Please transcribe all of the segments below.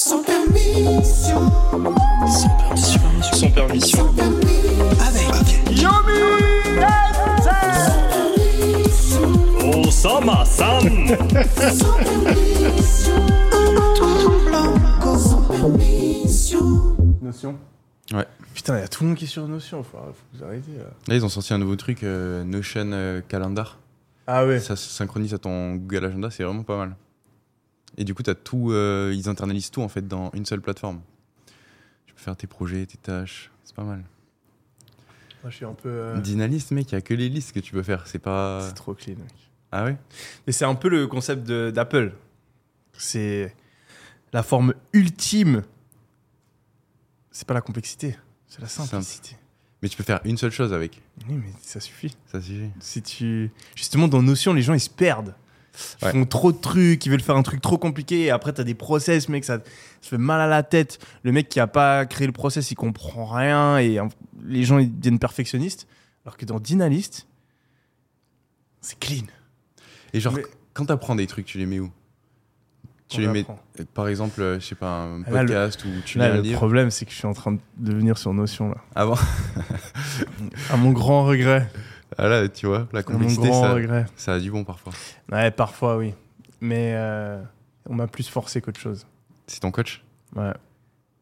Sans permission. Sans permission. Sans permission. Sans permission. Avec Osama-san Sans permission. Sans permission. Notion Ouais. Putain, il y a tout le monde qui est sur Notion. Faut, faut vous arrêter là. Là, ils ont sorti un nouveau truc, euh, Notion euh, Calendar. Ah ouais. Ça se synchronise à ton Google Agenda, c'est vraiment pas mal. Et du coup, as tout, euh, ils internalisent tout en fait dans une seule plateforme. Tu peux faire tes projets, tes tâches, c'est pas mal. Moi, je suis un peu. euh, mec, il y a que les listes que tu peux faire, c'est pas. C'est trop clean. mec. Ah ouais? Et c'est un peu le concept d'Apple. C'est la forme ultime. C'est pas la complexité, c'est la simplicité. Mais tu peux faire une seule chose avec. Oui, mais ça suffit. Ça suffit. Si tu justement dans Notion, les gens ils se perdent. Ils Ouais. font trop de trucs, ils veulent faire un truc trop compliqué et après t'as des process, mec, ça se fait mal à la tête. Le mec qui a pas créé le process, il comprend rien et les gens ils deviennent perfectionnistes. Alors que dans Dynalist, c'est clean. Et genre, Mais- quand t'apprends des trucs, tu les mets où? Tu les mets, euh, par exemple, euh, je sais pas, un podcast ou tu Là, un le livre? problème, c'est que je suis en train de venir sur Notion là. Avant. À mon grand regret. Ah là, tu vois, la complexité, ça, regret. ça a du bon parfois. Ouais, parfois oui. Mais euh, on m'a plus forcé qu'autre chose. C'est ton coach? Ouais.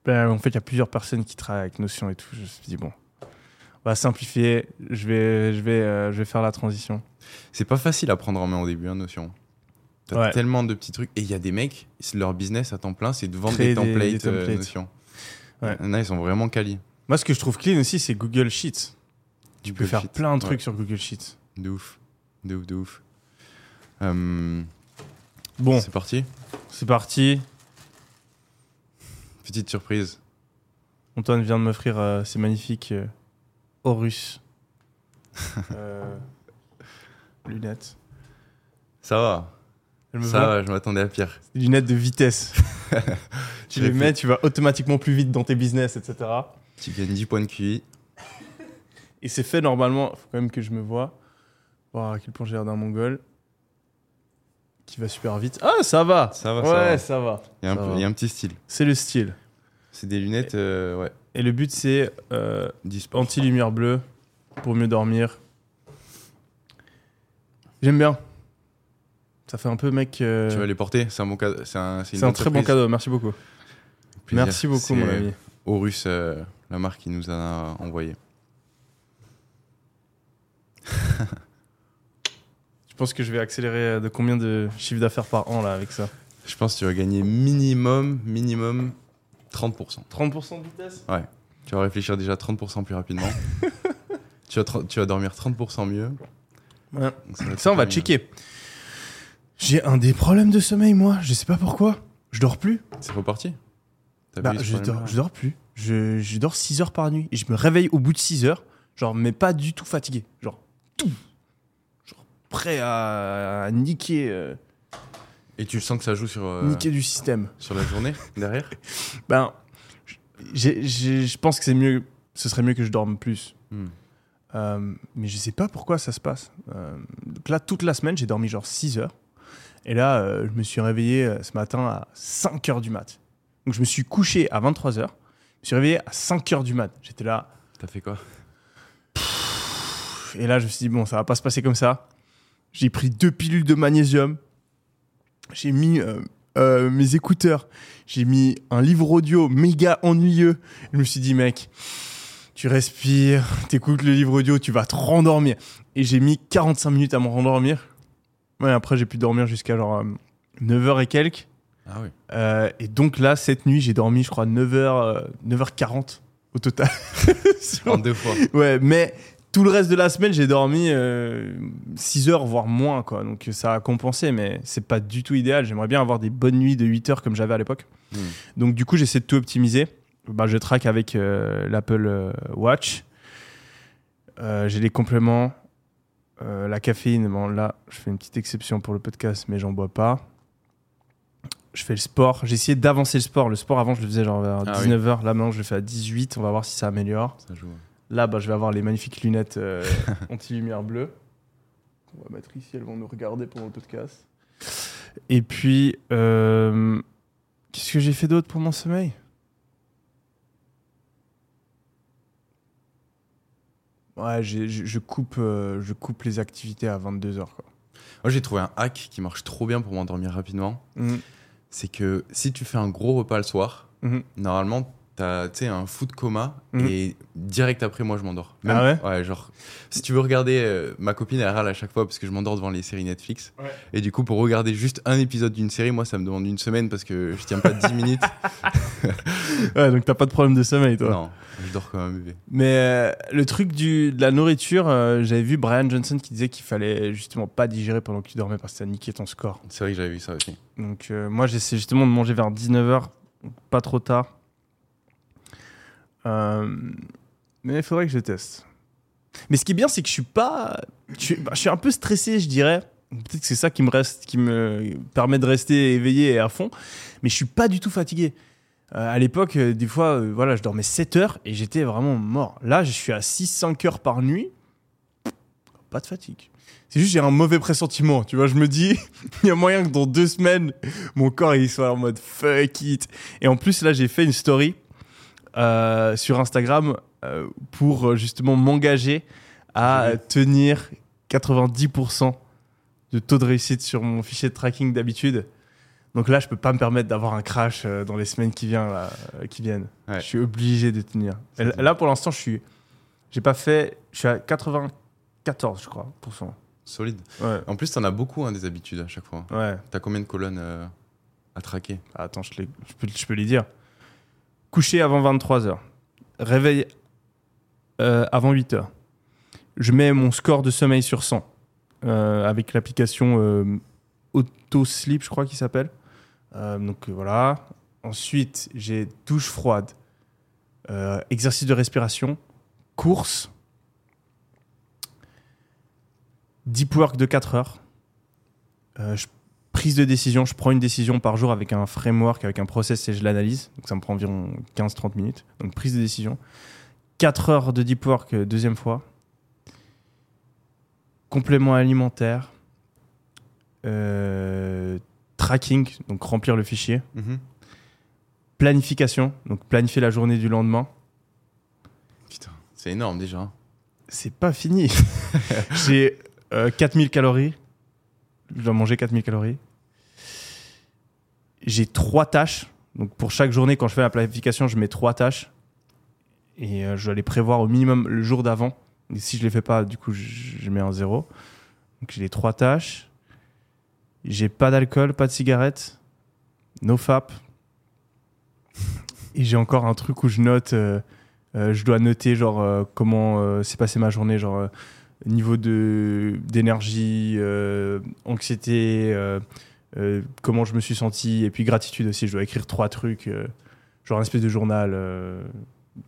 Ben, en fait, il y a plusieurs personnes qui travaillent avec Notion et tout. Je me suis dit, bon, on va simplifier. Je vais, je vais, euh, je vais faire la transition. C'est pas facile à prendre en main au début, hein, Notion. T'as Ouais. tellement de petits trucs. Et il y a des mecs, c'est leur business à temps plein, c'est de vendre des des- templates, des euh. Notion. Ouais. A, ils sont vraiment quali. Moi, ce que je trouve clean aussi, c'est Google Sheets. Tu peux faire plein de trucs sur Google Sheets. De ouf. De ouf, de ouf. Euh, Bon, C'est parti. c'est parti. Petite surprise. Antoine vient de m'offrir euh, ces magnifiques euh, Horus lunettes. Ça va. Ça va, je m'attendais à pire. Des lunettes de vitesse. tu les mets, tu vas automatiquement plus vite dans tes business, etc. Tu gagnes 10 points de QI. Et c'est fait normalement, faut quand même que je me vois. Voir à quel point j'ai l'air d'un mongol. Qui va super vite. Ah, ça va Ça va, Ouais, ça va. Il y, a un Ça peu- va. il y a un petit style. C'est le style. C'est des lunettes, euh, ouais, Et le but, c'est euh, 10 anti-lumière bleue pour mieux dormir. J'aime bien. Ça fait un peu mec. euh, Tu vas les porter, c'est un bon cadeau. C'est un, c'est très bon cadeau, merci beaucoup. Plaisir. Merci beaucoup, mon ami. Horus, euh, la marque qui nous a envoyé. Je pense que je vais accélérer euh, de combien de chiffre d'affaires par an là avec ça? Je pense que tu vas gagner minimum, minimum 30%. 30% de vitesse? Tu vas réfléchir déjà 30% plus rapidement. tu, vas tu vas dormir 30% mieux. Ouais. Ça, on va checker. J'ai un des problèmes de sommeil, moi. Je sais pas pourquoi. Je dors plus. C'est reparti Bah, dors, je dors plus. Je, je dors 6 heures par nuit. Et je me réveille au bout de 6 heures. Genre, mais pas du tout fatigué. Genre, tout. Genre, prêt à, à niquer, euh, Et tu sens que ça joue sur, euh, niquer du système. sur la journée derrière Ben, j'ai- j'ai- je pense que c'est mieux. Ce serait mieux que je dorme plus. Hmm. Euh, mais je sais pas pourquoi ça se passe. Euh, donc là, toute la semaine, j'ai dormi genre 6 heures. Et là, euh, je me suis réveillé euh, ce matin à 5 heures du mat. Donc je me suis couché à 23 heures. Je me suis réveillé à 5 heures du mat. J'étais là. T'as fait quoi? Et là, je me suis dit, bon, ça va pas se passer comme ça. J'ai pris deux pilules de magnésium. J'ai mis euh, euh, mes écouteurs. J'ai mis un livre audio méga ennuyeux. Je me suis dit, mec, tu respires, t'écoutes le livre audio, tu vas te rendormir. Et j'ai mis 45 minutes à me rendormir. Ouais, après, j'ai pu dormir jusqu'à genre 9h et quelques. Ah oui. Euh, et donc là, cette nuit, j'ai dormi, je crois, 9h, 9h40 au total. En deux fois. Ouais, mais tout le reste de la semaine, j'ai dormi 6 heures, voire moins, quoi. Donc ça a compensé, mais c'est pas du tout idéal. J'aimerais bien avoir des bonnes nuits de 8 heures comme j'avais à l'époque. Hmm. Donc du coup, j'essaie de tout optimiser. Bah, je traque avec euh, l'Apple euh, Watch. Euh, j'ai les compléments. Euh, la caféine, bon là, je fais une petite exception pour le podcast, mais j'en bois pas. Je fais le sport. J'ai essayé d'avancer le sport. Le sport, avant, je le faisais genre vers Ah oui. 19h. Là, maintenant, je le fais à 18. On va voir si ça améliore. Ça joue. Là, bah, je vais avoir les magnifiques lunettes euh, anti-lumière bleue. On va mettre ici, elles vont nous regarder pendant le podcast. Et puis, euh, Qu'est-ce que j'ai fait d'autre pour mon sommeil? Ouais, je, coupe, euh, je coupe les activités à 22h. Quoi. Moi, j'ai trouvé un hack qui marche trop bien pour m'endormir rapidement. Mhm. C'est que si tu fais un gros repas le soir, Mhm. normalement, t'as un foot coma Mhm. et direct après, moi, je m'endors. Ah ouais Ouais, genre, si tu veux regarder, euh, ma copine, elle râle à chaque fois parce que je m'endors devant les séries Netflix. Ouais. Et du coup, pour regarder juste un épisode d'une série, moi, ça me demande une semaine parce que je tiens pas 10 minutes. Ouais, donc t'as pas de problème de sommeil, toi. non, je dors comme un bébé. Mais euh, le truc du, de la nourriture, euh, j'avais vu Brian Johnson qui disait qu'il fallait justement pas digérer pendant que tu dormais parce que ça niquait ton score. C'est vrai que j'avais vu ça aussi. Donc moi j'essaie justement de manger vers 19h, pas trop tard. Euh, mais il faudrait que je teste. Mais ce qui est bien, c'est que je suis pas. Je suis, bah, je suis un peu stressé, je dirais. Peut-être que c'est ça qui me reste, qui me permet de rester éveillé et à fond. Mais je suis pas du tout fatigué. Euh, à l'époque, euh, des fois, voilà, je dormais 7 heures et j'étais vraiment mort. Là, je suis à 6-5 heures par nuit. Pas de fatigue. C'est juste j'ai un mauvais pressentiment, tu vois. Je me dis, il y a moyen que dans deux semaines, mon corps il soit en mode fuck it. Et en plus, là, j'ai fait une story euh, sur Instagram euh, pour euh, justement m'engager à Oui. tenir 90% de taux de réussite sur mon fichier de tracking d'habitude. Donc là, je peux pas me permettre d'avoir un crash dans les semaines qui, viennent, là, qui viennent. Ouais. Je suis obligé de tenir. Là, pour l'instant, je suis, j'ai pas fait, je suis à 94, je crois, pour cent. Solide. Ouais, En plus, t'en as beaucoup hein, des habitudes à chaque fois. ouais. T'as combien de colonnes euh, à traquer? Attends, je, je peux, je peux les dire. Coucher avant 23h. Réveil euh, avant 8h. Je mets mon score de sommeil sur 100 euh, avec l'application euh, Auto Sleep, je crois qu'il s'appelle. Euh, donc voilà. Ensuite, j'ai douche froide, exercice de respiration, course, deep work de 4 heures. Prise de décision, je prends une décision par jour avec un framework, avec un process et je l'analyse. Donc ça me prend environ 15-30 minutes. Donc prise de décision. 4 heures de deep work euh, deuxième fois. Complément alimentaire. Euh, tracking, donc remplir le fichier. Mhm. Planification, donc planifier la journée du lendemain. Putain, c'est énorme déjà. hein. C'est pas fini. J'ai euh, 4000 calories. Je dois manger 4000 calories. J'ai trois tâches. Donc pour chaque journée, quand je fais la planification, je mets trois tâches. Et euh, je dois les prévoir au minimum le jour d'avant. Et si je les fais pas, du coup, je, mets un zéro. Donc j'ai les trois tâches. J'ai pas d'alcool, pas de cigarette. No fap. Et j'ai encore un truc où je note. euh, euh, je dois noter genre comment s'est passée ma journée, genre niveau de d'énergie, anxiété, euh, comment je me suis senti, et puis gratitude aussi. Je dois écrire trois trucs, euh, genre un espèce de journal euh,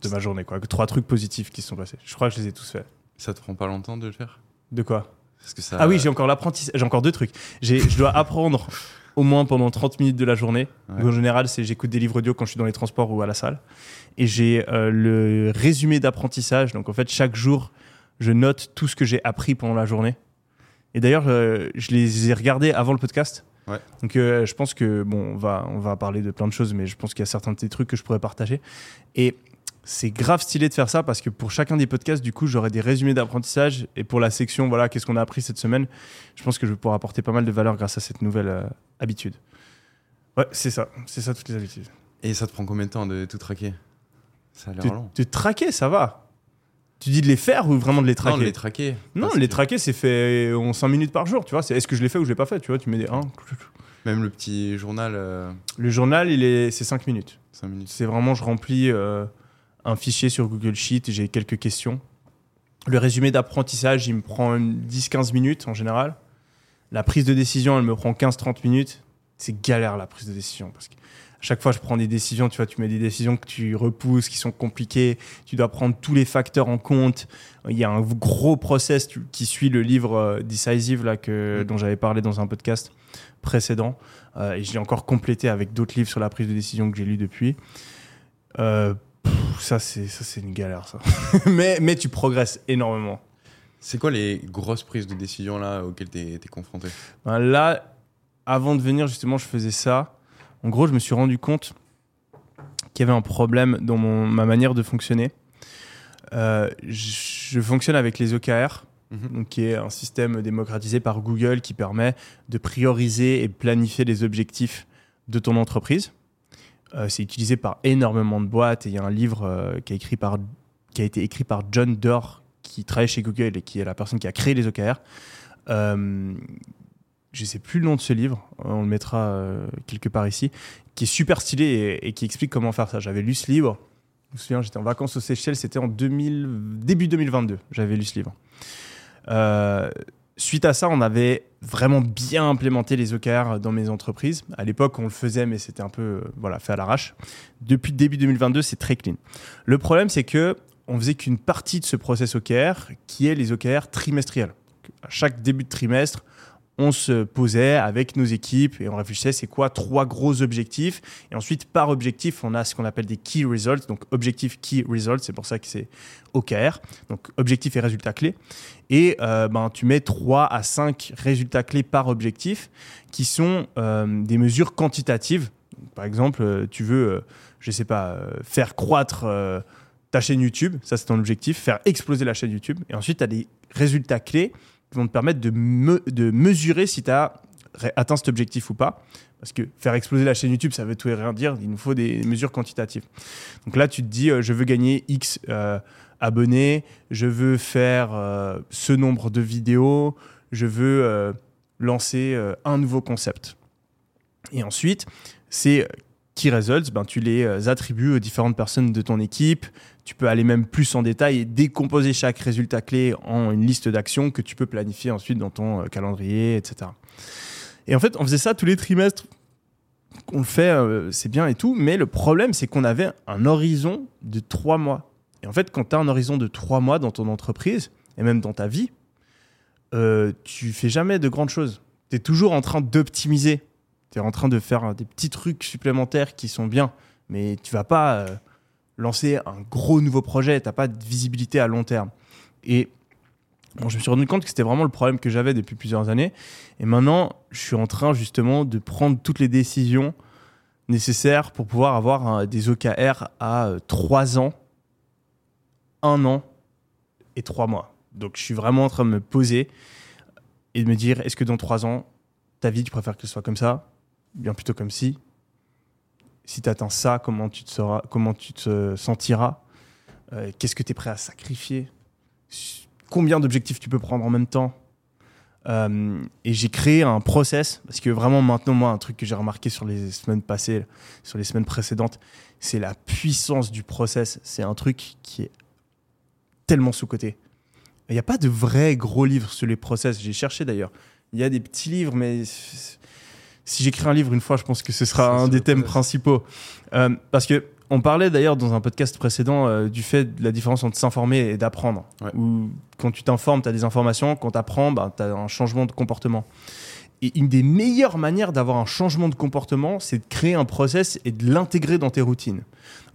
de ma journée, quoi. Trois trucs positifs qui se sont passés. Je crois que je les ai tous faits. Ça te prend pas longtemps de le faire? De quoi? Parce que ça. Ah oui, j'ai encore l'apprentissage. J'ai encore deux trucs. Je dois apprendre au moins pendant 30 minutes de la journée. Ouais. En général, c'est j'écoute des livres audio quand je suis dans les transports ou à la salle. Et j'ai euh, le résumé d'apprentissage. Donc en fait, chaque jour, je note tout ce que j'ai appris pendant la journée. Et d'ailleurs, euh, je les ai regardés avant le podcast. Ouais. Donc euh, je pense que bon, on va on va parler de plein de choses, mais je pense qu'il y a certains des trucs que je pourrais partager. Et c'est grave stylé de faire ça parce que pour chacun des podcasts, du coup, j'aurai des résumés d'apprentissage. Et pour la section, voilà, qu'est-ce qu'on a appris cette semaine, je pense que je vais pouvoir apporter pas mal de valeur grâce à cette nouvelle euh, habitude. Ouais, c'est ça, c'est ça toutes les habitudes. Et ça te prend combien de temps de tout traquer? Ça a l'air long. de traquer, ça va. Tu dis de les faire ou vraiment de les traquer Non, de les traquer. Non, les que traquer, c'est fait en 5 minutes par jour, tu vois. C'est est-ce que je l'ai fait ou je l'ai pas fait, tu vois. Tu mets des 1. Même le petit journal, euh, Le journal, il est, c'est 5 minutes. 5 minutes. C'est vraiment, je remplis euh, un fichier sur Google Sheet, j'ai quelques questions. Le résumé d'apprentissage, il me prend une 10-15 minutes en général. La prise de décision, elle me prend 15-30 minutes. C'est galère la prise de décision parce que chaque fois je prends des décisions, tu vois, tu mets des décisions que tu repousses, qui sont compliquées, tu dois prendre tous les facteurs en compte. Il y a un gros process tu- qui suit le livre euh, Decisive là, que, Mm. dont j'avais parlé dans un podcast précédent. Euh, et je l'ai encore complété avec d'autres livres sur la prise de décision que j'ai lu depuis. Euh, pff, ça, c'est ça, c'est une galère, ça. mais, mais tu progresses énormément. C'est quoi les grosses prises de décision là auxquelles t'es es confronté? Ben là, avant de venir, justement, je faisais ça. En gros, je me suis rendu compte qu'il y avait un problème dans mon, ma manière de fonctionner. Euh, je fonctionne avec les OKR, Mhm. donc qui est un système démocratisé par Google qui permet de prioriser et planifier les objectifs de ton entreprise. Euh, c'est utilisé par énormément de boîtes et il y a un livre euh, qui, a écrit par, qui a été écrit par John Doerr qui travaille chez Google et qui est la personne qui a créé les OKR. Euh, je sais plus le nom de ce livre, on le mettra euh, quelque part ici, qui est super stylé et, qui explique comment faire ça. J'avais lu ce livre, je me souviens, j'étais en vacances aux Seychelles, c'était en 2000, début 2022, j'avais lu ce livre. Euh, suite à ça, on avait vraiment bien implémenté les OKR dans mes entreprises. À l'époque, on le faisait, mais c'était un peu euh, voilà, fait à l'arrache. Depuis début 2022, c'est très clean. Le problème, c'est que on faisait qu'une partie de ce process OKR, qui est les OKR trimestriels. À chaque début de trimestre, on se posait avec nos équipes et on réfléchissait c'est quoi trois gros objectifs? Et ensuite par objectif on a ce qu'on appelle des key results. Donc objectif key results c'est pour ça que c'est OKR donc objectif et résultats clés. Et euh, ben tu mets 3 à 5 résultats clés par objectif qui sont euh, des mesures quantitatives. Par exemple euh, tu veux je sais pas faire croître ta chaîne YouTube. Ça c'est ton objectif faire exploser la chaîne YouTube. Et ensuite tu as des résultats clés vont te permettre de, de mesurer si tu as atteint cet objectif ou pas. Parce que faire exploser la chaîne YouTube, ça veut tout et rien dire. Il nous faut des mesures quantitatives. Donc là, tu te dis, euh, je veux gagner X euh, abonnés, je veux faire euh, ce nombre de vidéos, je veux lancer un nouveau concept. Et ensuite, ces key results, ben, tu les attribues aux différentes personnes de ton équipe. Tu peux aller même plus en détail et décomposer chaque résultat clé en une liste d'actions que tu peux planifier ensuite dans ton euh, calendrier, etc. Et en fait, on faisait ça tous les trimestres. On le fait, euh, c'est bien et tout, mais le problème, c'est qu'on avait un horizon de trois mois. Et en fait, quand tu as un horizon de trois mois dans ton entreprise, et même dans ta vie, euh, tu fais jamais de grandes choses. Tu es toujours en train d'optimiser. Tu es en train de faire euh, des petits trucs supplémentaires qui sont bien, mais tu vas pas euh, lancer un gros nouveau projet, tu n'as pas de visibilité à long terme. Et bon, je me suis rendu compte que c'était vraiment le problème que j'avais depuis plusieurs années. Et maintenant, je suis en train justement de prendre toutes les décisions nécessaires pour pouvoir avoir des OKR à 3 ans, 1 an et 3 mois. Donc je suis vraiment en train de me poser et de me dire, est-ce que dans 3 ans, ta vie, tu préfères qu'elle soit comme ça? Bien plutôt comme si. Si tu atteins ça, comment tu te, comment tu te sentiras Euh, Qu'est-ce que tu es prêt à sacrifier Combien d'objectifs tu peux prendre en même temps. Euh, et j'ai créé un process parce que vraiment maintenant moi un truc que j'ai remarqué sur les semaines passées sur les semaines précédentes c'est la puissance du process. C'est un truc qui est tellement sous côté il n'y a pas de vrais gros livres sur les process. J'ai cherché d'ailleurs. Il y a des petits livres mais si j'écris un livre une fois je pense que ce sera un des thèmes principaux Euh, parce que on parlait d'ailleurs dans un podcast précédent euh, du fait de la différence entre s'informer et d'apprendre. Ouais. Où quand tu t'informes, tu as des informations, quand tu apprends, tu as un changement de comportement. Et une des meilleures manières d'avoir un changement de comportement, c'est de créer un process et de l'intégrer dans tes routines.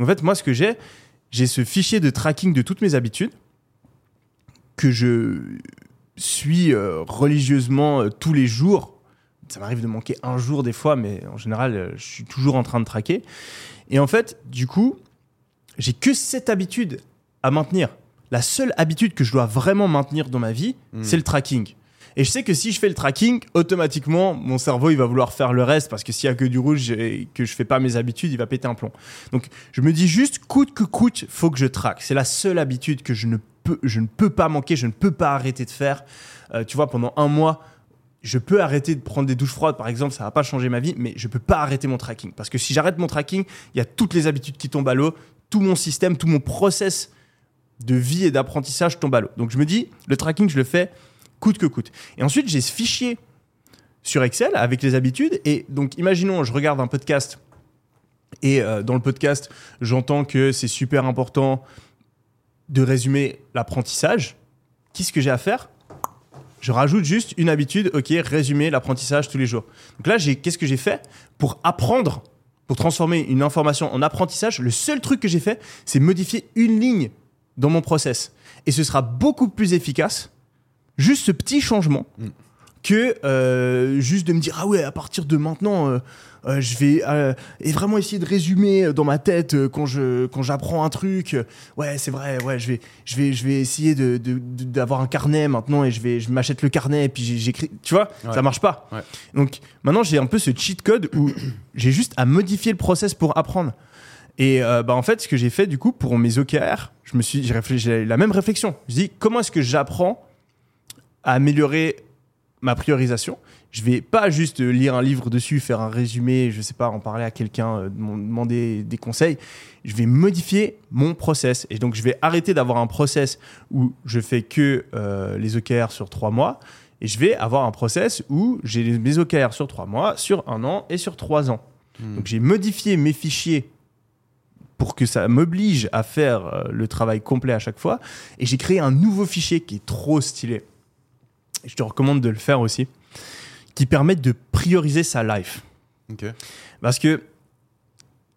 En fait, moi, ce que j'ai, j'ai ce fichier de tracking de toutes mes habitudes que je suis euh, religieusement euh, tous les jours. Ça m'arrive de manquer un jour des fois, mais en général, euh, je suis toujours en train de traquer. Et en fait, du coup, j'ai que cette habitude à maintenir. La seule habitude que je dois vraiment maintenir dans ma vie, Mm. c'est le tracking. Et je sais que si je fais le tracking, automatiquement, mon cerveau, il va vouloir faire le reste parce que s'il y a que du rouge et que je fais pas mes habitudes, il va péter un plomb. Donc, je me dis juste, coûte que coûte, faut que je traque. C'est la seule habitude que je ne peux, je ne peux pas manquer, je ne peux pas arrêter de faire. Euh, tu vois, pendant un mois, je peux arrêter de prendre des douches froides, par exemple, ça va pas changer ma vie, mais je peux pas arrêter mon tracking. Parce que si j'arrête mon tracking, il y a toutes les habitudes qui tombent à l'eau, tout mon système, tout mon process de vie et d'apprentissage tombe à l'eau. Donc je me dis, le tracking, je le fais coûte que coûte. Et ensuite, j'ai ce fichier sur Excel avec les habitudes. Et donc, imaginons, je regarde un podcast et euh, dans le podcast, j'entends que c'est super important de résumer l'apprentissage. Qu'est-ce que j'ai à faire? Je rajoute juste une habitude, ok, résumer l'apprentissage tous les jours. Donc là, j'ai, qu'est-ce que j'ai fait pour apprendre, pour transformer une information en apprentissage? Le seul truc que j'ai fait, c'est modifier une ligne dans mon process. Et ce sera beaucoup plus efficace, juste ce petit changement, Mm. que euh, juste de me dire, ah ouais, à partir de maintenant, euh, euh, je vais euh, et vraiment essayer de résumer dans ma tête euh, quand je quand j'apprends un truc. euh, ouais, c'est vrai. Ouais, je vais je vais je vais essayer de d'avoir un carnet maintenant et je vais je m'achète le carnet et puis j'écris. Tu vois, Ouais. ça marche pas. Ouais. Donc maintenant j'ai un peu ce cheat code où j'ai juste à modifier le process pour apprendre. Et euh, bah en fait, ce que j'ai fait du coup pour mes OKR, je me suis, j'ai la même réflexion. Je dis comment est-ce que j'apprends à améliorer ma priorisation Je vais pas juste lire un livre dessus, faire un résumé, je sais pas, en parler à quelqu'un, euh, demander des conseils. Je vais modifier mon process. Et donc je vais arrêter d'avoir un process où je fais que euh, les OKR sur trois mois. Et je vais avoir un process où j'ai les- mes OKR sur trois mois, sur un an et sur trois ans. Hmm. Donc j'ai modifié mes fichiers pour que ça m'oblige à faire euh, le travail complet à chaque fois. Et j'ai créé un nouveau fichier qui est trop stylé. Je te recommande de le faire aussi. Qui permet de prioriser sa life. Parce que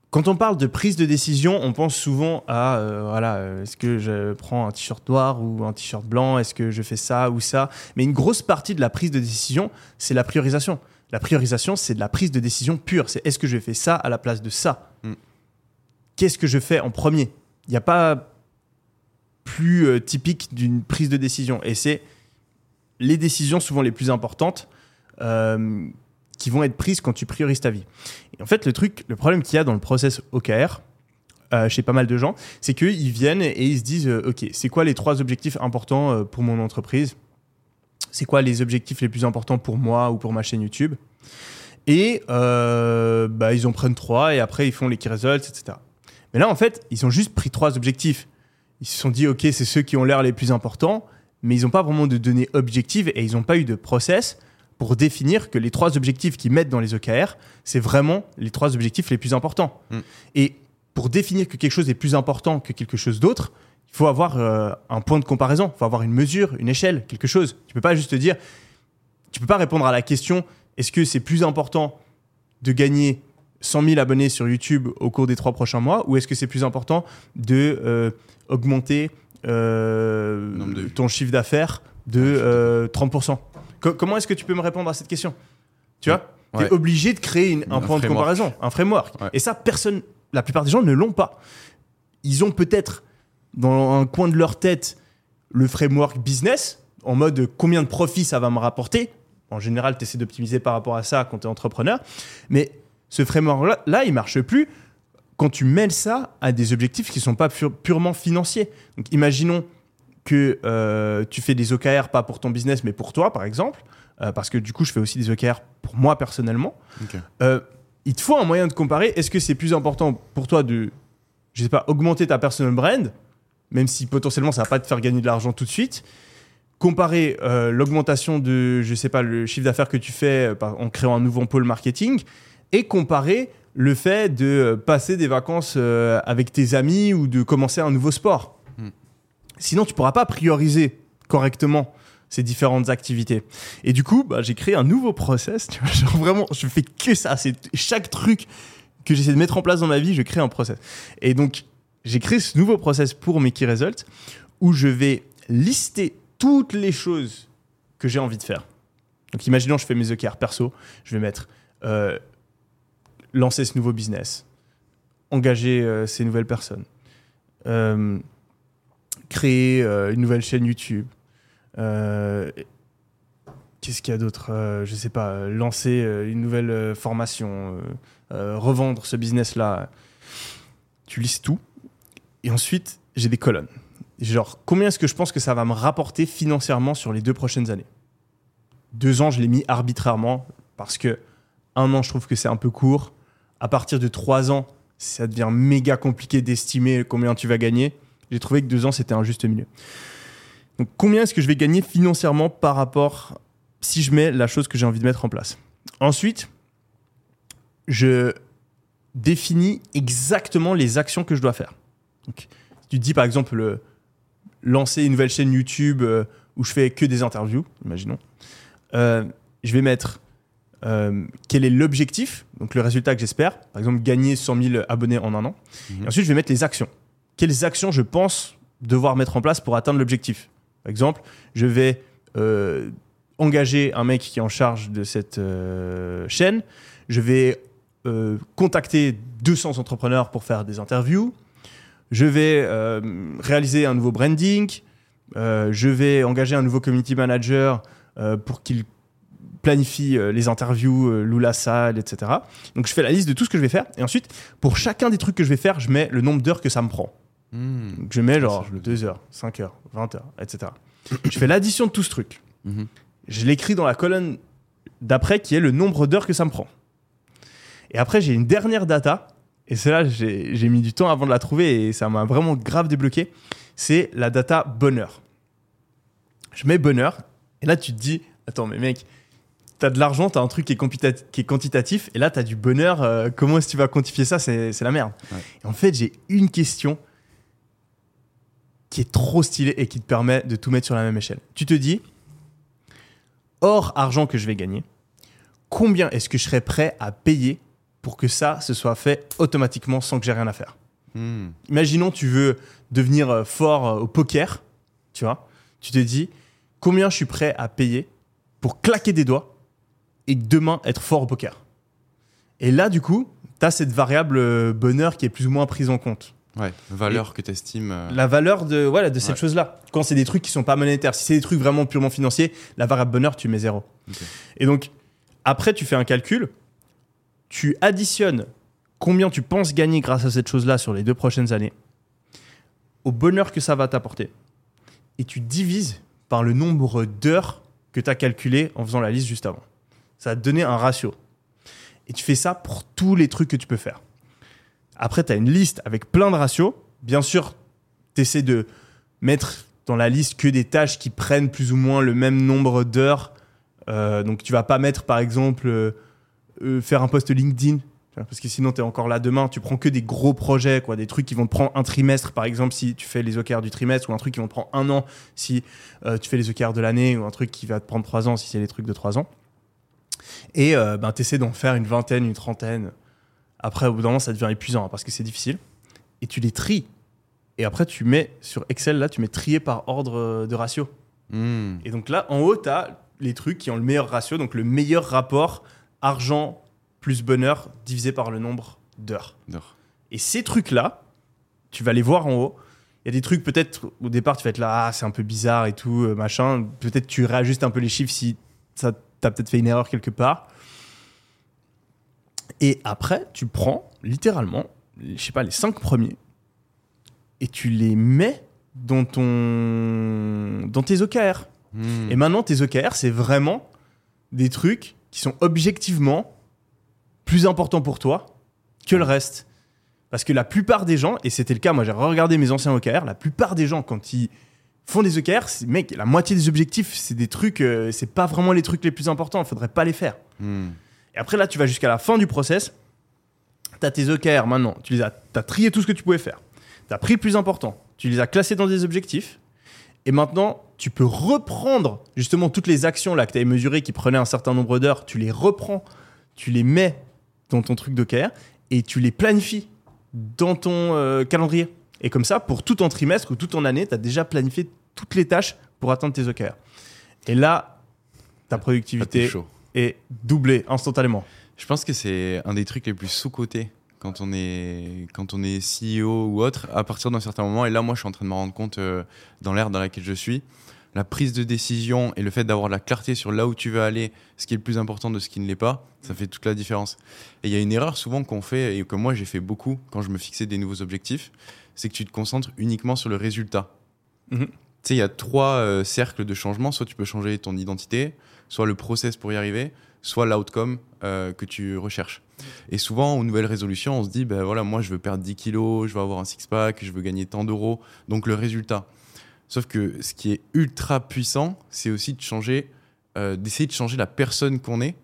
quand on parle de prise de décision, on pense souvent à euh, voilà, euh, est-ce que je prends un t-shirt noir ou un t-shirt blanc Est-ce que je fais ça ou ça? Mais une grosse partie de la prise de décision, c'est la priorisation. La priorisation, c'est de la prise de décision pure. C'est est-ce que je fais ça à la place de ça? Mm. Qu'est-ce que je fais en premier? Il n'y a pas plus euh, typique d'une prise de décision. Et c'est les décisions souvent les plus importantes euh, qui vont être prises quand tu priorises ta vie. Et en fait, le truc, le problème qu'il y a dans le process OKR, euh, chez pas mal de gens, c'est qu'ils viennent et ils se disent, euh, OK, c'est quoi les trois objectifs importants pour mon entreprise? C'est quoi les objectifs les plus importants pour moi ou pour ma chaîne YouTube? Et bah, ils en prennent trois et après ils font les key results, etc. Mais là, en fait, ils ont juste pris trois objectifs. Ils se sont dit, OK, c'est ceux qui ont l'air les plus importants, mais ils n'ont pas vraiment de données objectives et ils n'ont pas eu de process pour définir que les trois objectifs qu'ils mettent dans les OKR, c'est vraiment les trois objectifs les plus importants. Mm. Et pour définir que quelque chose est plus important que quelque chose d'autre, il faut avoir euh, un point de comparaison, il faut avoir une mesure, une échelle, quelque chose. Tu peux pas juste te dire, tu peux pas répondre à la question est-ce que c'est plus important de gagner 100 000 abonnés sur YouTube au cours des trois prochains mois ou est-ce que c'est plus important de euh, augmenter euh, ton chiffre d'affaires de Ouais, euh, 30% Co- Comment est-ce que tu peux me répondre à cette question? Tu vois? Tu Ouais. es obligé de créer une- un, Un point de comparaison, un framework. Ouais. Et ça, personne, la plupart des gens ne l'ont pas. Ils ont peut-être dans un coin de leur tête le framework business, en mode combien de profit ça va me rapporter. En général, tu essaies d'optimiser par rapport à ça quand tu es entrepreneur. Mais ce framework-là, là, il marche plus quand tu mêles ça à des objectifs qui ne sont pas pure- purement financiers. Donc, imaginons que euh, tu fais des OKR pas pour ton business, mais pour toi, par exemple, euh, parce que du coup, je fais aussi des OKR pour moi personnellement. Euh, il te faut un moyen de comparer. Est-ce que c'est plus important pour toi de, je sais pas, augmenter ta personal brand, même si potentiellement ça va pas te faire gagner de l'argent tout de suite, comparer l'augmentation de, je sais pas, le chiffre d'affaires que tu fais en créant un nouveau pôle marketing, et comparer le fait de passer des vacances avec tes amis ou de commencer un nouveau sport? Sinon, tu pourras pas prioriser correctement ces différentes activités. Et du coup, bah, j'ai créé un nouveau process. Vraiment, je fais que ça. C'est chaque truc que j'essaie de mettre en place dans ma vie, je crée un process. Et donc, j'ai créé ce nouveau process pour mes key results où je vais lister toutes les choses que j'ai envie de faire. Donc, imaginons, je fais mes OKR perso, je vais mettre euh, lancer ce nouveau business, engager euh, ces nouvelles personnes, euh, créer euh, une nouvelle chaîne YouTube. euh, Qu'est-ce qu'il y a d'autre Euh, Je sais pas, lancer une nouvelle formation, revendre ce business-là. Tu listes tout. Et ensuite, j'ai des colonnes. Genre, combien est-ce que je pense que ça va me rapporter financièrement sur les deux prochaines années? Deux ans, je l'ai mis arbitrairement parce que un an, je trouve que c'est un peu court. À partir de trois ans, ça devient méga compliqué d'estimer combien tu vas gagner. J'ai trouvé que deux ans, c'était un juste milieu. Donc, combien est-ce que je vais gagner financièrement par rapport si je mets la chose que j'ai envie de mettre en place? Ensuite, je définis exactement les actions que je dois faire. Donc, si tu te dis par exemple euh, lancer une nouvelle chaîne YouTube euh, où je fais que des interviews, imaginons, euh, je vais mettre euh, quel est l'objectif, donc le résultat que j'espère, par exemple gagner 100 000 abonnés en un an. Mhm. Et ensuite, je vais mettre les actions. Quelles actions je pense devoir mettre en place pour atteindre l'objectif Par exemple, je vais euh, engager un mec qui est en charge de cette euh, chaîne. Je vais euh, contacter 200 entrepreneurs pour faire des interviews. Je vais réaliser un nouveau branding. Je vais engager un nouveau community manager pour qu'il planifie les interviews, loue la salle, etc. Donc je fais la liste de tout ce que je vais faire. Et ensuite, pour chacun des trucs que je vais faire, je mets le nombre d'heures que ça me prend. Hmm. Donc je mets genre ça, je le 2 heures, 5 heures, 20 heures, etc. je fais l'addition de tout ce truc. Mhm. Je l'écris dans la colonne d'après qui est le nombre d'heures que ça me prend. Et après, j'ai une dernière data. Et celle-là, j'ai mis du temps avant de la trouver et ça m'a vraiment grave débloqué. C'est la data bonheur. Je mets bonheur. Et là, tu te dis, attends, mais mec, t'as de l'argent, t'as un truc qui est, qui est quantitatif. Et là, t'as du bonheur. euh, comment est-ce que tu vas quantifier ça? C'est c'est la merde. Ouais. Et en fait, j'ai une question qui est trop stylée et qui te permet de tout mettre sur la même échelle. Tu te dis, hors argent que je vais gagner, combien est-ce que je serais prêt à payer pour que ça se soit fait automatiquement sans que j'ai rien à faire? Hmm. Imaginons tu veux devenir euh, fort euh, au poker, tu vois. Tu te dis combien je suis prêt à payer pour claquer des doigts et demain être fort au poker? Et là du coup, tu as cette variable euh, bonheur qui est plus ou moins prise en compte. Ouais, valeur que tu estimes. La valeur de, voilà, de cette Ouais. chose-là. Quand c'est des trucs qui sont pas monétaires, si c'est des trucs vraiment purement financiers, la variable bonheur, tu mets zéro. Et donc, après, tu fais un calcul, tu additionnes combien tu penses gagner grâce à cette chose-là sur les deux prochaines années, au bonheur que ça va t'apporter, et tu divises par le nombre d'heures que tu as calculé en faisant la liste juste avant. Ça va te donner un ratio. Et tu fais ça pour tous les trucs que tu peux faire. Après, tu as une liste avec plein de ratios. Bien sûr, tu essaies de mettre dans la liste que des tâches qui prennent plus ou moins le même nombre d'heures. Euh, donc, tu vas pas mettre, par exemple, euh, euh, faire un post LinkedIn. Parce que sinon, tu es encore là demain. Tu prends que des gros projets, quoi, des trucs qui vont te prendre un trimestre, par exemple, si tu fais les OKR du trimestre, ou un truc qui vont te prendre un an si tu fais les OKR de l'année, ou un truc qui va te prendre trois ans si c'est les trucs de trois ans. Et ben, tu essaies d'en faire une vingtaine, une trentaine. Après, au bout d'un moment, ça devient épuisant hein, parce que c'est difficile. Et tu les tries. Et après, tu mets sur Excel, là, tu mets trier par ordre euh, de ratio. Hmm. Et donc là, en haut, tu as les trucs qui ont le meilleur ratio, donc le meilleur rapport argent plus bonheur divisé par le nombre d'heures. Et ces trucs-là, tu vas les voir en haut. Il y a des trucs, peut-être, au départ, tu vas être là, ah, c'est un peu bizarre et tout, euh, machin. Peut-être tu réajustes un peu les chiffres si ça t'as peut-être fait une erreur quelque part. Et après, tu prends littéralement, je sais pas, les cinq premiers et tu les mets dans ton dans tes OKR. Hmm. Et maintenant, tes OKR, c'est vraiment des trucs qui sont objectivement plus importants pour toi que le reste. Parce que la plupart des gens, et c'était le cas, moi j'ai regardé mes anciens OKR, la plupart des gens, quand ils font des OKR, mec, la moitié des objectifs, c'est des trucs, euh, c'est pas vraiment les trucs les plus importants, il faudrait pas les faire. Hmm. Et après, là, tu vas jusqu'à la fin du process. Tu as tes OKR maintenant. Tu les as, as trié tout ce que tu pouvais faire. Tu as pris le plus important. Tu les as classés dans des objectifs. Et maintenant, tu peux reprendre justement toutes les actions là que tu avais mesurées qui prenaient un certain nombre d'heures. Tu les reprends, tu les mets dans ton truc d'OKR et tu les planifies dans ton euh, calendrier. Et comme ça, pour tout ton trimestre ou toute ton année, tu as déjà planifié toutes les tâches pour atteindre tes OKR. Et là, ta Ah, productivité. Est doublée instantanément. Je pense que c'est un des trucs les plus sous-cotés quand on est quand on est CEO ou autre à partir d'un certain moment et là moi je suis en train de me rendre compte euh, dans l'ère dans laquelle je suis la prise de décision et le fait d'avoir la clarté sur là où tu veux aller ce qui est le plus important de ce qui ne l'est pas ça fait toute la différence et il y a une erreur souvent qu'on fait et que moi j'ai fait beaucoup quand je me fixais des nouveaux objectifs c'est que tu te concentres uniquement sur le résultat Mhm. tu sais il y a trois euh, cercles de changement soit tu peux changer ton identité soit le process pour y arriver soit l'outcome euh, que tu recherches. Et souvent, aux nouvelles résolutions, on se dit, ben voilà, moi je veux perdre 10 kilos, je veux avoir un six-pack, je veux gagner tant d'euros, donc le résultat. Sauf que ce qui est ultra puissant, c'est aussi de changer, euh, d'essayer de changer la personne qu'on est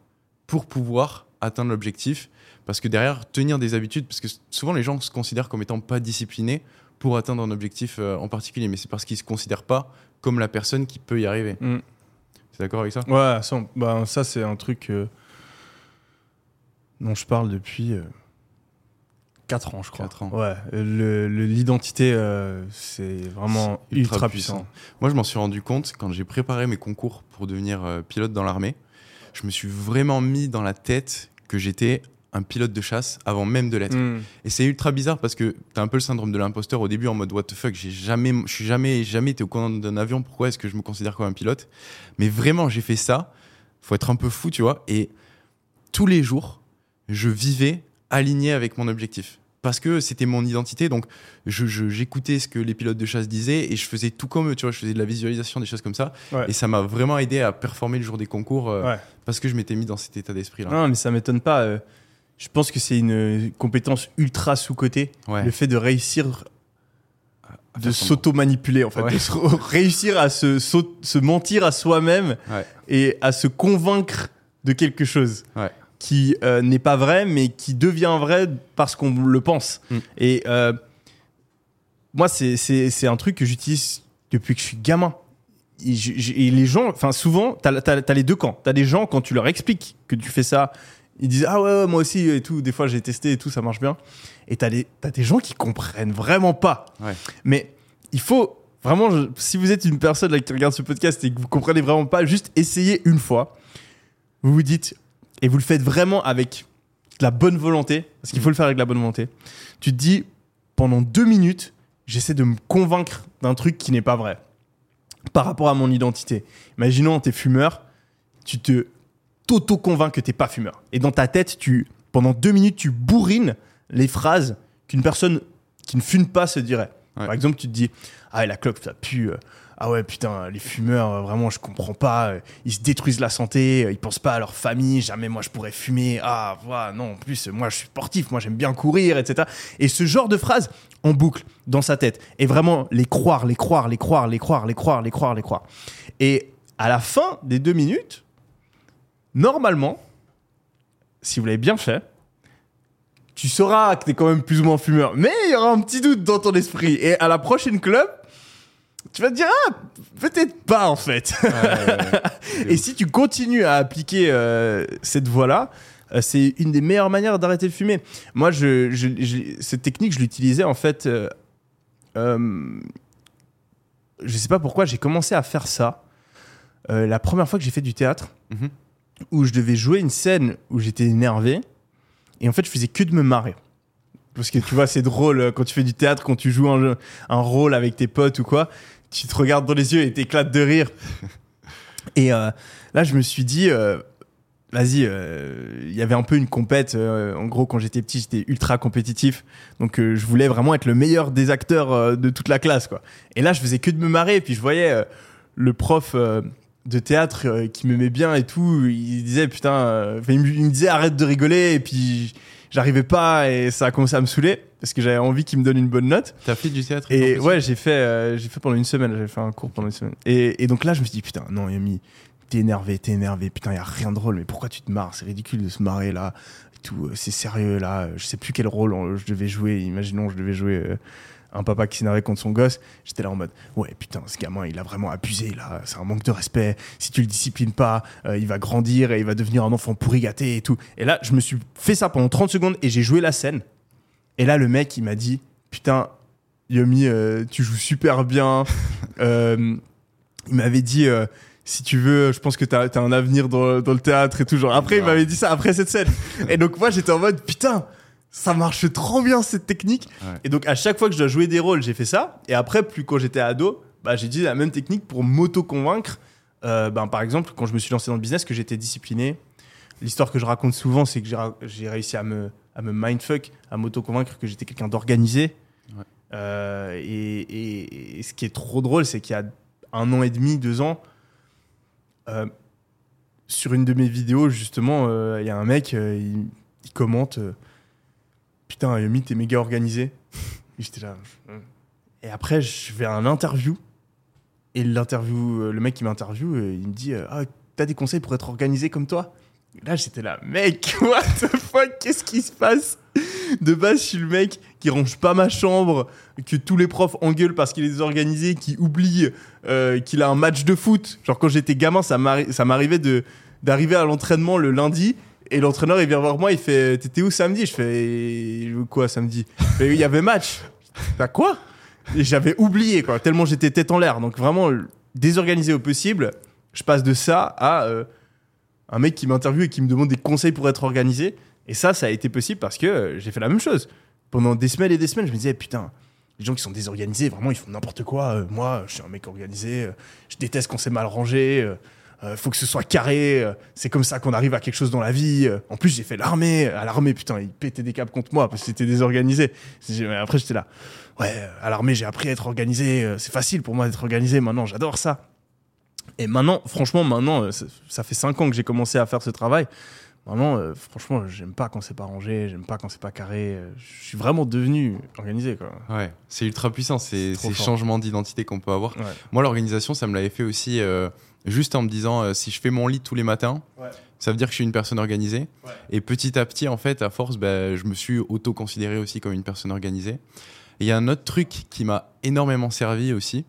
pour pouvoir atteindre l'objectif. Parce que derrière, tenir des habitudes, parce que souvent les gens se considèrent comme étant pas disciplinés pour atteindre un objectif euh, en particulier, mais c'est parce qu'ils se considèrent pas comme la personne qui peut y arriver. Mm. C'est d'accord avec ça Ouais, ça, ben, ça c'est un truc euh, dont je parle depuis 4 ans, je crois. Quatre ans. Ouais, le- le- l'identité, euh, c'est vraiment ultra ultra, puissant. puissant. Moi, je m'en suis rendu compte quand j'ai préparé mes concours pour devenir euh, pilote dans l'armée. Je me suis vraiment mis dans la tête que j'étais un pilote de chasse avant même de l'être. Mm. Et c'est ultra bizarre parce que t'as un peu le syndrome de l'imposteur au début en mode what the fuck, j'ai jamais, je suis jamais, jamais été au commandant d'un avion, pourquoi est-ce que je me considère comme un pilote? Mais vraiment, j'ai fait ça, faut être un peu fou, tu vois, et tous les jours, je vivais aligné avec mon objectif. Parce que c'était mon identité, donc je- je- j'écoutais ce que les pilotes de chasse disaient et je faisais tout comme eux, tu vois, je faisais de la visualisation, des choses comme ça. Ouais. Et ça m'a vraiment aidé à performer le jour des concours euh, Ouais. parce que je m'étais mis dans cet état d'esprit-là. Non, mais ça m'étonne pas. euh, Je pense que c'est une compétence ultra sous-cotée. Ouais. Le fait de réussir À de s'auto-manipuler, en fait. Ouais. De réussir à se, se mentir à soi-même Ouais. et à se convaincre de quelque chose qui euh, n'est pas vrai, mais qui devient vrai parce qu'on le pense. Mm. Et euh, moi, c'est- un truc que j'utilise depuis que je suis gamin. Et, les gens, enfin souvent, t'as as, les deux camps. T'as des gens, quand tu leur expliques que tu fais ça, ils disent Ah ouais, ouais, moi aussi, et tout. Des fois, j'ai testé et tout, ça marche bien. Et t'as des, t'as des gens qui comprennent vraiment pas. Ouais. Mais il faut vraiment, je- si vous êtes une personne là, qui regarde ce podcast et que vous comprenez vraiment pas, juste essayez une fois. Vous vous dites, et vous le faites vraiment avec de la bonne volonté, parce qu'il faut le faire avec de la bonne volonté. Tu te dis, pendant deux minutes, j'essaie de me convaincre d'un truc qui n'est pas vrai par rapport à mon identité. Imaginons, t'es fumeur, tu te t'auto-convaincs que t'es pas fumeur. Et dans ta tête, tu, pendant deux minutes, tu bourrines les phrases qu'une personne qui ne fume pas se dirait. Ouais. Par exemple, tu te dis, ah, la clope, ça pue. Ah ouais, putain, les fumeurs, euh, vraiment, je comprends pas. euh, Ils se détruisent la santé, euh, ils pensent pas à leur famille. Jamais moi, je pourrais fumer. Ah, voilà, non, en plus, moi, je suis sportif, moi, j'aime bien courir, etc. Et ce genre de phrases en boucle dans sa tête. Et vraiment, les croire, les croire, les croire, les croire, les croire, les croire, les croire. Et à la fin des deux minutes, normalement, si vous l'avez bien fait, tu sauras que t'es quand même plus ou moins fumeur. Mais il y aura un petit doute dans ton esprit. Et à la prochaine club, tu vas te dire, ah, peut-être pas en fait. Ouais, ouais, ouais. Et si tu continues à appliquer euh, cette voie-là, euh, c'est une des meilleures manières d'arrêter de fumer. Moi, je, je- je- cette technique, je l'utilisais en fait. euh, euh, je sais pas pourquoi, j'ai commencé à faire ça. la première fois que j'ai fait du théâtre, Mhm. Où je devais jouer une scène où j'étais énervé, et en fait, je faisais que de me marrer. Parce que tu vois, c'est drôle euh, quand tu fais du théâtre, quand tu joues un, jeu- un rôle avec tes potes ou quoi, tu te regardes dans les yeux et t'éclates de rire. Et euh, là, je me suis dit, euh, vas-y, euh, il y avait un peu une compète. en gros, quand j'étais petit, j'étais ultra compétitif. Donc, je voulais vraiment être le meilleur des acteurs de toute la classe. quoi. Et là, je faisais que de me marrer. Et puis, je voyais le prof de théâtre euh, qui m'aimait bien et tout. Il disait, putain, euh, il, me, il me disait, arrête de rigoler. Et puis, j'arrivais pas et ça a commencé à me saouler parce que j'avais envie qu'il me donne une bonne note. T'as fait du théâtre Et ouais, j'ai fait, euh, j'ai fait pendant une semaine, j'avais fait un cours pendant une semaine. Et, et donc là, je me suis dit, putain, non, Yami, t'es énervé, t'es énervé, putain, y a rien de drôle, mais pourquoi tu te marres? C'est ridicule de se marrer là, et tout, euh, c'est sérieux là, je sais plus quel rôle euh, je devais jouer, imaginons, je devais jouer euh, un papa qui s'énervait contre son gosse. J'étais là en mode, ouais, putain, ce gamin, il a vraiment abusé là, c'est un manque de respect, si tu le disciplines pas, euh, il va grandir et il va devenir un enfant pourri gâté et tout. Et là, je me suis fait ça pendant 30 secondes et j'ai joué la scène. Et là, le mec, il m'a dit, putain, Yomi, euh, tu joues super bien. Euh, il m'avait dit, si tu veux, je pense que t'as as un avenir dans, dans le théâtre et tout. Genre, après, il m'avait dit ça après cette scène. et donc, moi, j'étais en mode, putain, ça marche trop bien cette technique. Ouais. Et donc, à chaque fois que je dois jouer des rôles, j'ai fait ça. Et après, plus quand j'étais ado, bah, j'ai dit la même technique pour m'auto-convaincre. Euh, ben, par exemple, quand je me suis lancé dans le business, que j'étais discipliné. L'histoire que je raconte souvent, c'est que j'ai réussi à me, à me mindfuck, à m'auto-convaincre que j'étais quelqu'un d'organisé. Ouais. Euh, et, et- et ce qui est trop drôle, c'est qu'il y a un an et demi, deux ans, euh, sur une de mes vidéos, justement, euh, il y a un mec, il, il commente Putain, Yomi, t'es méga organisé. J'étais là. Hum. Et après, je vais à un interview. Et l'interview, euh, le mec qui m'interviewe, euh, il me dit euh, Ah, t'as des conseils pour être organisé comme toi? Là, j'étais là, mec, what the fuck, qu'est-ce qui se passe? De base, je suis le mec qui range pas ma chambre, que tous les profs engueulent parce qu'il est désorganisé, qui oublie qu'il a un match de foot. Genre, quand j'étais gamin, ça m'arri- ça m'arrivait d'arriver à l'entraînement le lundi. Et l'entraîneur, il vient voir moi, il fait T'étais où samedi? Je fais Quoi samedi? Il y avait match. Bah quoi? J'avais oublié, tellement j'étais tête en l'air. Donc vraiment, désorganisé au possible, je passe de ça à euh, un mec qui m'interviewe et qui me demande des conseils pour être organisé. Et ça, ça a été possible parce que euh, j'ai fait la même chose. Pendant des semaines et des semaines, je me disais, putain, les gens qui sont désorganisés, vraiment, ils font n'importe quoi. Euh, moi, je suis un mec organisé. je déteste quand c'est mal rangé. Euh, euh, faut que ce soit carré. euh, c'est comme ça qu'on arrive à quelque chose dans la vie. euh. en plus, j'ai fait l'armée. À l'armée, putain, ils pétaient des câbles contre moi parce que c'était désorganisé. Mais Après, j'étais là. Ouais, euh, à l'armée, j'ai appris à être organisé. euh, C'est facile pour moi d'être organisé. Maintenant, j'adore ça. Et maintenant, franchement, maintenant, euh, ça, ça fait 5 ans que j'ai commencé à faire ce travail. Vraiment, euh, franchement, j'aime pas quand c'est pas rangé, j'aime pas quand c'est pas carré. euh, Je suis vraiment devenu organisé, quoi. Ouais, c'est ultra puissant, ces fort. changements d'identité qu'on peut avoir. Ouais. Moi, l'organisation, ça me l'avait fait aussi euh, juste en me disant euh, si je fais mon lit tous les matins, Ouais. ça veut dire que je suis une personne organisée. Ouais. Et petit à petit, en fait, à force, bah, je me suis auto-considéré aussi comme une personne organisée. Et il y a un autre truc qui m'a énormément servi aussi.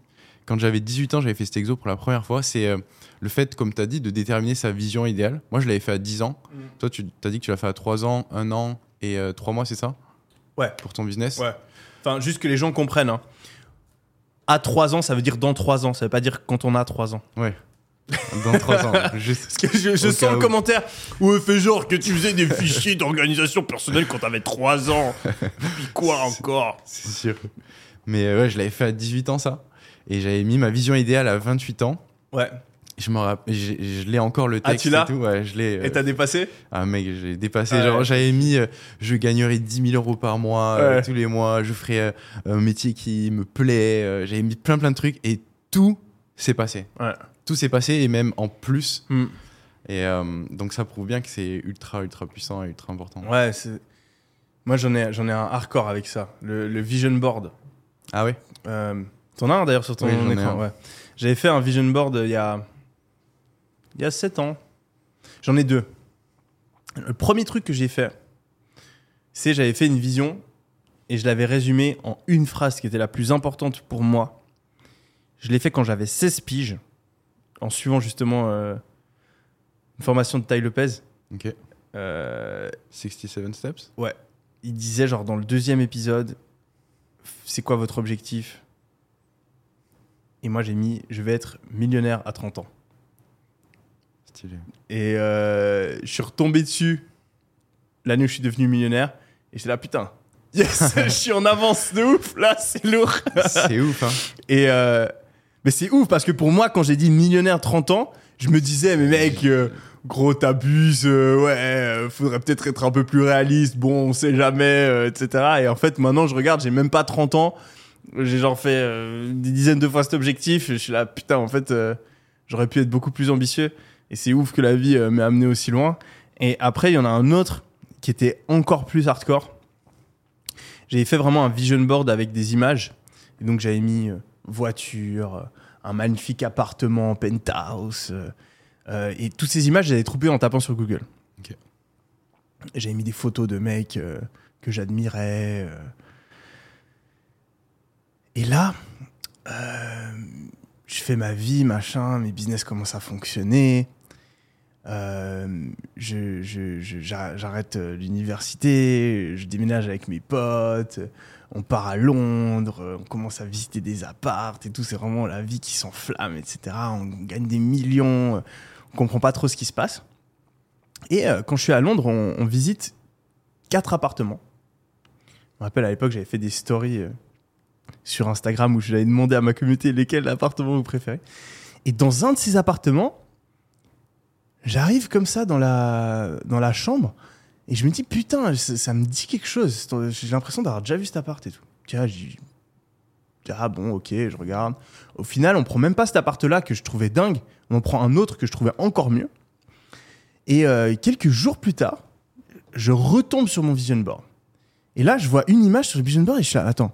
Quand j'avais 18 ans, j'avais fait cet exo pour la première fois. C'est euh, le fait, comme tu as dit, de déterminer sa vision idéale. Moi, je l'avais fait à 10 ans. Mm. Toi, tu as dit que tu l'as fait à 3 ans, 1 an et 3 mois, c'est ça? Ouais. Pour ton business? Ouais. Enfin, juste que les gens comprennent. Hein. À 3 ans, ça veut dire dans 3 ans. Ça veut pas dire quand on a 3 ans. Ouais. Dans 3 ans. Juste. Parce que je, je sens le où. commentaire. Ouais, fais genre que tu faisais des fichiers d'organisation personnelle quand t'avais 3 ans. Puis quoi encore C'est sûr. Mais euh, ouais, je l'avais fait à 18 ans, ça. Et j'avais mis ma vision idéale à 28 ans. Ouais. Je j'ai- je l'ai encore le Ah, texte tu l'as et tout. Ouais, je l'ai. euh, Et t'as dépassé Ah mec, j'ai dépassé. Ouais. Genre, j'avais mis, euh, je gagnerais 10 000 euros par mois euh, Ouais. tous les mois. Je ferais euh, un métier qui me plaît. euh, j'avais mis plein plein de trucs et tout s'est passé. Ouais. Tout s'est passé et même en plus. Hmm. Et euh, donc ça prouve bien que c'est ultra ultra puissant et ultra important. Ouais, c'est. Moi, j'en ai, j'en ai un hardcore avec ça. Le, le vision board. Ah ouais? Euh, T'en as un d'ailleurs sur ton Oui, écran. ouais. J'avais fait un vision board euh, il y a. Il y a 7 ans. J'en ai deux. Le premier truc que j'ai fait, c'est j'avais fait une vision et je l'avais résumée en une phrase qui était la plus importante pour moi. Je l'ai fait quand j'avais 16 piges, en suivant justement euh, une formation de Ty Lopez. Ok. Euh, 67 steps. il disait genre dans le deuxième épisode, c'est quoi votre objectif? Et moi j'ai mis, je vais être millionnaire à 30 ans. Stylé. Et euh, je suis retombé dessus l'année où je suis devenu millionnaire. Et j'étais là, putain, yes, je suis en avance de ouf, là, c'est lourd. c'est ouf hein. Et euh, mais c'est ouf parce que pour moi, quand j'ai dit millionnaire 30 ans, je me disais, mais mec, euh, gros, t'abuses, euh, ouais, euh, faudrait peut-être être un peu plus réaliste, bon, on sait jamais, etc. Et en fait, maintenant, je regarde, j'ai même pas 30 ans, j'ai genre fait des dizaines de fois cet objectif, je suis là, putain, en fait, j'aurais pu être beaucoup plus ambitieux. Et c'est ouf que la vie m'ait amené aussi loin. Et après, il y en a un autre qui était encore plus hardcore. J'avais fait vraiment un vision board avec des images. Et donc, j'avais mis voiture, euh, un magnifique appartement, penthouse. euh, euh, et toutes ces images, j'avais trouvées en tapant sur Google. Ok. Et J'avais mis des photos de mecs euh, que j'admirais. euh. Et là, je fais ma vie, machin, mes business commencent à fonctionner. J'arrête l'université, je déménage avec mes potes, on part à Londres, euh, on commence à visiter des appartes et tout, c'est vraiment la vie qui s'enflamme, etc. On gagne des millions, euh, on comprend pas trop ce qui se passe. Et euh, quand je suis à Londres, on, visite quatre appartements. Je me rappelle à l'époque, j'avais fait des stories sur Instagram où je l'avais demandé à ma communauté lesquels appartements vous préférez. Et dans un de ces appartements, j'arrive comme ça dans la, dans la chambre et je me dis putain, ça, ça me dit quelque chose. J'ai l'impression d'avoir déjà vu cet appart et tout. Tiens, je dis ah bon, ok, je regarde. Au final, on prend même pas cet appart-là que je trouvais dingue. On en prend un autre que je trouvais encore mieux. Et euh, quelques jours plus tard, je retombe sur mon vision board. Et là, je vois une image sur le vision board et je suis là, attends,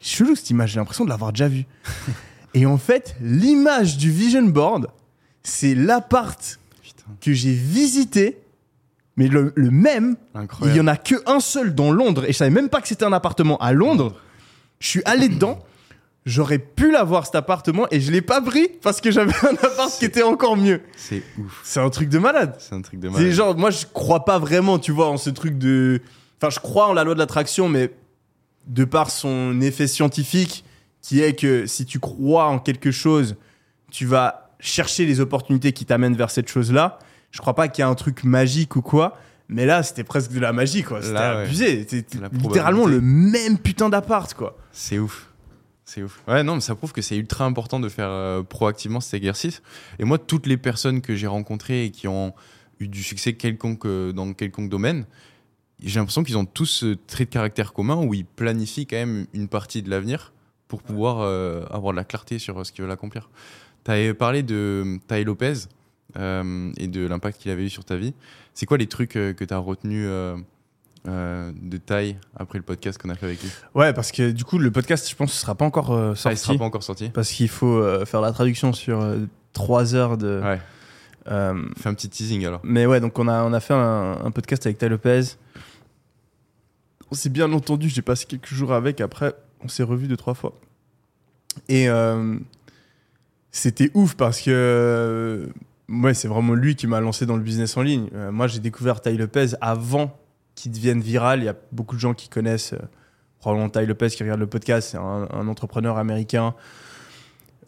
chelou cette image, j'ai l'impression de l'avoir déjà vue. et en fait, l'image du vision board, c'est l'appart que j'ai visité, mais le, le même, incroyable. il y en a que un seul dans Londres et je savais même pas que c'était un appartement à Londres. Je suis allé dedans. J'aurais pu l'avoir cet appartement et je l'ai pas pris parce que j'avais un appart qui était encore mieux. C'est ouf. C'est un truc de malade. C'est un truc de C'est malade. genre, moi, je crois pas vraiment, tu vois, en ce truc de. Enfin, je crois en la loi de l'attraction, mais de par son effet scientifique, qui est que si tu crois en quelque chose, tu vas chercher les opportunités qui t'amènent vers cette chose-là. Je crois pas qu'il y a un truc magique ou quoi, Mais là, c'était presque de la magie, quoi. C'était ouais. abusé. C'était littéralement le même putain d'appart, quoi. C'est ouf. C'est ouf. Ouais, non, mais ça prouve que c'est ultra important de faire euh, proactivement cet exercice. Et moi, toutes les personnes que j'ai rencontrées et qui ont eu du succès quelconque euh, dans quelconque domaine, j'ai l'impression qu'ils ont tous ce trait de caractère commun où ils planifient quand même une partie de l'avenir pour pouvoir euh, avoir de la clarté sur ce qu'ils veulent accomplir. Tu avais parlé de Taï Lopez euh, et de l'impact qu'il avait eu sur ta vie. C'est quoi les trucs euh, que tu as retenus euh, euh, de Taï après le podcast qu'on a fait avec lui? Ouais, parce que du coup, le podcast, je pense, ne sera pas encore euh, Ah, sorti. il sera pas encore sorti Parce qu'il faut euh, faire la traduction sur 3 heures de. Ouais. euh, Fais un petit teasing alors. mais ouais, donc on a, on a fait un, un podcast avec Ty Lopez. On s'est bien entendu, j'ai passé quelques jours avec. Après, on s'est revu deux, trois fois. Et euh, c'était ouf parce que. Ouais, c'est vraiment lui qui m'a lancé dans le business en ligne. Euh, moi, j'ai découvert Ty Lopez avant qu'il devienne viral. Il y a beaucoup de gens qui connaissent euh, probablement Ty Lopez qui regardent le podcast. C'est un, entrepreneur américain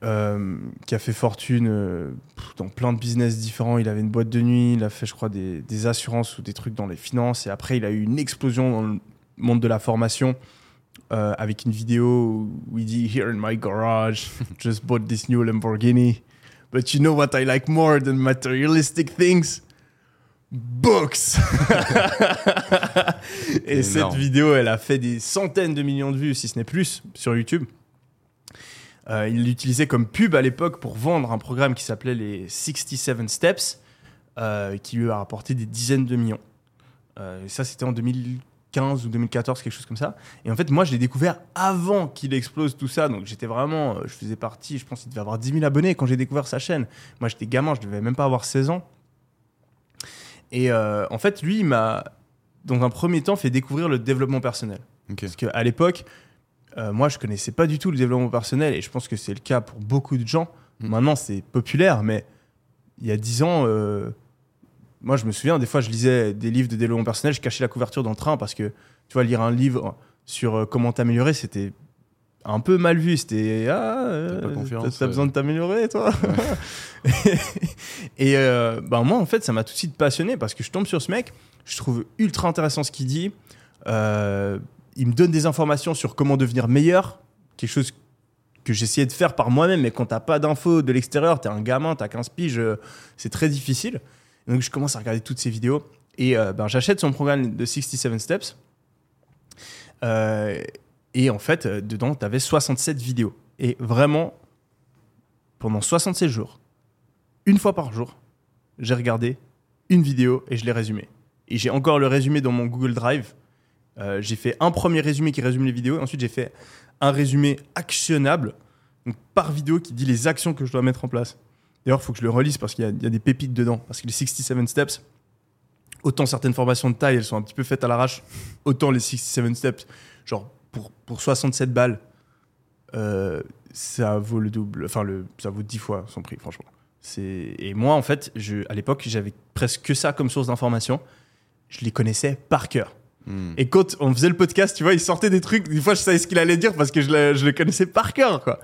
euh, qui a fait fortune euh, dans plein de business différents. Il avait une boîte de nuit, il a fait, je crois, des, des assurances ou des trucs dans les finances. Et après, il a eu une explosion dans le monde de la formation avec une vidéo où il dit Here in my garage, just bought this new Lamborghini. But you know what I like more than materialistic things? Books! Et cette vidéo, elle a fait des centaines de millions de vues, si ce n'est plus, sur YouTube. Euh, il l'utilisait comme pub à l'époque pour vendre un programme qui s'appelait les 67 Steps, euh, qui lui a rapporté des dizaines de millions. Euh, et ça, c'était en 2015 ou 2014, quelque chose comme ça. Et en fait, moi, je l'ai découvert avant qu'il explose tout ça. Donc, j'étais vraiment. euh, Je faisais partie, je pense qu'il devait avoir 10 000 abonnés quand j'ai découvert sa chaîne. Moi, j'étais gamin, je devais même pas avoir 16 ans. Et euh, en fait, lui, il m'a, dans un premier temps, fait découvrir le développement personnel. Parce qu'à l'époque, euh, moi, je connaissais pas du tout le développement personnel et je pense que c'est le cas pour beaucoup de gens. Mm. Maintenant, c'est populaire, mais il y a 10 ans, euh, moi, je me souviens, des fois, je lisais des livres de développement personnel, je cachais la couverture dans le train parce que, tu vois, lire un livre sur euh, comment t'améliorer, c'était un peu mal vu. C'était Ah, euh, T'as t'as euh. besoin de t'améliorer, toi? Et euh, ben, moi, en fait, ça m'a tout de suite passionné parce que je tombe sur ce mec, je trouve ultra intéressant ce qu'il dit. Euh, il me donne des informations sur comment devenir meilleur, quelque chose que j'essayais de faire par moi-même, mais quand t'as pas d'infos de l'extérieur, t'es un gamin, t'as 15 piges, euh, c'est très difficile. Donc je commence à regarder toutes ces vidéos et euh, ben, j'achète son programme de 67 Steps. Euh, et en fait, euh, dedans, t'avais 67 vidéos. Et vraiment, pendant 67 jours, une fois par jour, j'ai regardé une vidéo et je l'ai résumée. Et j'ai encore le résumé dans mon Google Drive. J'ai fait un premier résumé qui résume les vidéos. Et ensuite, j'ai fait un résumé actionnable donc par vidéo qui dit les actions que je dois mettre en place. D'ailleurs, il faut que je le relise parce qu'il y, a- des pépites dedans. Parce que les 67 Steps, autant certaines formations de taille, elles sont un petit peu faites à l'arrache, autant les 67 Steps, genre pour, pour 67 balles, euh, ça vaut le double, enfin, le, ça vaut 10 fois son prix, franchement. Et moi, en fait, je, à l'époque, j'avais presque que ça comme source d'information. Je les connaissais par cœur. Hmm. Et quand on faisait le podcast, tu vois, il sortait des trucs. Des fois, je savais ce qu'il allait dire parce que je le, connaissais par cœur, quoi.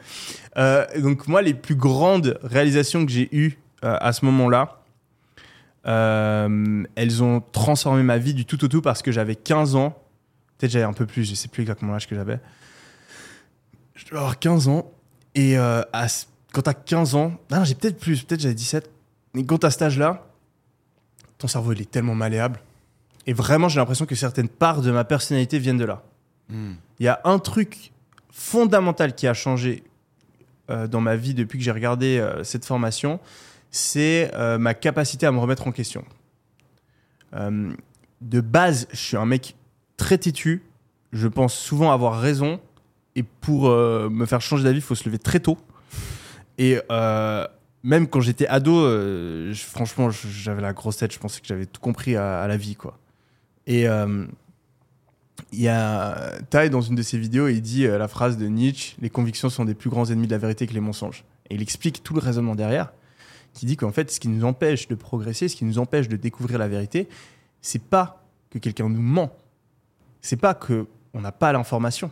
Euh, donc, moi, les plus grandes réalisations que j'ai eues euh, à ce moment-là, euh, elles ont transformé ma vie du tout au tout parce que j'avais 15 ans. Peut-être j'avais un peu plus, je sais plus exactement l'âge que j'avais. Je devais avoir 15 ans. Et à quand t'as 15 ans, j'ai peut-être plus, peut-être j'avais 17. Mais quand t'as cet âge-là, ton cerveau, il est tellement malléable. Et vraiment, j'ai l'impression que certaines parts de ma personnalité viennent de là. Hmm. Il y a un truc fondamental qui a changé euh, dans ma vie depuis que j'ai regardé euh, cette formation, c'est euh, ma capacité à me remettre en question. De base, je suis un mec très têtu. Je pense souvent avoir raison. Et pour me faire changer d'avis, il faut se lever très tôt. Et même quand j'étais ado, franchement, j'avais la grosse tête. Je pensais que j'avais tout compris à, à la vie, quoi. Et euh, il y a Ty dans une de ses vidéos, il dit euh, la phrase de Nietzsche les convictions sont des plus grands ennemis de la vérité que les mensonges. Et il explique tout le raisonnement derrière, qui dit qu'en fait, ce qui nous empêche de progresser, ce qui nous empêche de découvrir la vérité, c'est pas que quelqu'un nous ment, c'est pas que on n'a pas l'information,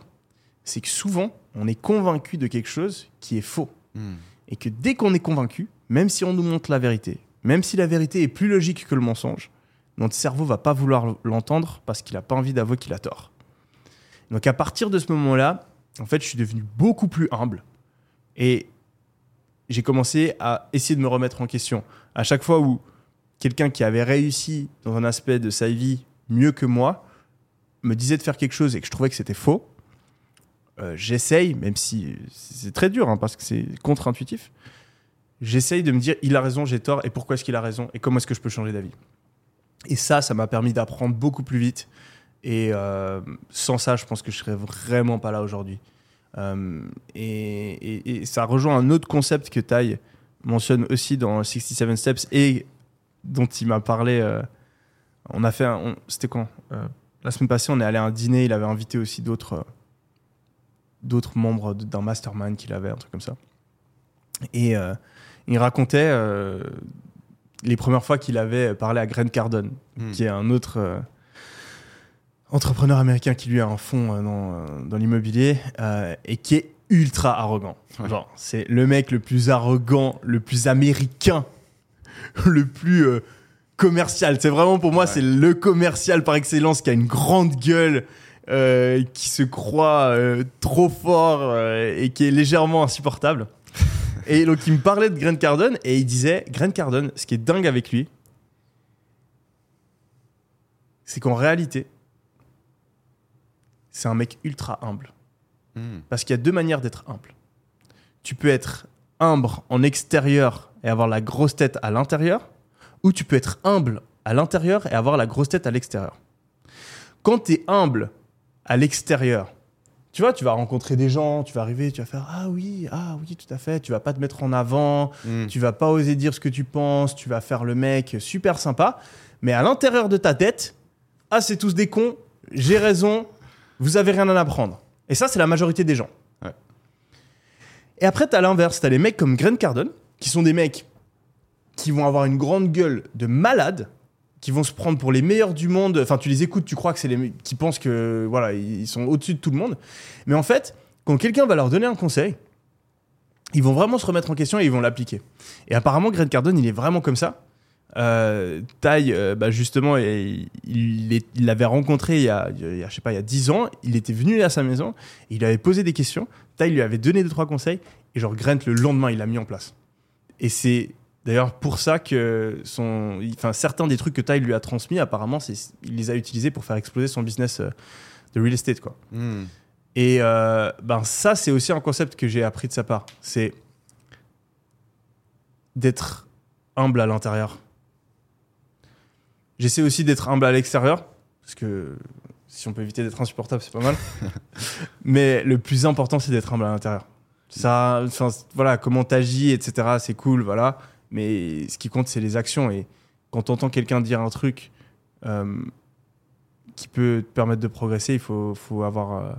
c'est que souvent on est convaincu de quelque chose qui est faux. Hmm. Et que dès qu'on est convaincu, même si on nous montre la vérité, même si la vérité est plus logique que le mensonge, notre cerveau va pas vouloir l'entendre parce qu'il a pas envie d'avouer qu'il a tort. Donc à partir de ce moment-là, en fait, je suis devenu beaucoup plus humble et j'ai commencé à essayer de me remettre en question. À chaque fois où quelqu'un qui avait réussi dans un aspect de sa vie mieux que moi me disait de faire quelque chose et que je trouvais que c'était faux, euh, j'essaye, même si c'est très dur hein, parce que c'est contre-intuitif, j'essaye de me dire il a raison, j'ai tort et pourquoi est-ce qu'il a raison et comment est-ce que je peux changer d'avis? Et ça, ça m'a permis d'apprendre beaucoup plus vite. Et euh, sans ça, je pense que je serais vraiment pas là aujourd'hui. Euh, et, ça rejoint un autre concept que Tai mentionne aussi dans 67 Steps et dont il m'a parlé. euh, on a fait, c'était quand La semaine passée, on est allé à un dîner. Il avait invité aussi d'autres, d'autres membres d'un mastermind qu'il avait, un truc comme ça. Et il racontait les premières fois qu'il avait parlé à Grant Cardone, Hmm. qui est un autre euh, entrepreneur américain qui lui a un fonds euh, dans, euh, dans l'immobilier et qui est ultra arrogant. Ouais. Genre, c'est le mec le plus arrogant, le plus américain, le plus commercial. C'est vraiment pour moi, Ouais. c'est le commercial par excellence qui a une grande gueule. euh, qui se croit euh, trop fort euh, et qui est légèrement insupportable. Et donc il me parlait de Grant Cardone et il disait Grant Cardone, ce qui est dingue avec lui, c'est qu'en réalité, c'est un mec ultra humble. Hmm. Parce qu'il y a deux manières d'être humble. Tu peux être humble en extérieur et avoir la grosse tête à l'intérieur, ou tu peux être humble à l'intérieur et avoir la grosse tête à l'extérieur. Quand tu es humble à l'extérieur, tu vois, tu vas rencontrer des gens, tu vas arriver, tu vas faire Ah oui, ah oui, tout à fait, tu vas pas te mettre en avant, Hmm. tu vas pas oser dire ce que tu penses, tu vas faire le mec super sympa, mais à l'intérieur de ta tête, ah c'est tous des cons, j'ai raison, vous avez rien à apprendre. Et ça c'est la majorité des gens. Ouais. Et après t'as l'inverse, t'as les mecs comme Grant Cardone, qui sont des mecs qui vont avoir une grande gueule de malade, qui vont se prendre pour les meilleurs du monde. Enfin, tu les écoutes, tu crois que c'est les qui pensent que voilà, ils sont au-dessus de tout le monde. Mais en fait, quand quelqu'un va leur donner un conseil, ils vont vraiment se remettre en question et ils vont l'appliquer. Et apparemment, Grant Cardone, il est vraiment comme ça. Euh, euh, bah, justement, il l'avait rencontré il y, a, il y je sais pas, il y a 10 ans. Il était venu à sa maison, il avait posé des questions. Ty lui avait donné deux trois conseils et genre Grant le lendemain, il l'a mis en place. Et c'est d'ailleurs pour ça que son, enfin certains des trucs que Ty lui a transmis, apparemment, c'est il les a utilisés pour faire exploser son business euh, de real estate quoi. Hmm. Et euh, ben ça, c'est aussi un concept que j'ai appris de sa part. C'est d'être humble à l'intérieur. J'essaie aussi d'être humble à l'extérieur, parce que si on peut éviter d'être insupportable, c'est pas mal. Mais le plus important, c'est d'être humble à l'intérieur. Ça, voilà, comment t'agis, etc., c'est cool, voilà. Mais ce qui compte, c'est les actions. Et quand t'entends quelqu'un dire un truc euh, qui peut te permettre de progresser, il faut, faut avoir euh,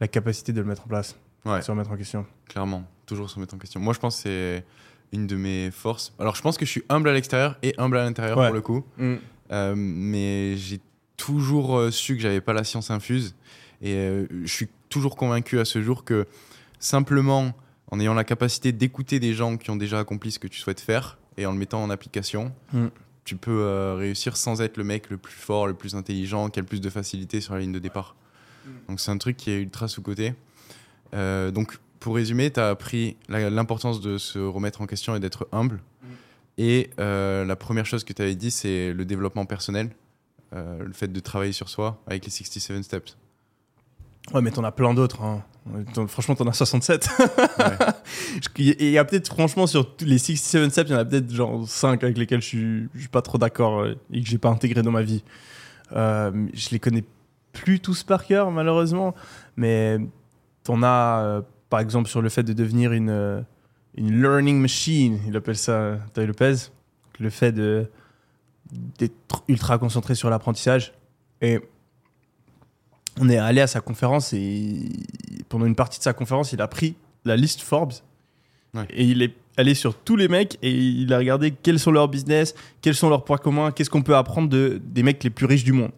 la capacité de le mettre en place, Ouais. de se remettre en question. Clairement, toujours se mettre en question. Moi, je pense que c'est une de mes forces. Alors, je pense que je suis humble à l'extérieur et humble à l'intérieur Ouais. pour le coup. Euh, mais j'ai toujours su que j'avais pas la science infuse. Et je suis toujours convaincu à ce jour que simplement en ayant la capacité d'écouter des gens qui ont déjà accompli ce que tu souhaites faire et en le mettant en application, Mm. tu peux euh, réussir sans être le mec le plus fort, le plus intelligent, qui a le plus de facilité sur la ligne de départ. Donc c'est un truc qui est ultra sous-côté. Euh, donc pour résumer, tu as appris l'importance de se remettre en question et d'être humble. Et euh, la première chose que tu avais dit, c'est le développement personnel, euh, le fait de travailler sur soi avec les 67 steps. Ouais, mais t'en as plein d'autres. hein. Franchement, t'en as 67. Ouais. Je- Et il y a peut-être, franchement, sur tous les 67 steps, il y en a peut-être genre 5 avec lesquels je suis, je suis pas trop d'accord euh, et que j'ai pas intégré dans ma vie. Euh, je les connais plus tous par cœur, malheureusement. Mais t'en as, euh, par exemple, sur le fait de devenir une, euh, une learning machine. Il appelle ça, Ty Lopez. Le fait d'être ultra concentré sur l'apprentissage. Et on est allé à sa conférence et pendant une partie de sa conférence, il a pris la liste Forbes Ouais. et il est allé sur tous les mecs et il a regardé quels sont leurs business, quels sont leurs points communs, qu'est-ce qu'on peut apprendre de, des mecs les plus riches du monde.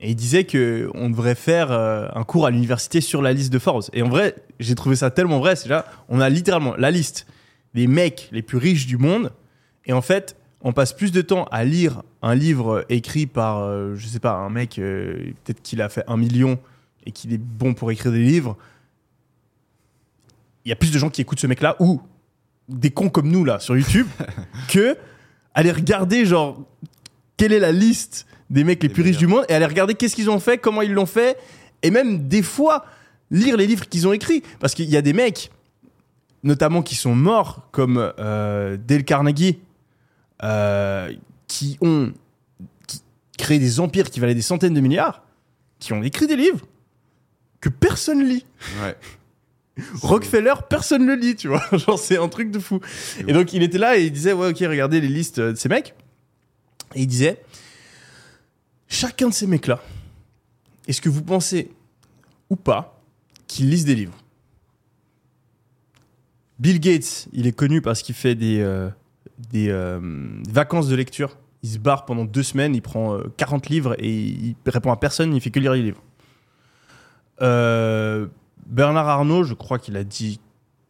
Et il disait que on devrait faire euh, un cours à l'université sur la liste de Forbes. Et en vrai, j'ai trouvé ça tellement vrai. C'est là, on a littéralement la liste des mecs les plus riches du monde. Et en fait, on passe plus de temps à lire un livre écrit par, euh, je sais pas, un mec, euh, peut-être qu'il a fait un million et qu'il est bon pour écrire des livres. Il y a plus de gens qui écoutent ce mec-là ou des cons comme nous là sur YouTube que aller regarder genre quelle est la liste des mecs les plus riches du monde et aller regarder qu'est-ce qu'ils ont fait, comment ils l'ont fait et même des fois lire les livres qu'ils ont écrits parce qu'il y a des mecs notamment qui sont morts comme euh, Dale Carnegie euh, qui ont qui créé des empires qui valaient des centaines de milliards qui ont écrit des livres que personne lit. Ouais. Rockefeller, personne le lit, tu vois. Genre, c'est un truc de fou. Et donc, il était là et il disait, ouais, ok, regardez les listes euh, de ces mecs. Et il disait, chacun de ces mecs-là, est-ce que vous pensez ou pas qu'ils lisent des livres? Bill Gates, il est connu parce qu'il fait des, euh, des euh, vacances de lecture. Il se barre pendant deux semaines, il prend euh, 40 livres et il répond à personne, il fait que lire les livres. Euh, Bernard Arnault, je crois qu'il a dit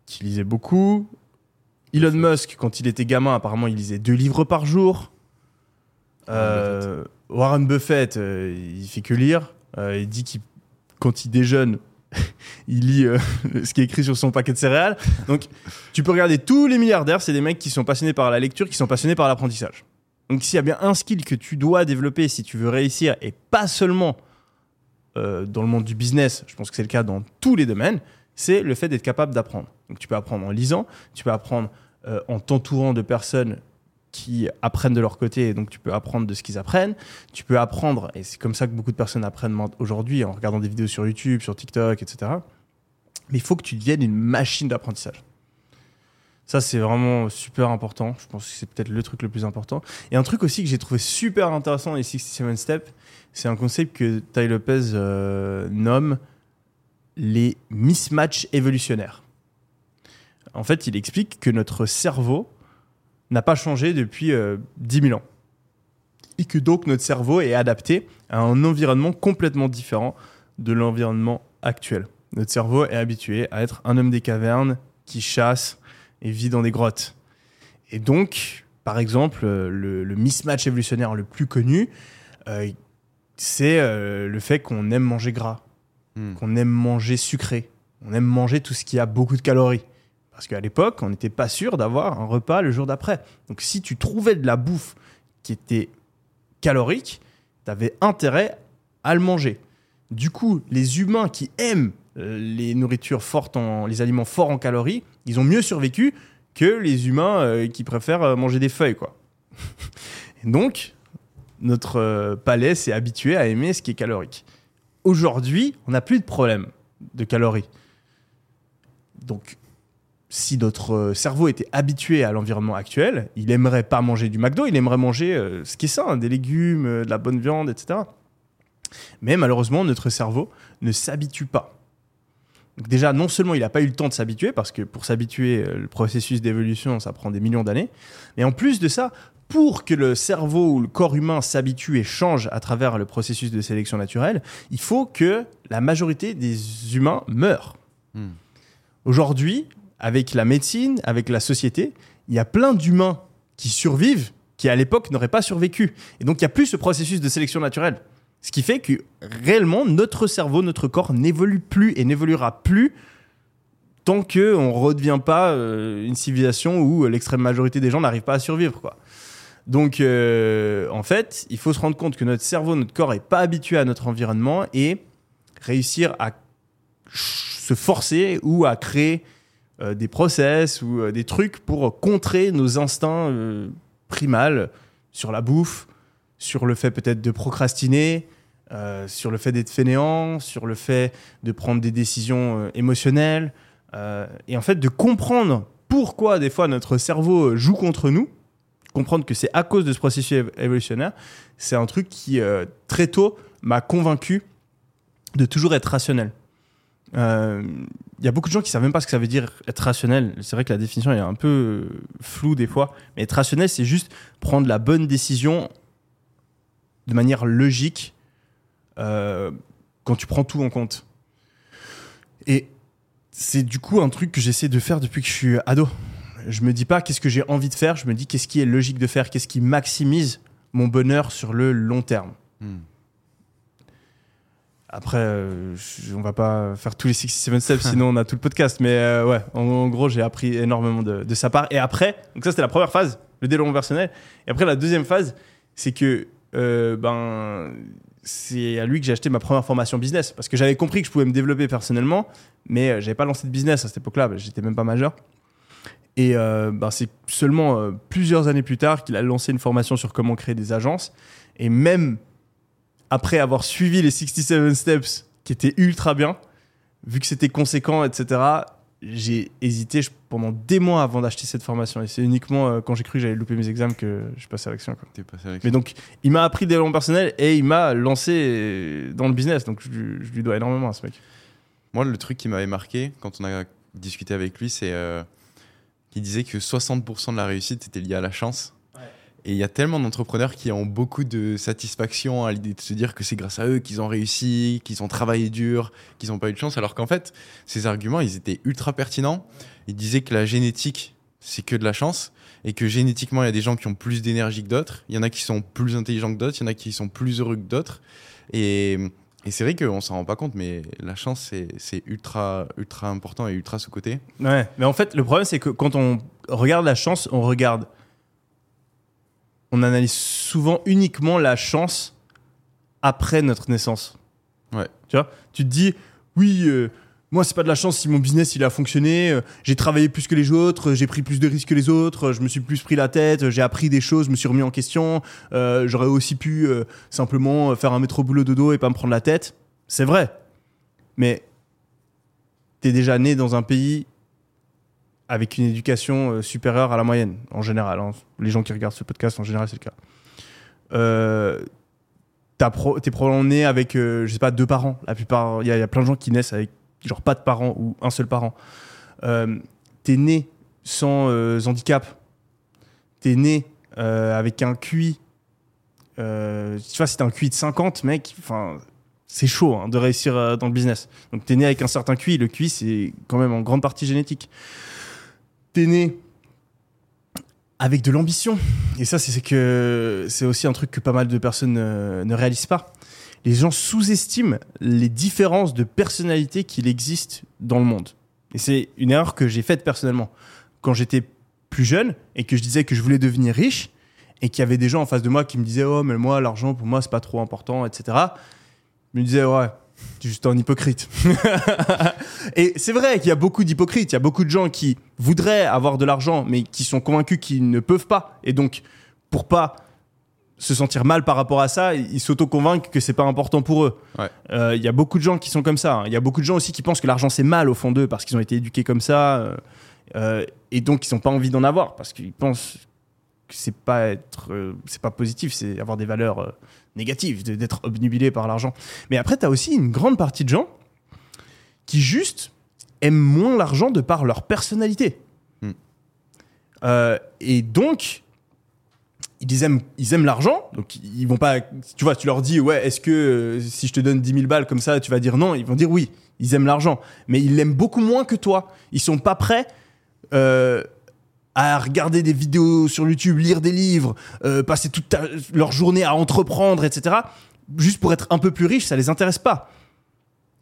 qu'il lisait beaucoup. Elon Musk, quand il était gamin, apparemment, il lisait deux livres par jour. Euh, Warren Buffett, euh, il fait que lire. Euh, il dit qu'il, quand il déjeune, il lit euh, ce qui est écrit sur son paquet de céréales. Donc, tu peux regarder tous les milliardaires, c'est des mecs qui sont passionnés par la lecture, qui sont passionnés par l'apprentissage. Donc, s'il y a bien un skill que tu dois développer si tu veux réussir, et pas seulement euh, dans le monde du business, je pense que c'est le cas dans tous les domaines, c'est le fait d'être capable d'apprendre. Donc, tu peux apprendre en lisant, tu peux apprendre euh, en t'entourant de personnes qui apprennent de leur côté, et donc tu peux apprendre de ce qu'ils apprennent. Tu peux apprendre, et c'est comme ça que beaucoup de personnes apprennent aujourd'hui, en regardant des vidéos sur YouTube, sur TikTok, etc. Mais il faut que tu deviennes une machine d'apprentissage. Ça, c'est vraiment super important. Je pense que c'est peut-être le truc le plus important. Et un truc aussi que j'ai trouvé super intéressant dans les 67 Steps, c'est un concept que Tai Lopez euh, nomme les mismatchs évolutionnaires. En fait, il explique que notre cerveau n'a pas changé depuis euh, 10 000 ans. Et que donc notre cerveau est adapté à un environnement complètement différent de l'environnement actuel. Notre cerveau est habitué à être un homme des cavernes qui chasse et vit dans des grottes. Et donc, par exemple, le, le mismatch évolutionnaire le plus connu, euh, c'est euh, le fait qu'on aime manger gras, Hmm. qu'on aime manger sucré, on aime manger tout ce qui a beaucoup de calories. Parce qu'à l'époque, on n'était pas sûr d'avoir un repas le jour d'après. Donc si tu trouvais de la bouffe qui était calorique, tu avais intérêt à le manger. Du coup, les humains qui aiment euh, les nourritures fortes en les aliments forts en calories, ils ont mieux survécu que les humains euh, qui préfèrent euh, manger des feuilles quoi. Donc notre palais s'est habitué à aimer ce qui est calorique. Aujourd'hui, on n'a plus de problème de calories. Donc si notre euh, cerveau était habitué à l'environnement actuel, il aimerait pas manger du McDo, il aimerait manger euh, ce qui est sain, des légumes, euh, de la bonne viande, etc. Mais malheureusement, notre cerveau ne s'habitue pas. Donc déjà, non seulement il n'a pas eu le temps de s'habituer, parce que pour s'habituer, euh, le processus d'évolution, ça prend des millions d'années, mais en plus de ça, pour que le cerveau ou le corps humain s'habitue et change à travers le processus de sélection naturelle, il faut que la majorité des humains meurent. Hmm. Aujourd'hui, avec la médecine, avec la société, il y a plein d'humains qui survivent qui à l'époque n'auraient pas survécu. Et donc il n'y a plus ce processus de sélection naturelle. Ce qui fait que réellement notre cerveau, notre corps n'évolue plus et n'évoluera plus tant que on redevient pas euh, une civilisation où l'extrême majorité des gens n'arrivent pas à survivre. Donc euh, en fait, il faut se rendre compte que notre cerveau, notre corps est pas habitué à notre environnement et réussir à se forcer ou à créer euh, des process ou euh, des trucs pour contrer nos instincts euh, primals sur la bouffe, sur le fait peut-être de procrastiner, sur le fait d'être fainéant, sur le fait de prendre des décisions émotionnelles, et en fait de comprendre pourquoi des fois notre cerveau joue contre nous, comprendre que c'est à cause de ce processus év- évolutionnaire, c'est un truc qui très tôt m'a convaincu de toujours être rationnel. Euh, Il y a beaucoup de gens qui savent même pas ce que ça veut dire être rationnel. C'est vrai que la définition est un peu euh, floue des fois, mais être rationnel, c'est juste prendre la bonne décision de manière logique euh, quand tu prends tout en compte. Et c'est du coup un truc que j'essaie de faire depuis que je suis ado. je me dis pas qu'est-ce que j'ai envie de faire, je me dis qu'est-ce qui est logique de faire, qu'est-ce qui maximise mon bonheur sur le long terme. Hmm. Après, euh, on va pas faire tous les 67 steps, sinon on a tout le podcast. Mais euh, ouais, en, gros, j'ai appris énormément de, sa part. Et après, donc ça c'était la première phase, le développement personnel. Et après, la deuxième phase, c'est que euh, ben, c'est à lui que j'ai acheté ma première formation business. Parce que j'avais compris que je pouvais me développer personnellement, mais euh, j'avais pas lancé de business à cette époque-là, bah, j'étais même pas majeur. Et ben, c'est seulement plusieurs années plus tard qu'il a lancé une formation sur comment créer des agences. Et même après avoir suivi les 67 steps qui étaient ultra bien, vu que c'était conséquent, etc., j'ai hésité pendant des mois avant d'acheter cette formation. Et c'est uniquement euh, quand j'ai cru que j'allais louper mes examens que je passais à l'action. passé Mais donc, il m'a appris le développement personnel et il m'a lancé euh, dans le business. Donc, je, lui- je lui dois énormément à ce mec. Moi, le truc qui m'avait marqué quand on a discuté avec lui, c'est euh, qu'il disait que 60% de la réussite était liée à la chance. Et il y a tellement d'entrepreneurs qui ont beaucoup de satisfaction à l'idée de se dire que c'est grâce à eux qu'ils ont réussi, qu'ils ont travaillé dur, qu'ils n'ont pas eu de chance, alors qu'en fait, ces arguments, ils étaient ultra pertinents. Il disait que la génétique, c'est que de la chance, et que génétiquement, il y a des gens qui ont plus d'énergie que d'autres, il y en a qui sont plus intelligents que d'autres, il y en a qui sont plus heureux que d'autres. Et, c'est vrai qu'on s'en rend pas compte, mais la chance, c'est- c'est ultra, ultra important et ultra sous-côté. Ouais, mais en fait, le problème, c'est que quand on regarde la chance, on regarde. On analyse souvent uniquement la chance après notre naissance. Ouais. Tu vois Tu te dis, oui, euh, moi, c'est pas de la chance si mon business il a fonctionné. euh, j'ai travaillé plus que les autres, j'ai pris plus de risques que les autres, euh, je me suis plus pris la tête, j'ai appris des choses, je me suis remis en question. euh, J'aurais aussi pu simplement faire un métro boulot dodo et pas me prendre la tête. C'est vrai. Mais t'es déjà né dans un pays avec une éducation euh, supérieure à la moyenne, en général. hein. Les gens qui regardent ce podcast, en général, c'est le cas. Euh, T'es probablement né avec, euh, je sais pas, deux parents. La plupart, il y, a- plein de gens qui naissent avec, genre, pas de parents ou un seul parent. Euh, T'es né sans euh, handicap. T'es né avec un QI. tu vois, si un QI de 50, mec, enfin, c'est chaud hein, de réussir dans le business. Donc t'es né avec un certain QI. Le QI, c'est quand même en grande partie génétique. T'es né avec de l'ambition. Et ça, c'est que c'est aussi un truc que pas mal de personnes euh, ne réalisent pas. Les gens sous-estiment les différences de personnalité qu'il existe dans le monde. Et c'est une erreur que j'ai faite personnellement. Quand j'étais plus jeune et que je disais que je voulais devenir riche et qu'il y avait des gens en face de moi qui me disaient Oh, mais moi, l'argent, pour moi, c'est pas trop important, etc. Je me disais Ouais, tu es juste un hypocrite. et c'est vrai qu'il y a beaucoup d'hypocrites. Il y a beaucoup de gens qui voudraient avoir de l'argent, mais qui sont convaincus qu'ils ne peuvent pas. Et donc, pour pas se sentir mal par rapport à ça, ils s'auto-convainquent que c'est pas important pour eux. Ouais. Euh, Il y a beaucoup de gens qui sont comme ça. hein. Il y a beaucoup de gens aussi qui pensent que l'argent c'est mal au fond d'eux parce qu'ils ont été éduqués comme ça. euh, euh, et donc ils n'ont pas envie d'en avoir parce qu'ils pensent c'est pas être, euh, c'est pas positif, c'est avoir des valeurs euh, négatives, d'être obnubilé par l'argent. Mais après, tu as aussi une grande partie de gens qui juste aiment moins l'argent de par leur personnalité. Hmm. Euh, et donc, ils aiment, ils aiment l'argent, donc ils vont pas. Tu vois, tu leur dis, ouais, est-ce que si je te donne 10 000 balles comme ça, tu vas dire non Ils vont dire oui, ils aiment l'argent, mais ils l'aiment beaucoup moins que toi. Ils sont pas prêts euh, à regarder des vidéos sur YouTube, lire des livres, euh, passer toute ta- leur journée à entreprendre, etc. Juste pour être un peu plus riches, ça les intéresse pas.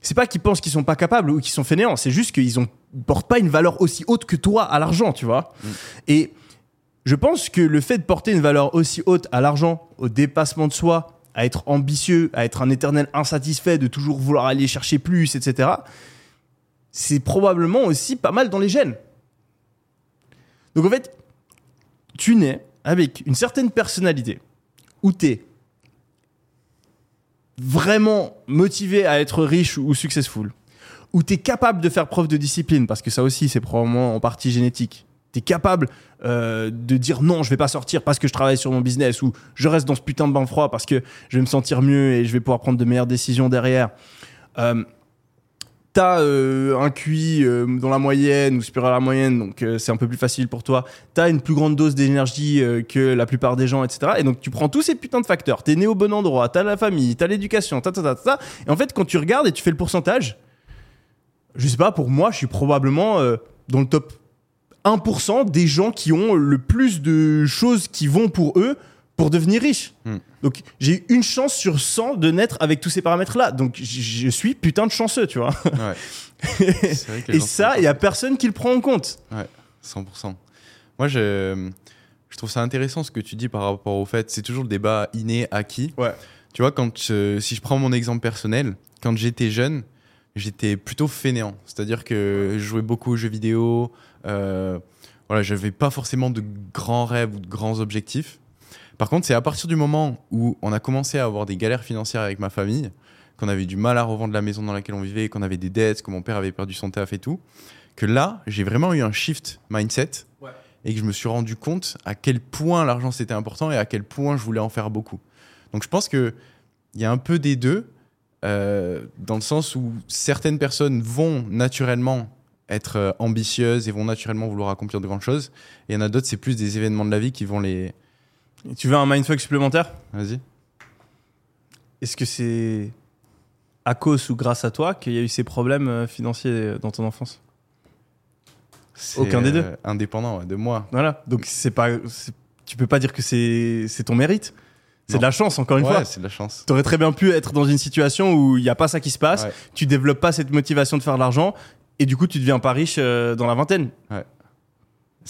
C'est pas qu'ils pensent qu'ils sont pas capables ou qu'ils sont fainéants, c'est juste qu'ils ont portent pas une valeur aussi haute que toi à l'argent, tu vois. Et je pense que le fait de porter une valeur aussi haute à l'argent, au dépassement de soi, à être ambitieux, à être un éternel insatisfait, de toujours vouloir aller chercher plus, etc., c'est probablement aussi pas mal dans les gènes. Donc en fait, tu nais avec une certaine personnalité où tu es vraiment motivé à être riche ou successful, où tu es capable de faire preuve de discipline, parce que ça aussi c'est probablement en partie génétique. Tu es capable euh, de dire non, je vais pas sortir parce que je travaille sur mon business, ou je reste dans ce putain de bain froid parce que je vais me sentir mieux et je vais pouvoir prendre de meilleures décisions derrière. Euh, T'as euh, un QI euh, dans la moyenne ou supérieur à la moyenne, donc euh, c'est un peu plus facile pour toi. T'as une plus grande dose d'énergie que la plupart des gens, etc. Et donc tu prends tous ces putains de facteurs. T'es né au bon endroit, t'as la famille, t'as l'éducation, ta ta ta ta. Et en fait, quand tu regardes et tu fais le pourcentage, je sais pas, pour moi, je suis probablement dans le top 1% des gens qui ont le plus de choses qui vont pour eux pour devenir riches. Hmm. Donc j'ai une chance sur 100 de naître avec tous ces paramètres-là. Donc je suis putain de chanceux, tu vois. Ouais. Vrai que Et ça, il y a personne qui le prend en compte. 100%. Moi, je, je trouve ça intéressant ce que tu dis par rapport au fait, c'est toujours le débat inné, acquis. Ouais. Tu vois, quand euh, si je prends mon exemple personnel, quand j'étais jeune, j'étais plutôt fainéant. C'est-à-dire que je jouais beaucoup aux jeux vidéo. Euh, voilà, j'avais pas forcément de grands rêves ou de grands objectifs. Par contre, c'est à partir du moment où on a commencé à avoir des galères financières avec ma famille, qu'on avait du mal à revendre la maison dans laquelle on vivait, qu'on avait des dettes, que mon père avait perdu son taf et tout, que là, j'ai vraiment eu un shift mindset Ouais. et que je me suis rendu compte à quel point l'argent c'était important et à quel point je voulais en faire beaucoup. Donc je pense que il y a un peu des deux, euh, dans le sens où certaines personnes vont naturellement être euh, ambitieuses et vont naturellement vouloir accomplir de grandes choses, et il y en a d'autres, c'est plus des événements de la vie qui vont les... Tu veux un mindfuck supplémentaire Vas-y. Est-ce que c'est à cause ou grâce à toi qu'il y a eu ces problèmes euh, financiers dans ton enfance? Aucun des deux. euh, Indépendant ouais, de moi. Voilà. Donc c'est pas, tu peux pas dire que c'est ton mérite. C'est de la chance, encore une ouais, fois. c'est de la chance. T'aurais très bien pu être dans une situation où il n'y a pas ça qui se passe, Ouais. tu développes pas cette motivation de faire de l'argent, et du coup tu deviens pas riche euh, dans la vingtaine.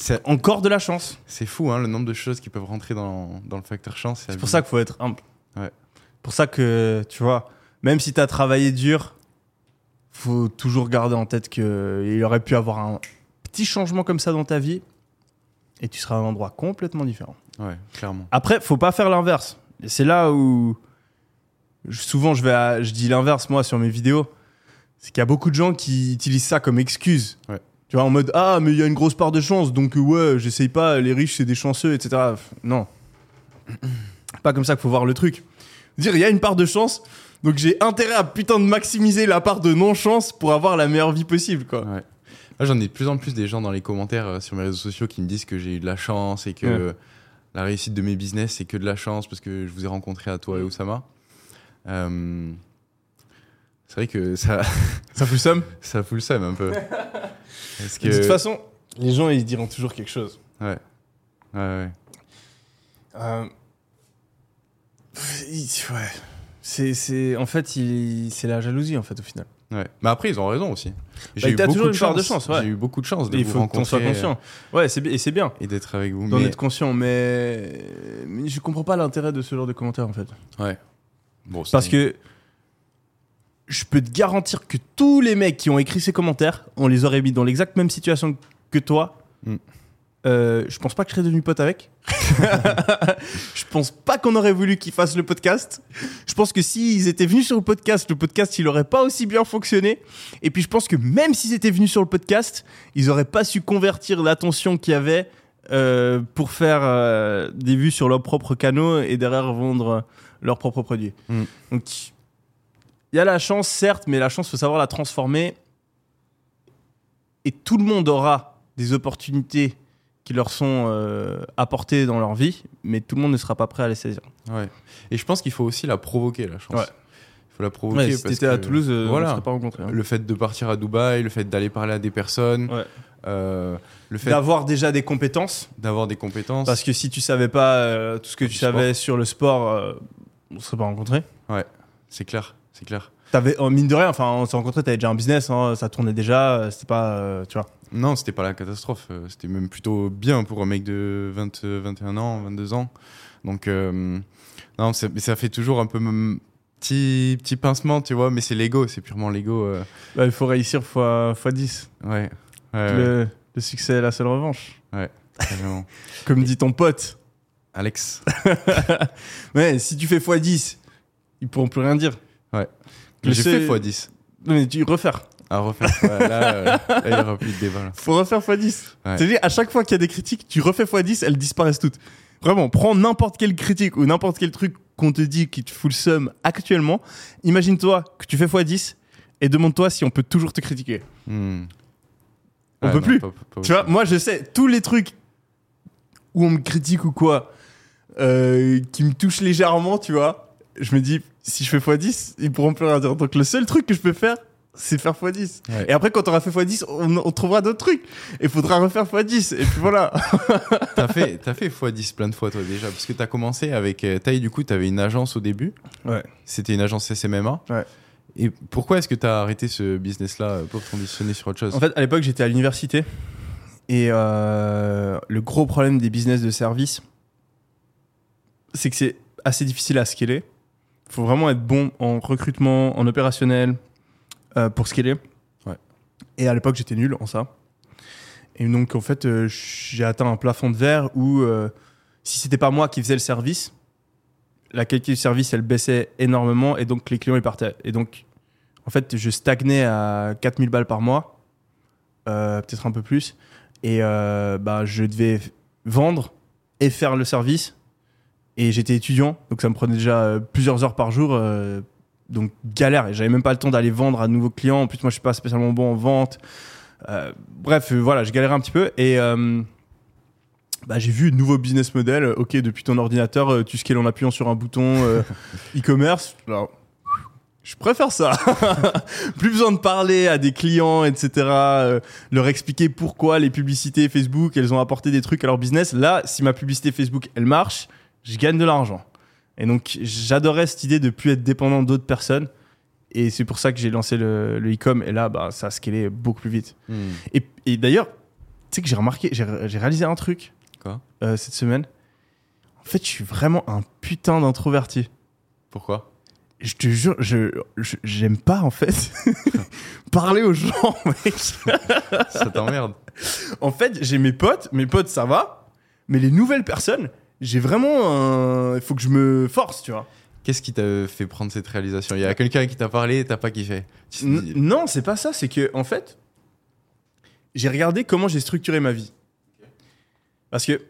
C'est, Encore de la chance. c'est fou, hein, le nombre de choses qui peuvent rentrer dans, dans le facteur chance. C'est pour ça qu'il faut être humble. Ouais. Pour ça que, tu vois, même si t'as travaillé dur, faut toujours garder en tête qu'il aurait pu avoir un petit changement comme ça dans ta vie, et tu seras à un endroit complètement différent. Ouais, clairement. Après, faut pas faire l'inverse. Et c'est là où souvent je vais, à- je dis l'inverse moi sur mes vidéos. C'est qu'il y a beaucoup de gens qui utilisent ça comme excuse. Ouais. Tu vois, en mode ah mais il y a une grosse part de chance, donc euh, ouais, j'essaye pas. Les riches c'est des chanceux, etc. Non, pas comme ça qu'il faut voir le truc. Dire il y a une part de chance, donc j'ai intérêt à putain de maximiser la part de non chance pour avoir la meilleure vie possible quoi. Ouais. Là, j'en ai de plus en plus des gens dans les commentaires euh, sur mes réseaux sociaux qui me disent que j'ai eu de la chance et que la réussite de mes business, c'est que de la chance parce que je vous ai rencontré à toi et Oussama. Euh, c'est vrai que ça, Ça fout le seum? ça fout le seum un peu. Que... De toute façon, les gens ils diront toujours quelque chose. Ouais. Ouais, ouais. Euh, Ouais. C'est, c'est, en fait, il- c'est la jalousie, en fait, au final. ouais. Mais après, ils ont raison aussi. Bah, t'as toujours une part de chance, ouais. J'ai eu beaucoup de chance de il vous faut qu'on soit conscient. Ouais, c'est, et c'est bien et d'être avec vous. d'en Mais... être conscient, mais... mais je comprends pas l'intérêt de ce genre de commentaires, en fait. Ouais. Bon, c'est- Parce que je peux te garantir que tous les mecs qui ont écrit ces commentaires, on les aurait mis dans l'exacte même situation que toi. Mm. Euh, je pense pas que je serais devenu pote avec. je pense pas qu'on aurait voulu qu'ils fassent le podcast. Je pense que s'ils étaient venus sur le podcast, le podcast il aurait pas aussi bien fonctionné. Et puis je pense que même s'ils étaient venus sur le podcast, ils auraient pas su convertir l'attention qu'il y avait euh, pour faire euh, des vues sur leurs propres canaux et derrière vendre leurs propres produits. Mm. Donc il y a la chance, certes, mais la chance, faut savoir la transformer. Et tout le monde aura des opportunités qui leur sont euh, apportées dans leur vie, mais tout le monde ne sera pas prêt à les saisir. Ouais. Et je pense qu'il faut aussi la provoquer, la chance. Ouais. Il faut la provoquer. Ouais, si parce t'étais à que- Toulouse, euh, on ne voilà. serait pas rencontrés. hein. Le fait de partir à Dubaï, le fait d'aller parler à des personnes, Ouais. euh, le fait D'avoir déjà des compétences, d'avoir des compétences. parce que si tu savais pas euh, tout ce que tu savais sur le sport, on ne serait pas rencontrés. C'est clair, c'est clair. T'avais, oh, mine de rien, enfin, on s'est rencontrés, t'avais déjà un business, hein, ça tournait déjà, euh, c'était pas, euh, tu vois. Non, c'était pas la catastrophe. euh, C'était même plutôt bien pour un mec de 20, euh, 21 ans, 22 ans. Donc, euh, non, mais ça fait toujours un peu petit, petit pincement, tu vois, mais c'est l'ego, c'est purement l'ego. euh, Bah, il faut réussir fois, fois 10. ouais. ouais, ouais, Le, succès est la seule revanche. carrément. Comme dit ton pote. Alex, Ouais, si tu fais x10, ils pourront plus rien dire. Ouais. J'ai fait x10. Non, mais tu refaire. À refaire. Ouais, là, euh, là, il y aura plus de débat. là. Faut refaire x10. Ouais. C'est-à-dire, à chaque fois qu'il y a des critiques, tu refais x10, elles disparaissent toutes. Vraiment, prends n'importe quelle critique ou n'importe quel truc qu'on te dit qui te fout le seum actuellement. Imagine-toi que tu fais x10 et demande-toi si on peut toujours te critiquer. Hmm. On Ouais, peut non, plus. pas- pas Tu vois, moi je sais, tous les trucs où on me critique ou quoi, euh, qui me touchent légèrement, tu vois, je me dis, si je fais x10, ils pourront plus rien dire. Donc le seul truc que je peux faire, c'est faire x10. Ouais. Et après, quand on aura fait x10, on, on trouvera d'autres trucs. Et il faudra refaire x10. Et puis voilà. T'as fait, t'as fait x10 plein de fois, toi, déjà. Parce que t'as commencé avec. Euh, Taille, du coup, t'avais une agence au début. Ouais. C'était une agence SMMA. Ouais. Et pourquoi est-ce que t'as arrêté ce business-là euh, pour te conditionner sur autre chose? En fait, à l'époque, j'étais à l'université. Et euh, le gros problème des business de service, c'est que c'est assez difficile à scaler. Il faut vraiment être bon en recrutement, en opérationnel, euh, pour scaler. Ouais. Et à l'époque, j'étais nul en ça. Et donc, en fait, euh, j'ai atteint un plafond de verre où, euh, si c'était pas moi qui faisais le service, la qualité du service, elle baissait énormément et donc les clients, ils partaient. Et donc, en fait, je stagnais à 4000 balles par mois, euh, peut-être un peu plus. Et euh, bah, je devais vendre et faire le service. Et j'étais étudiant, donc ça me prenait déjà euh, plusieurs heures par jour. euh, donc galère. Et j'avais même pas le temps d'aller vendre à de nouveaux clients. En plus, moi, je suis pas spécialement bon en vente. Euh, bref, euh, voilà, je galérais un petit peu. Et euh, bah, j'ai vu de nouveau business model. Ok, depuis ton ordinateur, euh, tu scales en appuyant sur un bouton euh, e-commerce. Alors, Je préfère ça. Plus besoin de parler à des clients, etc. euh, leur expliquer pourquoi les publicités Facebook, elles ont apporté des trucs à leur business. Là, si ma publicité Facebook, elle marche, je gagne de l'argent. Et donc, j'adorais cette idée de plus être dépendant d'autres personnes. Et c'est pour ça que j'ai lancé le, le e-com. Et là, bah, ça a scalé beaucoup plus vite. Hmm. Et, et d'ailleurs, tu sais que j'ai remarqué, j'ai réalisé un truc Quoi? euh, cette semaine. En fait, je suis vraiment un putain d'introverti. Pourquoi? Je te jure, je je- j'aime pas en fait parler aux gens, mec. Ça t'emmerde. En fait, j'ai mes potes, mes potes ça va, mais les nouvelles personnes, j'ai vraiment un... il faut que je me force, tu vois. Qu'est-ce qui t'a fait prendre cette réalisation? Il y a quelqu'un qui t'a parlé et t'as pas kiffé. Tu te N- dis- non, c'est pas ça, c'est que en fait, j'ai regardé comment j'ai structuré ma vie. Parce que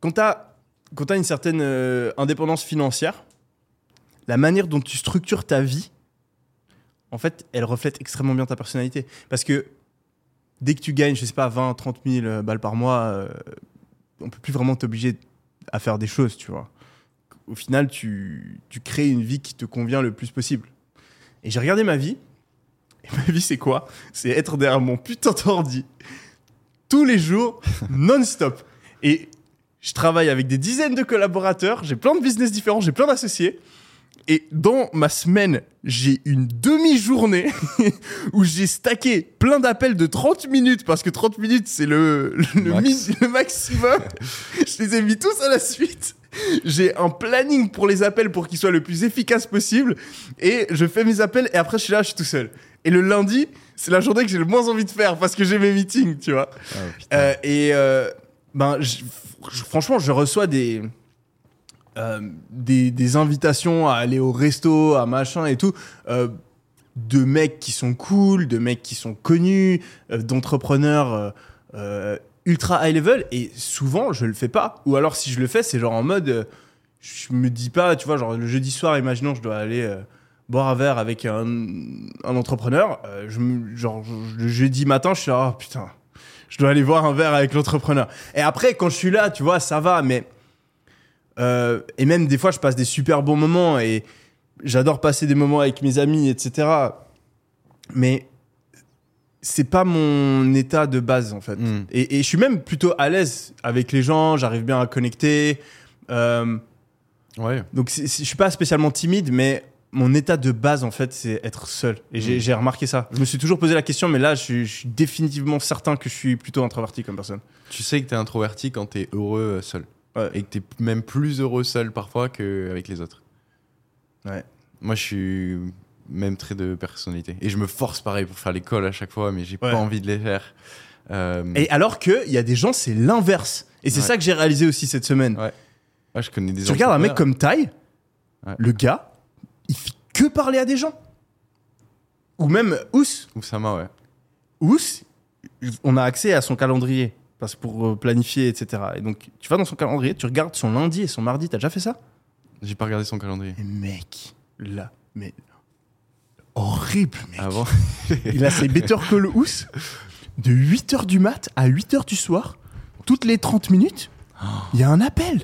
quand t'as quand t'as une certaine euh, indépendance financière, la manière dont tu structures ta vie, en fait, elle reflète extrêmement bien ta personnalité. Parce que dès que tu gagnes, je sais pas, 20, 30 000 balles par mois, euh, on peut plus vraiment t'obliger à faire des choses, tu vois. Au final, tu, tu crées une vie qui te convient le plus possible. Et j'ai regardé ma vie. Et ma vie, c'est quoi? C'est être derrière mon putain d'ordi tous les jours, non-stop. Et je travaille avec des dizaines de collaborateurs, j'ai plein de business différents, j'ai plein d'associés. Et dans ma semaine, j'ai une demi-journée où j'ai stacké plein d'appels de 30 minutes, parce que 30 minutes, c'est le, le, Max. mi- le maximum. je les ai mis tous à la suite. J'ai un planning pour les appels pour qu'ils soient le plus efficace possible. Et je fais mes appels et après, je suis là, je suis tout seul. Et le lundi, c'est la journée que j'ai le moins envie de faire parce que j'ai mes meetings, tu vois. Ah. Euh, et euh, ben, franchement, je reçois des, euh, des, invitations à aller au resto, à machin et tout, euh, de mecs qui sont cool, de mecs qui sont connus, euh, d'entrepreneurs ultra high level. Et souvent, je le fais pas. Ou alors, si je le fais, c'est genre en mode, je me dis pas, tu vois, genre le jeudi soir, imaginons, je dois aller. boire un verre avec un, entrepreneur, je genre le jeudi matin, je suis là, oh putain, je dois aller voir un verre avec l'entrepreneur. Et après, quand je suis là, tu vois, ça va, mais. Euh, et même des fois, je passe des super bons moments et j'adore passer des moments avec mes amis, etc. Mais c'est pas mon état de base, en fait. Hmm. Et, et je suis même plutôt à l'aise avec les gens, j'arrive bien à connecter. Euh, Ouais. donc c'est- c'est- je suis pas spécialement timide, mais mon état de base, en fait, c'est être seul. Et j'ai Mm. j'ai remarqué ça. Je me suis toujours posé la question, mais là, je suis, je suis définitivement certain que je suis plutôt introverti comme personne. Tu sais que t'es introverti quand t'es heureux euh, seul. Et que t'es même plus heureux seul parfois qu'avec les autres. Ouais. Moi, je suis même trait de personnalité. Et je me force pareil pour faire l'école à chaque fois, mais j'ai Ouais. pas envie de les faire. Euh, Et alors qu'il y a des gens, c'est l'inverse. Et c'est Ouais. ça que j'ai réalisé aussi cette semaine. Ouais. je connais des Tu regardes un mec comme Ouais. le gars, il fait que parler à des gens. Ou même Ous. Oussama, ouais. Ous, on a accès à son calendrier parce que pour euh, planifier, etc. Et donc, tu vas dans son calendrier, tu regardes son lundi et son mardi. T'as déjà fait ça? J'ai pas regardé son calendrier. Et mec, là, mais horrible, mec. Avant Il a ses Better Call Ous de 8h du mat à 8h du soir, toutes les 30 minutes, il y a un appel.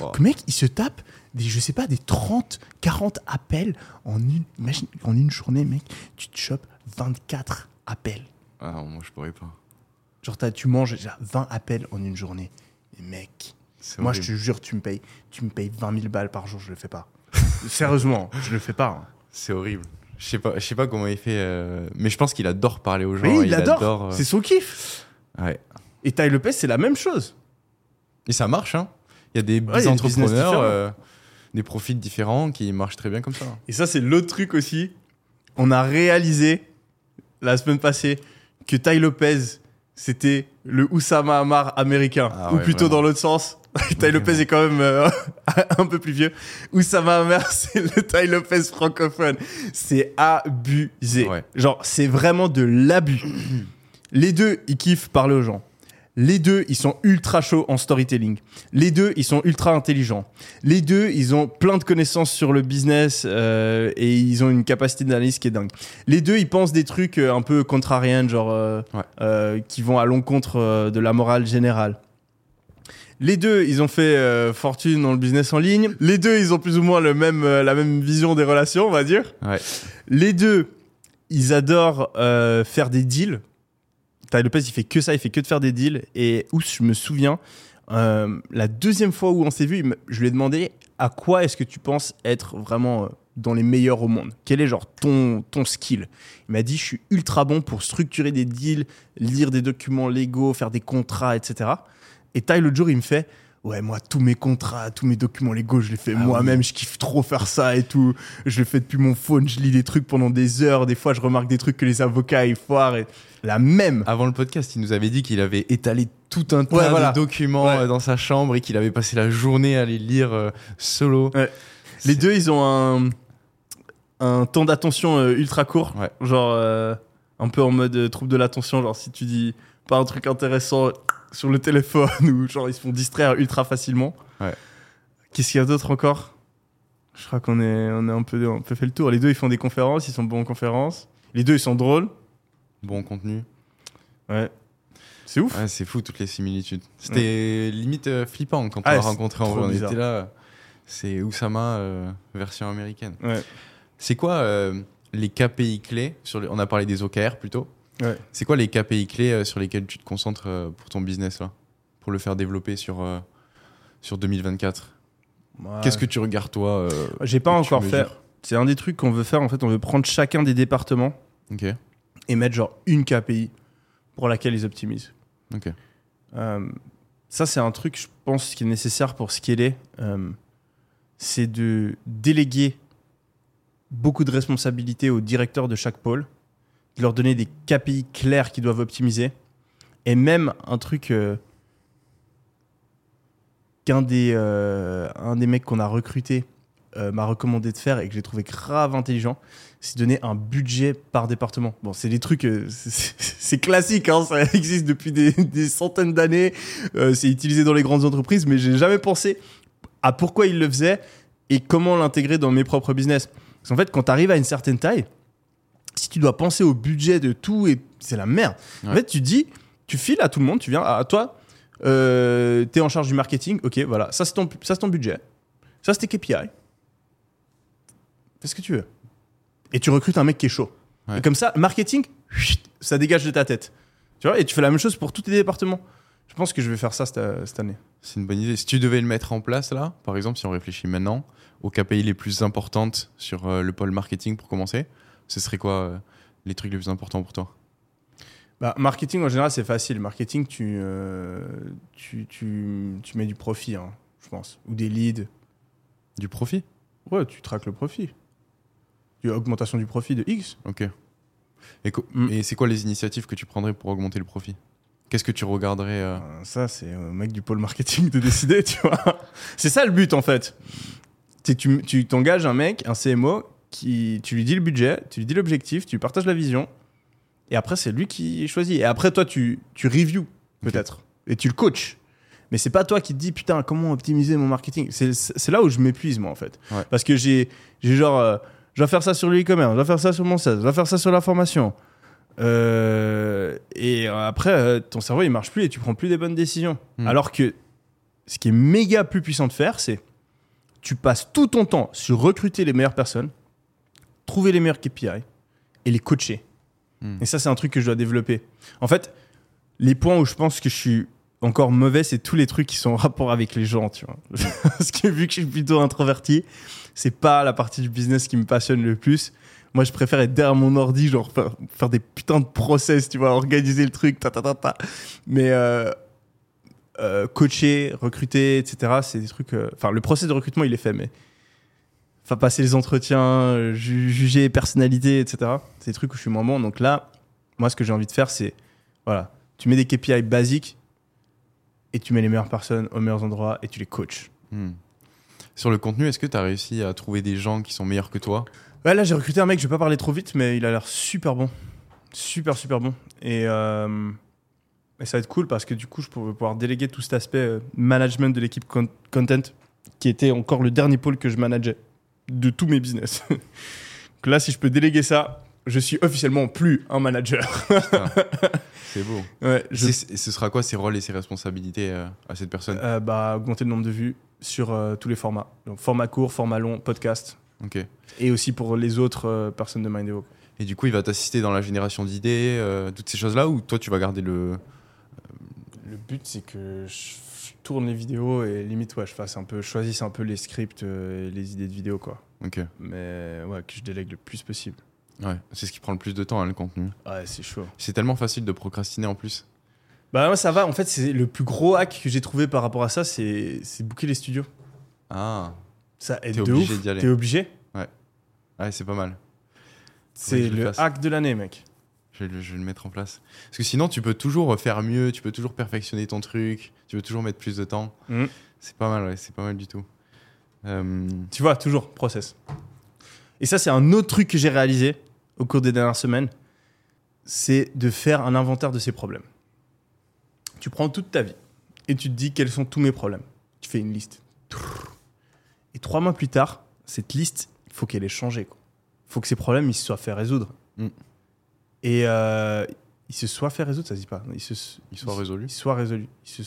Oh. Mec, il se tape des, je sais pas, des 30, 40 appels en une, imagine, en une journée, mec, tu te chopes 24 appels. Ah moi je pourrais pas. Genre, tu manges déjà 20 appels en une journée. Mec, moi, je te jure, tu me payes, tu me payes 20 000 balles par jour, je le fais pas. Sérieusement, je le fais pas. hein. C'est horrible. Je sais pas, je sais pas comment il fait, euh, mais je pense qu'il adore parler aux gens. Mais il, adore, euh, c'est son kiff. Ouais. Et Ty Lopez, c'est la même chose. Et ça marche, hein. Il y a des y a des entrepreneurs, différents. euh, des profils différents qui marchent très bien comme ça. Et ça, c'est l'autre truc aussi. On a réalisé la semaine passée que Ty Lopez, c'était le Oussama Hamar américain. Ah ou ouais, plutôt vraiment. dans l'autre sens. Ty Lopez est quand même euh, un peu plus vieux. Oussama Hamar, c'est le Ty Lopez francophone. C'est abusé. Ouais. Genre, c'est vraiment de l'abus. Les deux, ils kiffent parler aux gens. Les deux, ils sont ultra chauds en storytelling. Les deux, ils sont ultra intelligents. Les deux, ils ont plein de connaissances sur le business euh, et ils ont une capacité d'analyse qui est dingue. Les deux, ils pensent des trucs euh, un peu contrariens, genre euh, Ouais. euh, qui vont à l'encontre euh, de la morale générale. Les deux, ils ont fait fortune dans le business en ligne. Les deux, ils ont plus ou moins le même, la même vision des relations, on va dire. Ouais. Les deux, ils adorent euh, faire des deals. Ty Lopez, il fait que ça, il fait que de faire des deals. Et où je me souviens, euh, la deuxième fois où on s'est vu, je lui ai demandé à quoi est-ce que tu penses être vraiment euh, dans les meilleurs au monde? Quel est genre ton, ton skill? Il m'a dit, je suis ultra bon pour structurer des deals, lire des documents légaux, faire des contrats, etc. Et Ty, l'autre jour, il me fait, ouais, moi, tous mes contrats, tous mes documents légaux, je les fais Ah moi-même, je kiffe trop faire ça et tout. Je le fais depuis mon phone, je lis des trucs pendant des heures. Des fois, je remarque des trucs que les avocats, ils foirent. Et... La même. Avant le podcast, il nous avait dit qu'il avait étalé tout un tas Ouais, voilà. de documents Ouais. euh, dans sa chambre et qu'il avait passé la journée à les lire euh, solo. Ouais. Les deux, ils ont un, un temps d'attention euh, ultra court. Genre, euh, un peu en mode trouble de l'attention. Genre, si tu dis pas un truc intéressant sur le téléphone ou genre, ils se font distraire ultra facilement. Ouais. Qu'est-ce qu'il y a d'autre encore? Je crois qu'on est, on est un, peu, un peu fait le tour. Les deux, ils font des conférences, ils sont bons en conférences. Les deux, ils sont drôles. Bon contenu. Ouais. C'est ouf. Ouais, c'est fou toutes les similitudes. C'était limite euh, flippant quand on Ah, l'a rencontré en vrai. On était là. C'est Oussama euh, version américaine. Ouais. C'est quoi euh, les KPI clés sur les- On a parlé des OKR plutôt. Ouais. C'est quoi les KPI clés euh, sur lesquels tu te concentres euh, pour ton business là? Pour le faire développer sur, euh, sur 2024 Qu'est-ce que tu regardes toi J'ai pas encore fait. C'est un des trucs qu'on veut faire. En fait, on veut prendre chacun des départements et mettre genre une KPI pour laquelle ils optimisent. Euh, ça, c'est un truc, je pense, qui est nécessaire pour scaler. Euh, c'est de déléguer beaucoup de responsabilités aux directeurs de chaque pôle, de leur donner des KPI clairs qu'ils doivent optimiser. Et même un truc euh, qu'un des, euh, des mecs qu'on a recruté euh, m'a recommandé de faire et que j'ai trouvé grave intelligent, c'est donner un budget par département. Bon, c'est des trucs, c'est- classique, hein, ça existe depuis des, centaines d'années, c'est utilisé dans les grandes entreprises, mais j'ai jamais pensé à pourquoi ils le faisaient et comment l'intégrer dans mes propres business. Parce qu'en fait, quand tu arrives à une certaine taille, si tu dois penser au budget de tout, et c'est la merde. En fait, tu dis, tu files à tout le monde, tu viens à toi, euh, tu es en charge du marketing, ok, voilà, ça c'est ton, ça, c'est ton budget, ça c'est tes KPI. Fais ce que tu veux. Et tu recrutes un mec qui est chaud. Ouais. Et comme ça, marketing, ça dégage de ta tête. Tu vois, et tu fais la même chose pour tous tes départements. Je pense que je vais faire ça cette, cette année. C'est une bonne idée. Si tu devais le mettre en place là, par exemple, si on réfléchit maintenant aux KPI les plus importantes sur euh, le pôle marketing pour commencer, ce serait quoi euh, les trucs les plus importants pour toi? Bah, marketing, en général, c'est facile. Marketing, tu, euh, tu, tu, tu mets du profit, hein, je pense. Ou des leads. Du profit? Ouais, tu traques le profit. Du augmentation du profit de X. Ok. Et, Mm. et c'est quoi les initiatives que tu prendrais pour augmenter le profit? Qu'est-ce que tu regarderais euh, Euh, Ça, c'est au mec du pôle marketing de décider, tu vois. C'est ça le but, en fait. Tu t'engages un mec, un CMO, qui, tu lui dis le budget, tu lui dis l'objectif, tu lui partages la vision, et après, c'est lui qui choisit. Et après, toi, tu, tu reviews, peut-être, et tu le coaches. Mais c'est pas toi qui te dis, putain, comment optimiser mon marketing. C'est là où je m'épuise, moi, en fait. Ouais. Parce que j'ai genre, euh, je dois faire ça sur le e-commerce, je dois faire ça sur mon site, je dois faire ça sur la formation. Euh, et après, euh, ton cerveau, il marche plus et tu prends plus des bonnes décisions. Hmm. Alors que ce qui est méga plus puissant de faire, c'est tu passes tout ton temps sur recruter les meilleures personnes, trouver les meilleurs KPI et les coacher. Hmm. Et ça, c'est un truc que je dois développer. En fait, les points où je pense que je suis encore mauvais, c'est tous les trucs qui sont en rapport avec les gens, tu vois. Parce que vu que je suis plutôt introverti, c'est pas la partie du business qui me passionne le plus. Moi, je préfère être derrière mon ordi, genre faire, faire des putains de process, tu vois, organiser le truc, ta ta ta ta. Mais euh, euh, coacher, recruter, etc., c'est des trucs. euh, Enfin, le process de recrutement, il est fait, mais. Enfin, passer les entretiens, euh, ju- juger personnalité, etc., c'est des trucs où je suis moins bon. Donc là, moi, ce que j'ai envie de faire, c'est. Voilà, tu mets des KPI basiques et tu mets les meilleures personnes aux meilleurs endroits et tu les coaches. Hmm. Sur le contenu, est-ce que tu as réussi à trouver des gens qui sont meilleurs que toi? Ouais, là, j'ai recruté un mec, je vais pas parler trop vite, mais il a l'air super bon. Super, super bon. Et, euh, et ça va être cool parce que du coup, je pourrais pouvoir déléguer tout cet aspect euh, management de l'équipe con- content, qui était encore le dernier pôle que je manageais de tous mes business. Donc là, si je peux déléguer ça, je suis officiellement plus un manager. C'est beau. ouais, je, Et ce sera quoi ses rôles et ses responsabilités euh, à cette personne euh, bah, augmenter le nombre de vues sur euh, tous les formats. Donc, format court, format long, podcast. Ok. Et aussi pour les autres euh, personnes de Mindeo. Et du coup, il va t'assister dans la génération d'idées, euh, toutes ces choses-là, ou toi, tu vas garder le. Le but, c'est que je tourne les vidéos et limite, ouais, je fasse un peu, je choisisse un peu les scripts euh, et les idées de vidéos, quoi. Ok. Mais ouais, que je délègue le plus possible. Ouais. C'est ce qui prend le plus de temps, hein, le contenu. Ouais, c'est chaud. C'est tellement facile de procrastiner en plus. Bah, moi, ça va. En fait, c'est le plus gros hack que j'ai trouvé par rapport à ça, c'est c'est booker les studios. Ah. Ça aide T'es de obligé d'y aller. T'es obligé. Ouais, c'est pas mal. C'est le hack de l'année, mec. Je vais, le, je vais le mettre en place. Parce que sinon, tu peux toujours faire mieux, tu peux toujours perfectionner ton truc, tu peux toujours mettre plus de temps. Mhm. C'est pas mal, ouais, c'est pas mal du tout. Euh, Tu vois, toujours, process. Et ça, c'est un autre truc que j'ai réalisé au cours des dernières semaines. C'est de faire un inventaire de ses problèmes. Tu prends toute ta vie et tu te dis quels sont tous mes problèmes. Tu fais une liste. Et trois mois plus tard, cette liste, il faut qu'elle ait changé. Il faut que ces problèmes, ils se soient fait résoudre. Mm. Et euh, ils se soient fait résoudre, ça se dit pas. Ils se, Ils soient résolus. Ils soient résolus. Ils se, ils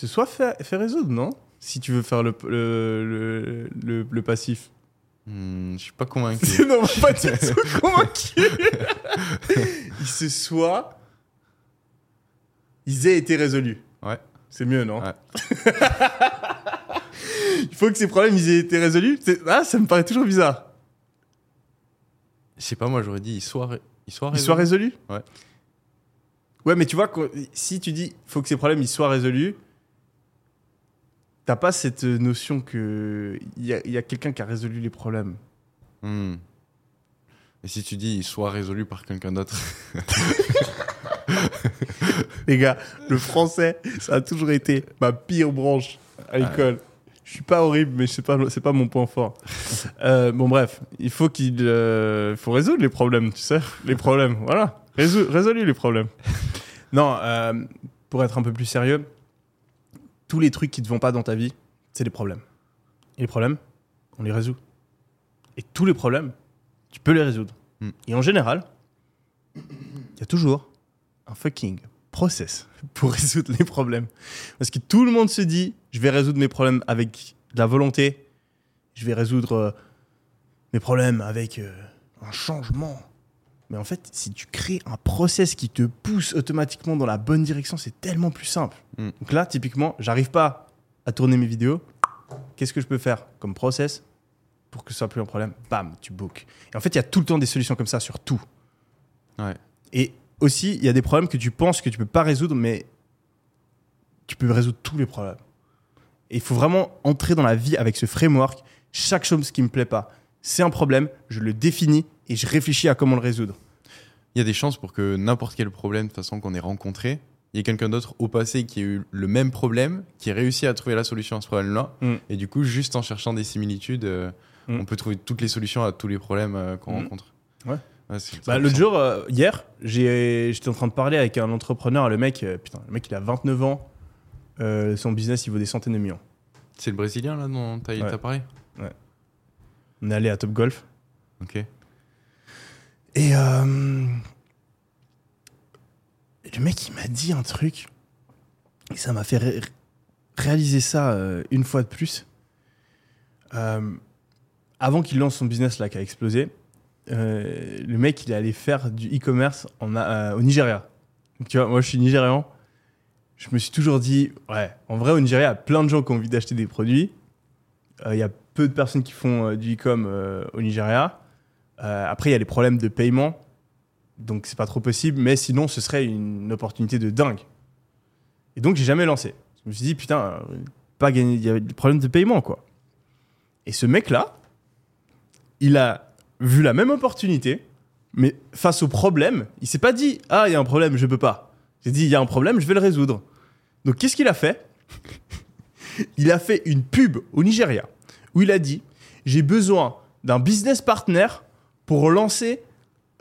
se soient fait, fait résoudre, non? Si tu veux faire le, le, le, le- le passif. Hmm, je suis pas convaincu. non, pas dire tout convaincu. ils se soient. Ils aient été résolus. Ouais. C'est mieux, non? Ouais. Il faut que ces problèmes ils aient été résolus. Ah, ça me paraît toujours bizarre. Je sais pas, moi j'aurais dit ils soient, ré- ils soient Ils soient résolus. résolus Ouais. Ouais, mais tu vois, si tu dis faut que ces problèmes ils soient résolus, t'as pas cette notion que il y a, il y a quelqu'un qui a résolu les problèmes. Hmm. Et si tu dis ils soient résolus par quelqu'un d'autre Les gars, le français, ça a toujours été ma pire branche à l'école. Je suis pas horrible, mais c'est pas c'est pas mon point fort. Euh, bon bref, il faut qu'il euh, faut résoudre les problèmes, tu sais, les problèmes. Voilà, Résou- résolu les problèmes. Non, euh, pour être un peu plus sérieux, tous les trucs qui te vont pas dans ta vie, c'est des problèmes. Et les problèmes, on les résout. Et tous les problèmes, tu peux les résoudre. Hmm. Et en général, il y a toujours un fucking process pour résoudre les problèmes. Parce que tout le monde se dit, je vais résoudre mes problèmes avec de la volonté, je vais résoudre euh, mes problèmes avec euh, un changement. Mais en fait, si tu crées un process qui te pousse automatiquement dans la bonne direction, c'est tellement plus simple. Mm. Donc là, typiquement, j'arrive pas à tourner mes vidéos. Qu'est-ce que je peux faire comme process pour que ce soit plus un problème? Bam, tu book. Et en fait, il y a tout le temps des solutions comme ça sur tout. Ouais. Et aussi, il y a des problèmes que tu penses que tu peux pas résoudre, mais tu peux résoudre tous les problèmes. Et il faut vraiment entrer dans la vie avec ce framework. Chaque chose qui me plaît pas, c'est un problème, je le définis et je réfléchis à comment le résoudre. Il y a des chances pour que n'importe quel problème de toute façon qu'on ait rencontré, il y ait quelqu'un d'autre au passé qui a eu le même problème, qui a réussi à trouver la solution à ce problème-là. Mm. Et du coup, juste en cherchant des similitudes, euh, Mm. on peut trouver toutes les solutions à tous les problèmes euh, qu'on Mm. rencontre. Ouais. Bah, L'autre jour, euh, hier, j'étais en train de parler avec un entrepreneur. Le mec, putain, le mec, il a 29 ans. Euh, son business, il vaut des centaines de millions. C'est le Brésilien là dont t'as Ouais. parlé? On est allé à Top Golf. Ok. Et euh, le mec, il m'a dit un truc. Et ça m'a fait ré- réalisé ça euh, une fois de plus. Avant qu'il lance son business là qui a explosé, le mec il est allé faire du e-commerce au Nigeria. Donc, tu vois, moi je suis nigérian. Je me suis toujours dit, ouais, en vrai au Nigeria, il y a plein de gens qui ont envie d'acheter des produits. Euh, Il y a peu de personnes qui font euh, du e-com euh, au Nigeria. Après, il y a les problèmes de paiement. Donc c'est pas trop possible. Mais sinon, ce serait une opportunité de dingue. Et donc j'ai jamais lancé. Je me suis dit, putain, pas gagner, il y avait des problèmes de paiement, quoi. Et ce mec-là, il a vu la même opportunité, mais face au problème, il s'est pas dit, ah, il y a un problème, je peux pas. S'est dit, il y a un problème, je vais le résoudre. Donc qu'est-ce qu'il a fait? Il a fait une pub au Nigeria où il a dit, j'ai besoin d'un business partner pour lancer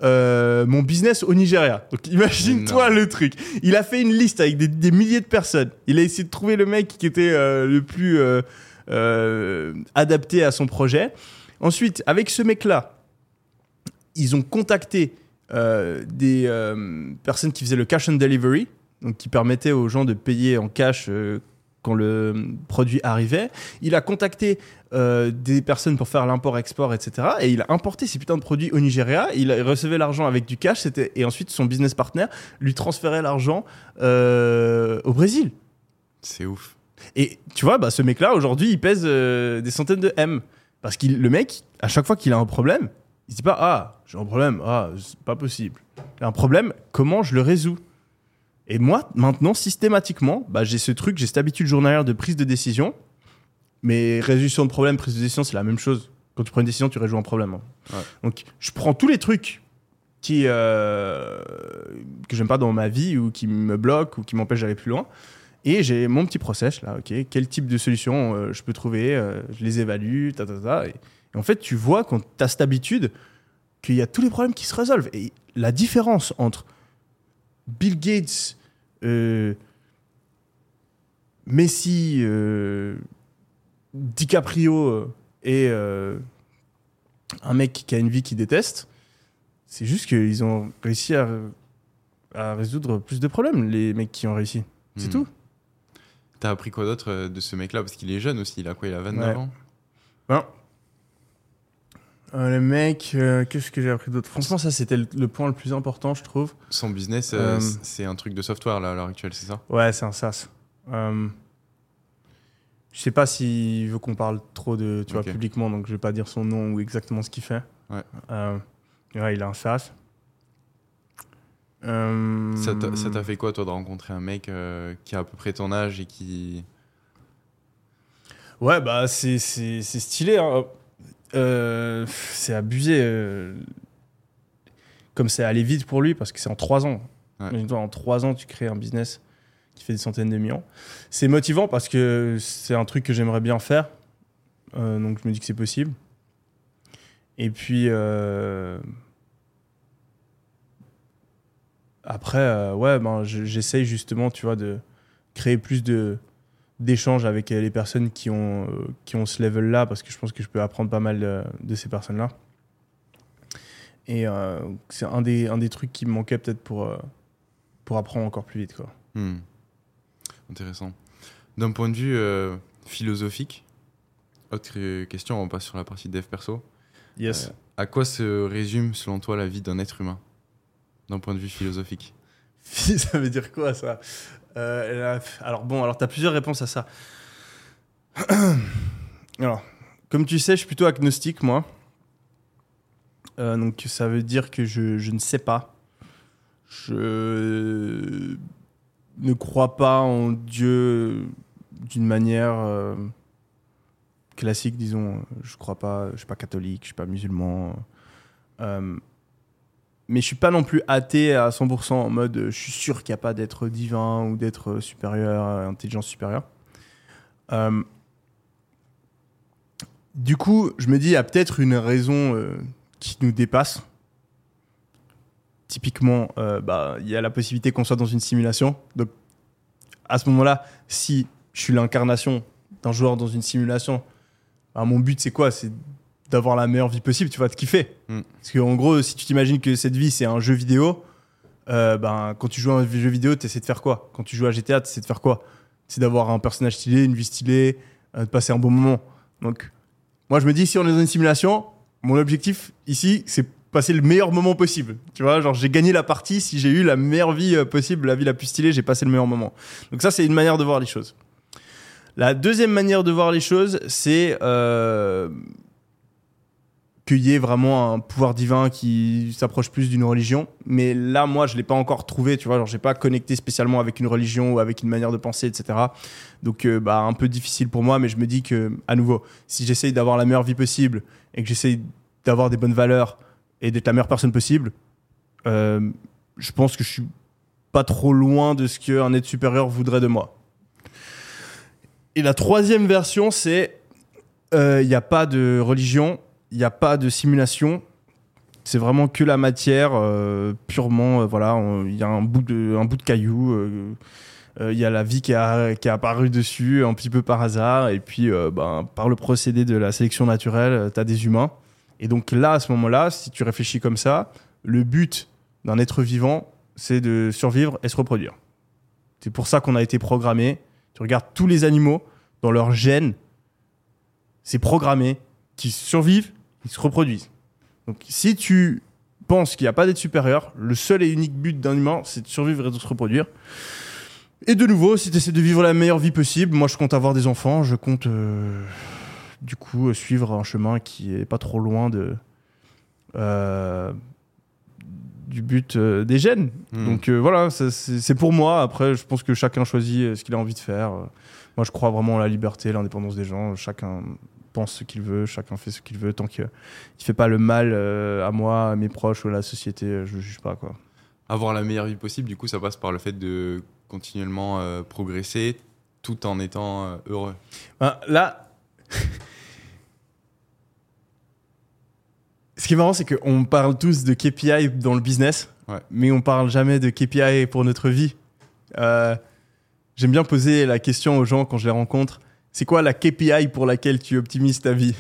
euh, mon business au Nigeria. Donc imagine-toi le truc. Il a fait une liste avec des, des milliers de personnes. Il a essayé de trouver le mec qui était euh, le plus euh, adapté à son projet. Ensuite, avec ce mec-là, ils ont contacté des euh, personnes qui faisaient le cash on delivery, donc qui permettaient aux gens de payer en cash euh, quand le produit arrivait. Il a contacté euh, des personnes pour faire l'import-export, etc. Et il a importé ces putains de produits au Nigeria. Il recevait l'argent avec du cash. Et ensuite son business partner lui transférait l'argent euh, au Brésil. C'est ouf. Et tu vois, bah, ce mec-là, aujourd'hui, il pèse euh, des centaines de M. Parce que le mec, à chaque fois qu'il a un problème, il se dit pas Ah, j'ai un problème, ah, c'est pas possible. Un problème, comment je le résous? Et moi, maintenant, systématiquement, bah, j'ai ce truc, j'ai cette habitude journalière de prise de décision. Mais résolution de problème, prise de décision, c'est la même chose. Quand tu prends une décision, tu résous un problème. hein. Ouais. Donc, je prends tous les trucs qui, euh, que j'aime pas dans ma vie ou qui me bloquent ou qui m'empêchent d'aller plus loin. Et j'ai mon petit process là, ok, quel type de solution euh, je peux trouver, euh, je les évalue, ta ta ta. Et, et en fait, tu vois quand tu as cette habitude qu'il y a tous les problèmes qui se résolvent. Et la différence entre Bill Gates, euh, Messi, euh, DiCaprio euh, et euh, un mec qui a une vie qu'il déteste, c'est juste qu'ils ont réussi à, à résoudre plus de problèmes, les mecs qui ont réussi. C'est Hmm. tout. T'as appris quoi d'autre de ce mec-là? Parce qu'il est jeune aussi, il a quoi? Il a 29 Ouais. ans? Ben, euh, le mec, euh, qu'est-ce que j'ai appris d'autre? Franchement, ça, c'était le, le point le plus important, je trouve. Son business, euh, Euh, c'est un truc de software là, à l'heure actuelle, c'est ça? Ouais, c'est un SaaS. Je sais pas s'il veut qu'on parle trop de, tu vois, publiquement, donc je vais pas dire son nom ou exactement ce qu'il fait. Ouais. Ouais, il a un SaaS. Ça t'a fait quoi, toi, de rencontrer un mec qui a à peu près ton âge et qui. Ouais, bah c'est stylé. hein. Euh, c'est abusé. euh, Comme c'est allé vite pour lui, parce que c'est en trois ans. Ouais. Imagine-toi, en trois ans, tu crées un business qui fait des centaines de millions. C'est motivant parce que c'est un truc que j'aimerais bien faire. Euh, donc je me dis que c'est possible. Et puis. euh, Après, euh, ouais, ben, je- j'essaye justement, tu vois, de créer plus de d'échanges avec euh, les personnes qui ont, euh, qui ont ce level-là, parce que je pense que je peux apprendre pas mal de, de ces personnes-là. Et euh, c'est un des, un des trucs qui me manquait peut-être pour, euh, pour apprendre encore plus vite. Quoi. Hmm. Intéressant. D'un point de vue euh, philosophique, autre question, on passe sur la partie dev perso. Yes. À quoi se résume, selon toi, la vie d'un être humain D'un point de vue philosophique? Ça veut dire quoi ça? Euh, Alors bon, alors tu as plusieurs réponses à ça. alors, comme tu sais, je suis plutôt agnostique, moi. Euh, donc ça veut dire que je, ne sais pas. Je ne crois pas en Dieu d'une manière euh, classique, disons. Je crois pas, je suis pas catholique, je suis pas musulman. Mais je suis pas non plus athée à 100% en mode euh, je suis sûr qu'il n'y a pas d'être divin ou d'être supérieur, euh, intelligence supérieure. Euh, du coup, je me dis, il y a peut-être une raison euh, qui nous dépasse. Typiquement, euh, bah, il y a la possibilité qu'on soit dans une simulation. Donc, à ce moment-là, si je suis l'incarnation d'un joueur dans une simulation, bah, mon but, c'est quoi? D'avoir la meilleure vie possible, tu vois, de kiffer. Mm. Parce qu'en gros, si tu t'imagines que cette vie, c'est un jeu vidéo, euh, ben, quand tu joues à un jeu vidéo, tu essaies de faire quoi? Quand tu joues à GTA, tu essaies de faire quoi? C'est d'avoir un personnage stylé, une vie stylée, euh, de passer un bon moment. Donc, moi, je me dis, si on est dans une simulation, mon objectif ici, c'est passer le meilleur moment possible. Tu vois, genre, j'ai gagné la partie si j'ai eu la meilleure vie euh, possible, la vie la plus stylée, j'ai passé le meilleur moment. Donc, ça, c'est une manière de voir les choses. La deuxième manière de voir les choses, c'est euh, qu'il y ait vraiment un pouvoir divin qui s'approche plus d'une religion. Mais là, moi, je l'ai pas encore trouvé. Tu vois, genre, j'ai pas connecté spécialement avec une religion ou avec une manière de penser, etc. Donc, euh, bah, un peu difficile pour moi. Mais je me dis que, à nouveau, si j'essaye d'avoir la meilleure vie possible et que j'essaye d'avoir des bonnes valeurs et d'être la meilleure personne possible, euh, je pense que je suis pas trop loin de ce qu'un être supérieur voudrait de moi. Et la troisième version, c'est il n'y a pas de religion, il n'y a pas de simulation. C'est vraiment que la matière, euh, purement, euh, voilà, il y a un bout de, un bout de caillou, il y a la vie qui a, qui a apparu dessus un petit peu par hasard, et puis euh, ben, par le procédé de la sélection naturelle, tu as des humains. Et donc là, à ce moment-là, si tu réfléchis comme ça, le but d'un être vivant, c'est de survivre et se reproduire. C'est pour ça qu'on a été programmé. Tu regardes tous les animaux, dans leur gène, c'est programmé qu'ils survivent, ils se reproduisent. Donc si tu penses qu'il n'y a pas d'être supérieur, le seul et unique but d'un humain, c'est de survivre et de se reproduire. Et de nouveau, si tu essaies de vivre la meilleure vie possible, moi je compte avoir des enfants, je compte euh, du coup euh, suivre un chemin qui est pas trop loin de euh, du but euh, des gènes. Hmm. Donc voilà, c'est pour moi. Après, je pense que chacun choisit ce qu'il a envie de faire. Moi, je crois vraiment à la liberté, l'indépendance des gens. Chacun pense ce qu'il veut, chacun fait ce qu'il veut. Tant qu'il ne fait pas le mal euh, à moi, à mes proches ou à la société, euh, je ne juge pas. Quoi. Avoir la meilleure vie possible, du coup, ça passe par le fait de continuellement euh, progresser tout en étant euh, heureux. Ben, là, ce qui est marrant, c'est qu'on parle tous de KPI dans le business, Ouais. mais on parle jamais de KPI pour notre vie. Euh, J'aime bien poser la question aux gens quand je les rencontre. C'est quoi la KPI pour laquelle tu optimises ta vie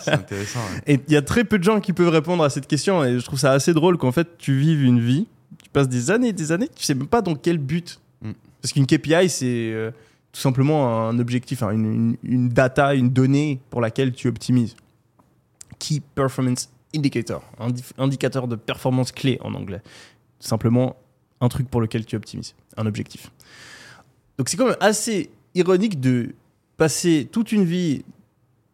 C'est intéressant. ouais. Et il y a très peu de gens qui peuvent répondre à cette question. Et je trouve ça assez drôle qu'en fait, tu vives une vie, tu passes des années et des années, tu sais même pas dans quel but. Mm. Parce qu'une KPI, c'est euh, tout simplement un objectif, hein, une, une- une data, une donnée pour laquelle tu optimises. Key Performance Indicator, indicateur de performance clé en anglais. Tout simplement un truc pour lequel tu optimises, un objectif. Donc c'est quand même assez ironique de passer toute une vie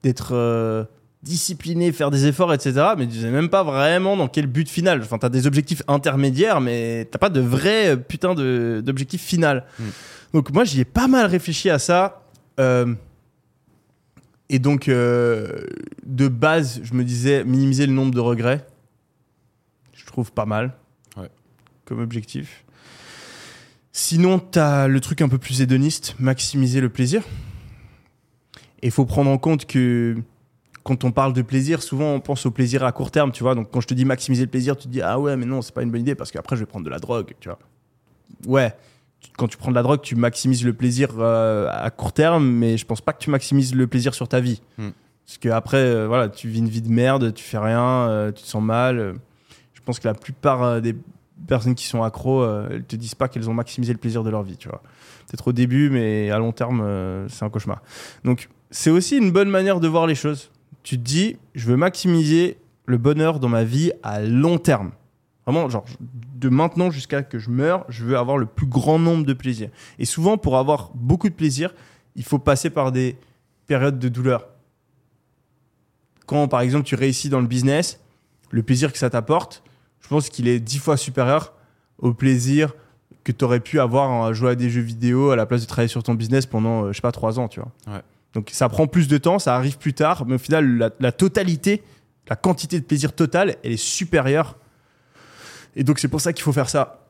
d'être euh, discipliné, faire des efforts, etc. Mais tu sais même pas vraiment dans quel but final. Enfin, t'as des objectifs intermédiaires, mais t'as pas de vrai euh, putain de- d'objectif final. Mm. Donc moi, j'y ai pas mal réfléchi à ça. Euh, et donc, de base, je me disais minimiser le nombre de regrets. Je trouve pas mal Ouais. comme objectif. Sinon, t'as le truc un peu plus hédoniste, maximiser le plaisir. Et il faut prendre en compte que quand on parle de plaisir, souvent on pense au plaisir à court terme, tu vois. Donc quand je te dis maximiser le plaisir, tu te dis ah ouais, mais non, c'est pas une bonne idée parce qu'après je vais prendre de la drogue, tu vois. Ouais, quand tu prends de la drogue, tu maximises le plaisir euh, à court terme, mais je pense pas que tu maximises le plaisir sur ta vie. Hmm. Parce que après, euh, voilà, tu vis une vie de merde, tu fais rien, euh, tu te sens mal. je pense que la plupart des personnes qui sont accros, euh, elles te disent pas qu'elles ont maximisé le plaisir de leur vie, tu vois. Peut-être au début, mais à long terme, euh, c'est un cauchemar. Donc, c'est aussi une bonne manière de voir les choses. Tu te dis, je veux maximiser le bonheur dans ma vie à long terme. Vraiment, genre, de maintenant jusqu'à que je meure, je veux avoir le plus grand nombre de plaisirs. Et souvent, pour avoir beaucoup de plaisir, il faut passer par des périodes de douleur. Quand, par exemple, tu réussis dans le business, le plaisir que ça t'apporte, je pense qu'il est dix fois supérieur au plaisir que tu aurais pu avoir à jouer à des jeux vidéo à la place de travailler sur ton business pendant, euh, je sais pas, trois ans, tu vois. Ouais. Donc ça prend plus de temps, ça arrive plus tard, mais au final, la, la totalité, la quantité de plaisir total, elle est supérieure. Et donc c'est pour ça qu'il faut faire ça.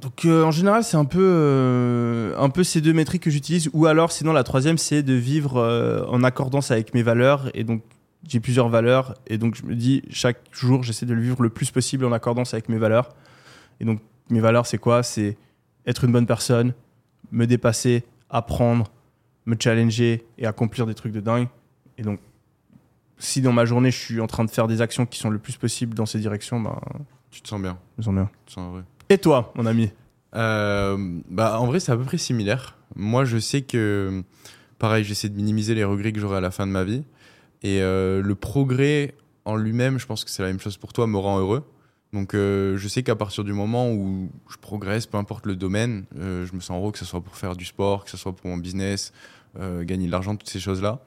Donc euh, en général, c'est un peu, euh, un peu ces deux métriques que j'utilise. Ou alors, sinon, la troisième, c'est de vivre euh, en accordance avec mes valeurs. Et donc, j'ai plusieurs valeurs. Et donc, je me dis, chaque jour, j'essaie de le vivre le plus possible en accordance avec mes valeurs. Et donc, mes valeurs, c'est quoi? C'est être une bonne personne, me dépasser, apprendre, me challenger et accomplir des trucs de dingue. Et donc, si dans ma journée, je suis en train de faire des actions qui sont le plus possible dans ces directions, ben, Tu te sens bien, je me sens bien. tu te sens heureux. Et toi, mon ami? Euh, bah, en vrai, c'est à peu près similaire. Moi, je sais que, pareil, j'essaie de minimiser les regrets que j'aurai à la fin de ma vie. Et euh, le progrès en lui-même, je pense que c'est la même chose pour toi, me rend heureux. Donc, euh, je sais qu'à partir du moment où je progresse, peu importe le domaine, euh, je me sens heureux, que ce soit pour faire du sport, que ce soit pour mon business, gagner de l'argent, toutes ces choses-là.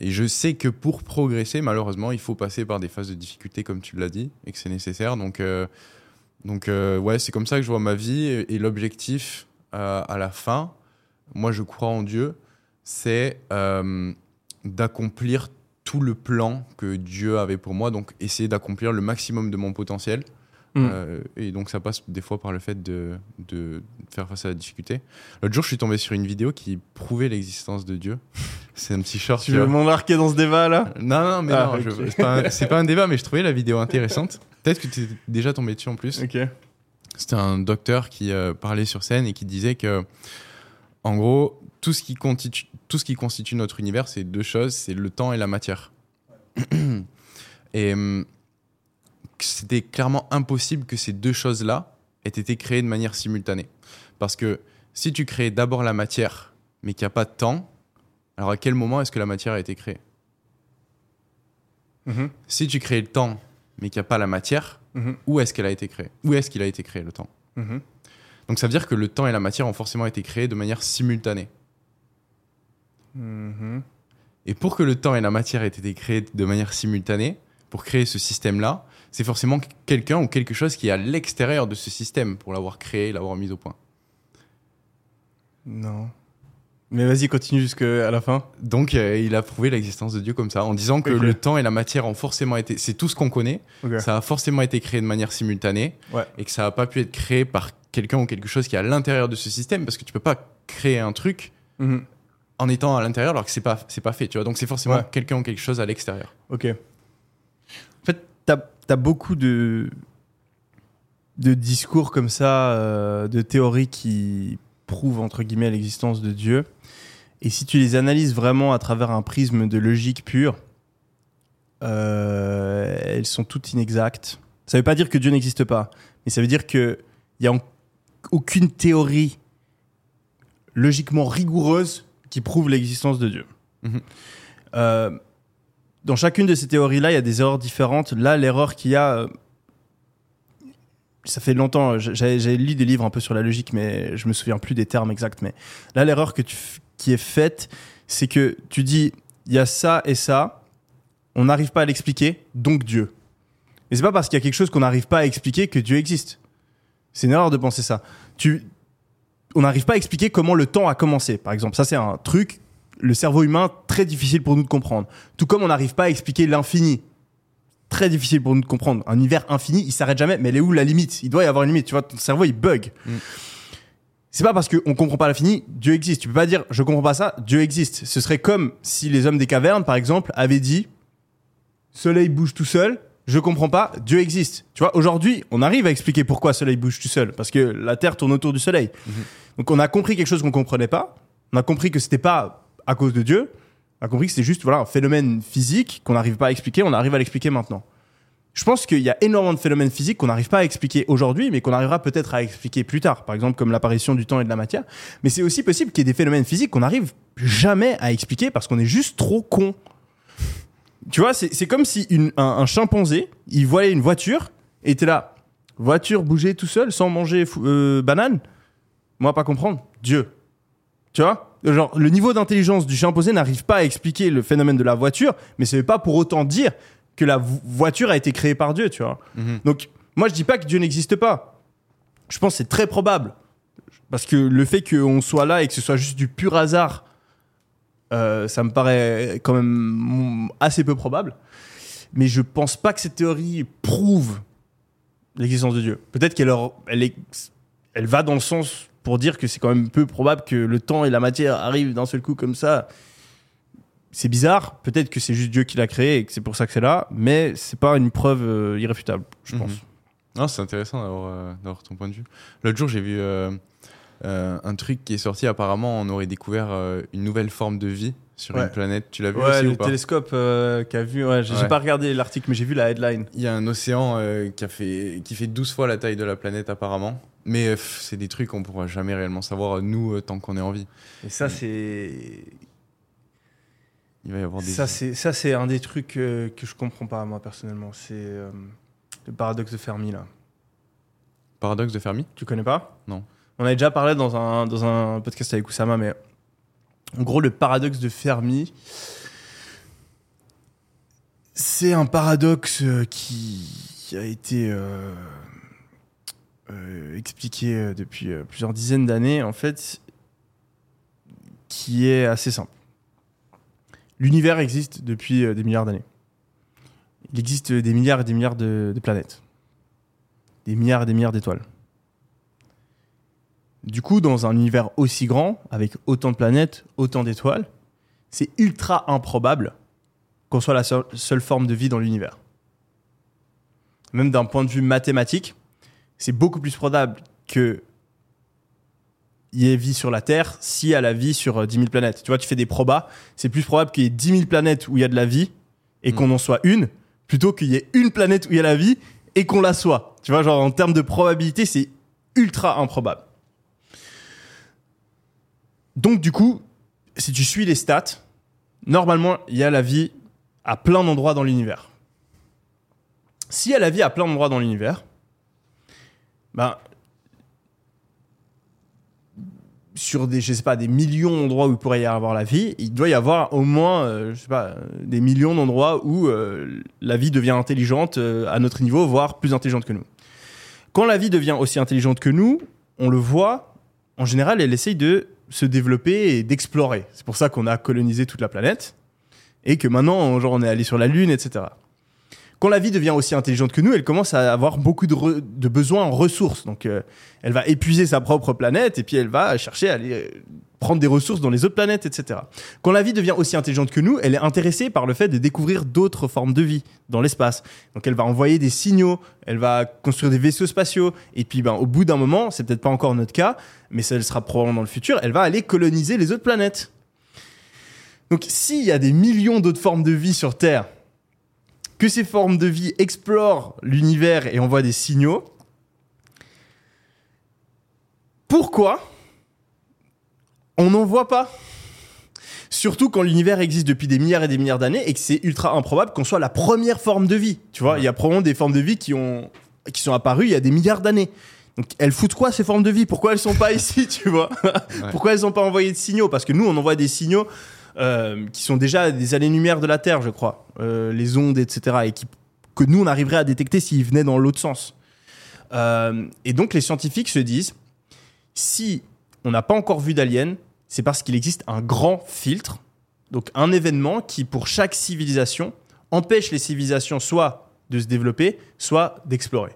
Et je sais que pour progresser, malheureusement, il faut passer par des phases de difficulté, comme tu l'as dit, et que c'est nécessaire. Donc, donc ouais, c'est comme ça que je vois ma vie. Et, et l'objectif à la fin, moi je crois en Dieu, c'est d'accomplir tout le plan que Dieu avait pour moi. Donc essayer d'accomplir le maximum de mon potentiel. Mm. Euh, et donc ça passe des fois par le fait de, de faire face à la difficulté. L'autre jour, je suis tombé sur une vidéo qui prouvait l'existence de Dieu. C'est un petit short. Tu veux m'embarquer dans ce débat là? Non, non, mais Ah, c'est pas, un- c'est pas un débat, mais je trouvais la vidéo intéressante. Peut-être que tu es déjà tombé dessus en plus. C'était un docteur qui euh, parlait sur scène et qui disait que, en gros, tout ce qui constitue, tout ce qui constitue notre univers, c'est deux choses, c'est le temps et la matière. et hum, c'était clairement impossible que ces deux choses-là aient été créées de manière simultanée. Parce que si tu crées d'abord la matière, mais qu'il n'y a pas de temps, alors à quel moment est-ce que la matière a été créée? Mhm. Si tu crées le temps, mais qu'il n'y a pas la matière, Mhm. où est-ce qu'elle a été créée? Où est-ce qu'il a été créé le temps? Mhm. Donc ça veut dire que le temps et la matière ont forcément été créés de manière simultanée. Et pour que le temps et la matière aient été créés de manière simultanée, pour créer ce système-là, c'est forcément quelqu'un ou quelque chose qui est à l'extérieur de ce système pour l'avoir créé, l'avoir mis au point. Non. Mais vas-y, continue jusqu'à la fin. Donc euh, il a prouvé l'existence de Dieu comme ça, en disant que le temps et la matière ont forcément été... C'est tout ce qu'on connaît, ça a forcément été créé de manière simultanée, Ouais. et que ça n'a pas pu être créé par quelqu'un ou quelque chose qui est à l'intérieur de ce système, parce que tu peux pas créer un truc Mhm. En étant à l'intérieur alors que c'est pas c'est pas fait tu vois donc c'est forcément Ouais. quelqu'un ou quelque chose à l'extérieur Ok. En fait, t'as as beaucoup de, de discours comme ça, euh, de théories qui prouvent, entre guillemets, l'existence de Dieu. Et si tu les analyses vraiment à travers un prisme de logique pure, euh, elles sont toutes inexactes. Ça veut pas dire que Dieu n'existe pas, mais ça veut dire qu'il n'y a en- aucune théorie logiquement rigoureuse qui prouve l'existence de Dieu. Mhm. Euh, dans chacune de ces théories-là, il y a des erreurs différentes. Là, l'erreur qu'il y a, euh, ça fait longtemps, euh, j'avais lu des livres un peu sur la logique, mais je me souviens plus des termes exacts. Mais là, l'erreur qui est faite, c'est que tu dis, il y a ça et ça, on n'arrive pas à l'expliquer, donc Dieu. Mais c'est pas parce qu'il y a quelque chose qu'on n'arrive pas à expliquer que Dieu existe. C'est une erreur de penser ça. Tu, on n'arrive pas à expliquer comment le temps a commencé, par exemple. Ça, c'est un truc, le cerveau humain, très difficile pour nous de comprendre. Tout comme on n'arrive pas à expliquer l'infini. Très difficile pour nous de comprendre. Un univers infini, il s'arrête jamais, mais elle est où la limite? Il doit y avoir une limite. Tu vois, ton cerveau, il bug. Mm. C'est pas parce qu'on comprend pas l'infini, Dieu existe. Tu peux pas dire, je comprends pas ça, Dieu existe. Ce serait comme si les hommes des cavernes, par exemple, avaient dit, Soleil bouge tout seul, je comprends pas, Dieu existe. Tu vois, aujourd'hui, on arrive à expliquer pourquoi Soleil bouge tout seul, parce que la Terre tourne autour du Soleil. Donc on a compris quelque chose qu'on comprenait pas. On a compris que c'était pas à cause de Dieu. On a compris que c'était juste voilà un phénomène physique qu'on n'arrive pas à expliquer. On arrive à l'expliquer maintenant. Je pense qu'il y a énormément de phénomènes physiques qu'on n'arrive pas à expliquer aujourd'hui, mais qu'on arrivera peut-être à expliquer plus tard. Par exemple, comme l'apparition du temps et de la matière. Mais c'est aussi possible qu'il y ait des phénomènes physiques qu'on n'arrive jamais à expliquer parce qu'on est juste trop con. Tu vois, c'est comme si une- un, un chimpanzé, il voyait une voiture et était là. Voiture bouger tout seul sans manger euh, banane? Moi, pas comprendre. Dieu. Tu vois? Genre, le niveau d'intelligence du chimpanzé n'arrive pas à expliquer le phénomène de la voiture, mais ce n'est pas pour autant dire que la vo- voiture a été créée par Dieu, tu vois? Mhm. Donc, moi, je dis pas que Dieu n'existe pas. Je pense que c'est très probable. Parce que le fait qu'on soit là et que ce soit juste du pur hasard, euh, ça me paraît quand même assez peu probable. Mais je pense pas que cette théorie prouve l'existence de Dieu. Peut-être qu'elle elle, elle va dans le sens pour dire que c'est quand même peu probable que le temps et la matière arrivent d'un seul coup comme ça. C'est bizarre. Peut-être que c'est juste Dieu qui l'a créé et que c'est pour ça que c'est là. Mais c'est pas une preuve euh, irréfutable, je Mhm. pense. Non, c'est intéressant d'avoir euh, d'avoir ton point de vue. L'autre jour, j'ai vu euh, un truc qui est sorti. Apparemment, on aurait découvert euh, une nouvelle forme de vie sur Ouais. une planète. Tu l'as vu Ouais, aussi le ou pas télescope euh, qu'a vu. Ouais, j'ai Ouais. pas regardé l'article, mais j'ai vu la headline. Il y a un océan qui, a fait, qui fait 12 fois la taille de la planète apparemment. Mais c'est des trucs qu'on pourra jamais réellement savoir, nous, tant qu'on est en vie. Et ça, c'est. Il va y avoir des. Ça, c'est ça, c'est un des trucs que je comprends pas, moi, personnellement. C'est le paradoxe de Fermi, là. Paradoxe de Fermi? Tu connais pas? Non. On avait déjà parlé dans un, dans un podcast avec Oussama, mais en gros, le paradoxe de Fermi, c'est un paradoxe euh, qui a été euh, euh, expliqué depuis plusieurs dizaines d'années, en fait, qui est assez simple. L'univers existe depuis des milliards d'années. Il existe des milliards et des milliards de planètes. Des milliards et des milliards d'étoiles. Du coup, dans un univers aussi grand, avec autant de planètes, autant d'étoiles, c'est ultra improbable qu'on soit la seule, seule forme de vie dans l'univers. Même d'un point de vue mathématique, c'est beaucoup plus probable que il y ait vie sur la Terre s'il y a la vie sur euh, 10 000 planètes. Tu vois, tu fais des probas, c'est plus probable qu'il y ait 10 000 planètes où il y a de la vie et qu'on en soit une, plutôt qu'il y ait une planète où il y a la vie et qu'on la soit. Tu vois, genre en termes de probabilité, c'est ultra improbable. Donc du coup, si tu suis les stats, normalement, il y a la vie à plein d'endroits dans l'univers. S'il y a la vie à plein d'endroits dans l'univers, ben, sur des, je sais pas, des millions d'endroits où il pourrait y avoir la vie, il doit y avoir au moins, euh, je sais pas, euh, des millions d'endroits où euh, la vie devient intelligente à notre niveau, voire plus intelligente que nous. Quand la vie devient aussi intelligente que nous, on le voit, en général, elle essaye de se développer et d'explorer. C'est pour ça qu'on a colonisé toute la planète et que maintenant, genre, on est allé sur la Lune, etc. Quand la vie devient aussi intelligente que nous, elle commence à avoir beaucoup de, besoins en ressources. Donc, euh, elle va épuiser sa propre planète et puis elle va chercher à aller euh, prendre des ressources dans les autres planètes, etc. Quand la vie devient aussi intelligente que nous, elle est intéressée par le fait de découvrir d'autres formes de vie dans l'espace. Donc, elle va envoyer des signaux, elle va construire des vaisseaux spatiaux et puis, ben, au bout d'un moment, c'est peut-être pas encore notre cas, mais ça sera probablement dans le futur, elle va aller coloniser les autres planètes. Donc, s'il y a des millions d'autres formes de vie sur Terre, que ces formes de vie explorent l'univers et envoient des signaux, pourquoi on n'en voit pas Surtout quand l'univers existe depuis des milliards et des milliards d'années et que c'est ultra improbable qu'on soit la première forme de vie. Tu vois, il y a probablement des formes de vie qui, ont, qui sont apparues il y a des milliards d'années. Donc elles foutent quoi ces formes de vie? Pourquoi elles sont pas ici, tu vois? Pourquoi elles n'ont pas envoyé de signaux? Parce que nous, on envoie des signaux euh, qui sont déjà des années-lumière de la Terre, je crois, Euh, les ondes, etc., et qui, que nous, on arriverait à détecter s'ils venaient dans l'autre sens. Euh, et donc, les scientifiques se disent, si on n'a pas encore vu d'aliens, c'est parce qu'il existe un grand filtre, donc un événement qui, pour chaque civilisation, empêche les civilisations soit de se développer, soit d'explorer.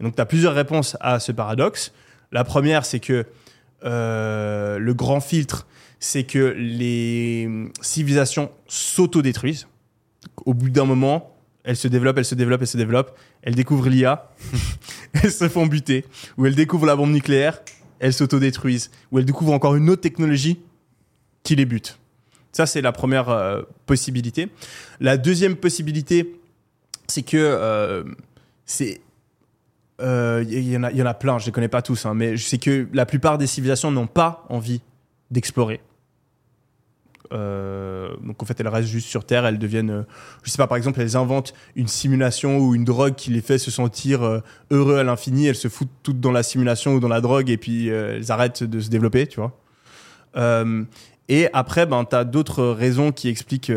Et donc, tu as plusieurs réponses à ce paradoxe. La première, c'est que euh, le grand filtre, c'est que les civilisations s'autodétruisent. Au bout d'un moment, elles se développent, elles se développent, elles se développent. Elles découvrent l'IA, elles se font buter. Ou elles découvrent la bombe nucléaire, elles s'autodétruisent. Ou elles découvrent encore une autre technologie qui les bute. Ça, c'est la première euh, possibilité. La deuxième possibilité, c'est que euh, c'est euh, il y, en a, il y en a plein, je les connais pas tous, hein, mais je sais que la plupart des civilisations n'ont pas envie d'explorer. Euh, donc en fait, elles restent juste sur Terre, elles deviennent, euh, je sais pas, par exemple, elles inventent une simulation ou une drogue qui les fait se sentir euh, heureux à l'infini, elles se foutent toutes dans la simulation ou dans la drogue et puis elles arrêtent de se développer, tu vois. Et après, ben, tu as d'autres raisons qui expliquent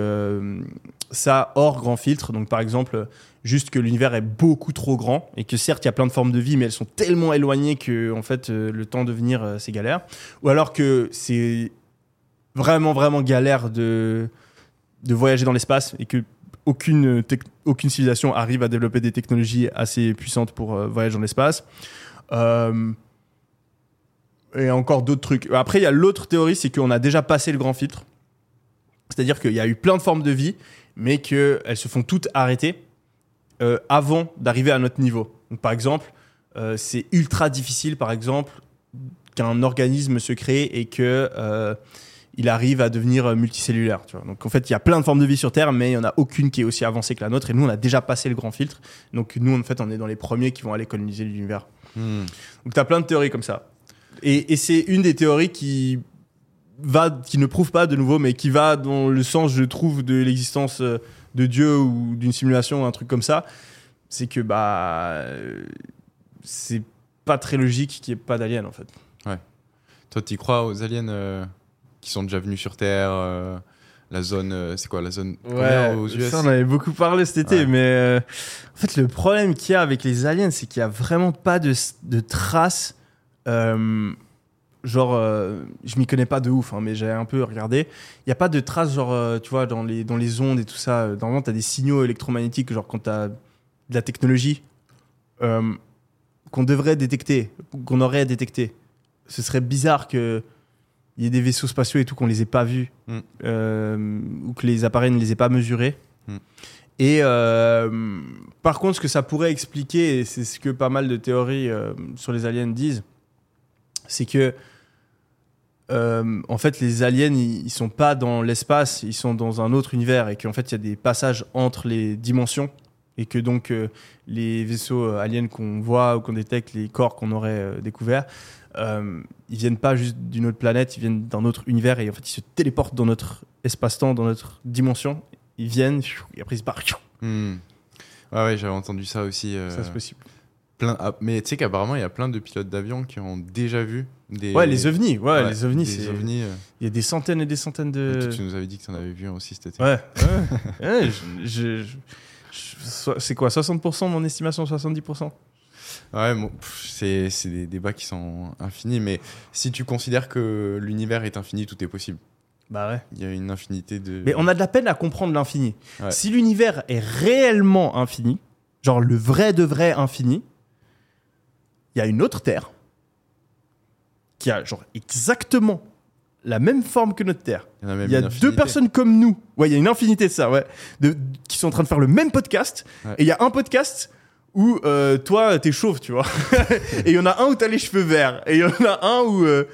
ça hors grand filtre. Donc par exemple, juste que l'univers est beaucoup trop grand et que certes, il y a plein de formes de vie, mais elles sont tellement éloignées que en fait, le temps de venir, c'est galère. Ou alors que c'est vraiment, vraiment galère de, de voyager dans l'espace et que aucune, aucune civilisation arrive à développer des technologies assez puissantes pour euh, voyager dans l'espace. Euh, et encore d'autres trucs. Après, il y a l'autre théorie, c'est qu'on a déjà passé le grand filtre. C'est-à-dire qu'il y a eu plein de formes de vie, mais qu'elles se font toutes arrêter euh, avant d'arriver à notre niveau. Donc, par exemple, c'est ultra difficile, par exemple, qu'un organisme se crée et que il arrive à devenir euh, multicellulaire. Tu vois. Donc en fait, il y a plein de formes de vie sur Terre, mais il n'y en a aucune qui est aussi avancée que la nôtre. Et nous, on a déjà passé le grand filtre. Donc nous, en fait, on est dans les premiers qui vont aller coloniser l'univers. Hmm. Donc tu as plein de théories comme ça. Et, et c'est une des théories qui va, qui ne prouve pas de nouveau, mais qui va dans le sens, je trouve, de l'existence euh, de Dieu ou d'une simulation, un truc comme ça. C'est que bah euh, c'est pas très logique qu'il n'y ait pas d'aliens en fait. Toi, tu crois aux aliens euh, qui sont déjà venus sur Terre euh, La zone, euh, c'est quoi la zone combien aux US ça on avait beaucoup parlé cet été, Ouais. mais euh, en fait le problème qu'il y a avec les aliens, c'est qu'il y a vraiment pas de, de traces. euh, genre, euh, je m'y connais pas de ouf, hein, mais j'ai un peu regardé. Il y a pas de traces, genre, tu vois, dans les, dans les ondes et tout ça. Normalement, tu as des signaux électromagnétiques, genre quand tu as de la technologie qu'on devrait détecter, qu'on aurait à détecter. Ce serait bizarre que il y ait des vaisseaux spatiaux et tout qu'on les ait pas vus Mm. euh, ou que les appareils ne les aient pas mesurés. Mm. Et euh, par contre, ce que ça pourrait expliquer, et c'est ce que pas mal de théories euh, sur les aliens disent, c'est que euh, en fait, les aliens, ils, sont pas dans l'espace, ils sont dans un autre univers, et qu'en fait, il y a des passages entre les dimensions, et que donc euh, les vaisseaux aliens qu'on voit ou qu'on détecte, les corps qu'on aurait euh, découverts, euh, ils viennent pas juste d'une autre planète, ils viennent d'un autre univers, et en fait, ils se téléportent dans notre espace-temps, dans notre dimension. Ils viennent, et après, ils se barrent. Hmm. Ouais, ouais, j'avais entendu ça aussi. euh, Ça, c'est possible. plein... ah, mais tu sais qu'apparemment, il y a plein de pilotes d'avion qui ont déjà vu des. Ouais, les ovnis, ouais, Ouais, les ovnis, c'est. ovnis, euh, Il y a des centaines et des centaines de. toi, Tu nous avais dit que tu en avais vu aussi cet été. Ouais, ouais, ouais, je- je- je- je- c'est quoi 60% mon estimation 70% Ouais, bon, c'est c'est des débats qui sont infinis, mais si tu considères que l'univers est infini, tout est possible. Bah ouais. Il y a une infinité de. Mais on a de la peine à comprendre l'infini. Ouais. Si l'univers est réellement infini, genre le vrai de vrai infini, il y a une autre Terre qui a genre exactement la même forme que notre Terre. Il y a même Il y a une deux personnes comme nous. Ouais, il y a une infinité de ça, ouais. De, qui sont en train de faire le même podcast. Ouais. Et il y a un podcast où euh, toi, t'es chauve, tu vois. et il y en a un où t'as les cheveux verts. Et il y en a un où euh,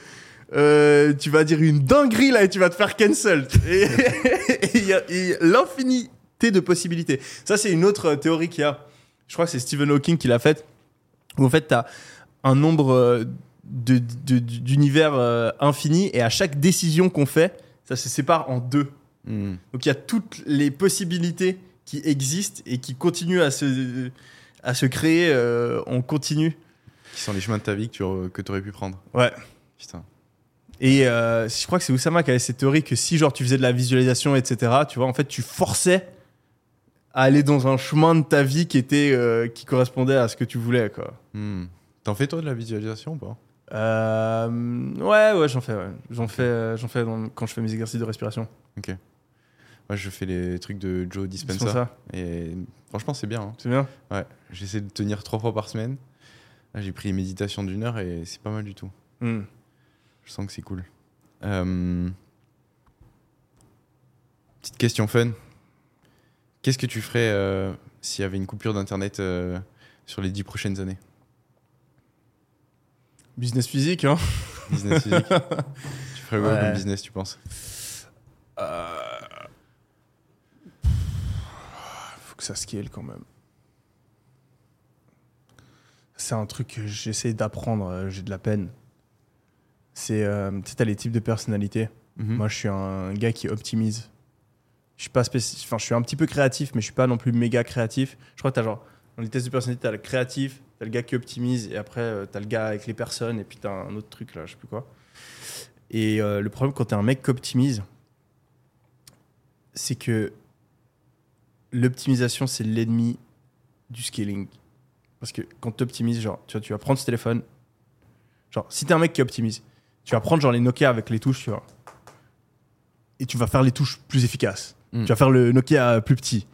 euh, tu vas dire une dinguerie là et tu vas te faire cancel. Et il y a l'infinité de possibilités. Ça, c'est une autre euh, théorie qu'il y a. Je crois que c'est Stephen Hawking qui l'a faite. Où en fait, t'as un nombre d'univers infini et à chaque décision qu'on fait, ça se sépare en deux. Hmm. Donc il y a toutes les possibilités qui existent et qui continuent à se, à se créer euh, en continu. Qui sont les chemins de ta vie que tu aurais- que aurais pu prendre. Ouais. Putain. Et euh, je crois que c'est Oussama qui avait cette théorie que si genre tu faisais de la visualisation, etc., tu vois, en fait, tu forçais à aller dans un chemin de ta vie qui était euh, qui correspondait à ce que tu voulais, quoi. Hmm. T'en fais toi de la visualisation ou pas? Euh, ouais, ouais, j'en fais, ouais. J'en fais, j'en fais dans- quand je fais mes exercices de respiration. Moi, je fais les trucs de Joe C'est Dispenza. ça. Et franchement, c'est bien. hein. C'est bien. Ouais. J'essaie de tenir trois fois par semaine. Là, j'ai pris une méditation d'une heure et c'est pas mal du tout. Hmm. Je sens que c'est cool. Euh, Petite question fun. Qu'est-ce que tu ferais euh, s'il y avait une coupure d'internet euh, sur les dix prochaines années? Business physique, hein. Business physique Tu ferais quoi Ouais. comme business, tu penses Euh, Faut que ça scale quand même. C'est un truc que j'essaie d'apprendre, euh, j'ai de la peine. C'est, euh, tu sais, t'as les types de personnalités. Mhm. Moi, je suis un gars qui optimise. Je suis pas spéci- enfin, je suis un petit peu créatif, mais je suis pas non plus méga créatif. Je crois que t'as genre, dans les tests de personnalité, t'as le créatif, t'as le gars qui optimise, et après, euh, t'as le gars avec les personnes, et puis t'as un autre truc là, je sais plus quoi. Et euh, le problème quand t'es un mec qui optimise, c'est que l'optimisation, c'est l'ennemi du scaling. Parce que quand tu optimises, genre, tu, vois, tu vas prendre ce téléphone. Genre, si t'es un mec qui optimise, tu vas prendre genre les Nokia avec les touches, tu vois. Et tu vas faire les touches plus efficaces. Mm. Tu vas faire le Nokia plus petit.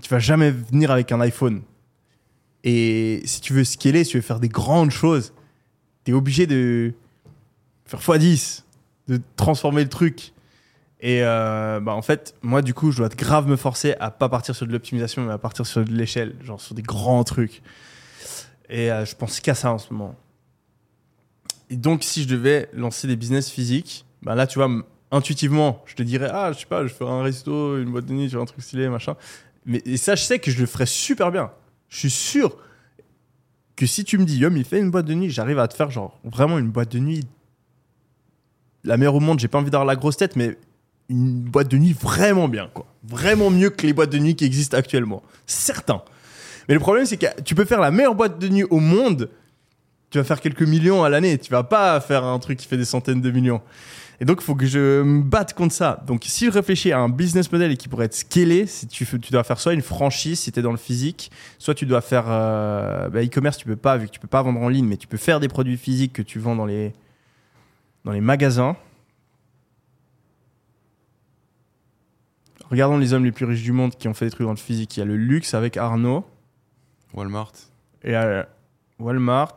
Tu vas jamais venir avec un iPhone. Et si tu veux scaler, si tu veux faire des grandes choses, tu es obligé de faire x10, de transformer le truc. Et euh, bah en fait, moi, du coup, je dois grave me forcer à pas partir sur de l'optimisation, mais à partir sur de l'échelle, genre sur des grands trucs. Et euh, je pense qu'à ça en ce moment. Et donc, si je devais lancer des business physiques, bah là, tu vois, intuitivement, je te dirais, ah, je sais pas, je ferai un resto, une boîte de nuit, vois, un truc stylé, machin. Mais et ça, je sais que je le ferais super bien. Je suis sûr que si tu me dis, Yom, il fait une boîte de nuit, j'arrive à te faire, genre, vraiment une boîte de nuit. La meilleure au monde, j'ai pas envie d'avoir la grosse tête, mais une boîte de nuit vraiment bien, quoi. Vraiment mieux que les boîtes de nuit qui existent actuellement. Certain. Mais le problème, c'est que tu peux faire la meilleure boîte de nuit au monde, tu vas faire quelques millions à l'année, tu vas pas faire un truc qui fait des centaines de millions. Et donc, il faut que je me batte contre ça. Donc, si je réfléchis à un business model qui pourrait être scalé, si tu, tu dois faire soit une franchise si tu es dans le physique, soit tu dois faire euh, bah, e-commerce, tu peux pas, vu que tu peux pas vendre en ligne, mais tu peux faire des produits physiques que tu vends dans les, dans les magasins. Regardons les hommes les plus riches du monde qui ont fait des trucs dans le physique. Il y a le luxe avec Arnaud. Walmart. Et à Walmart,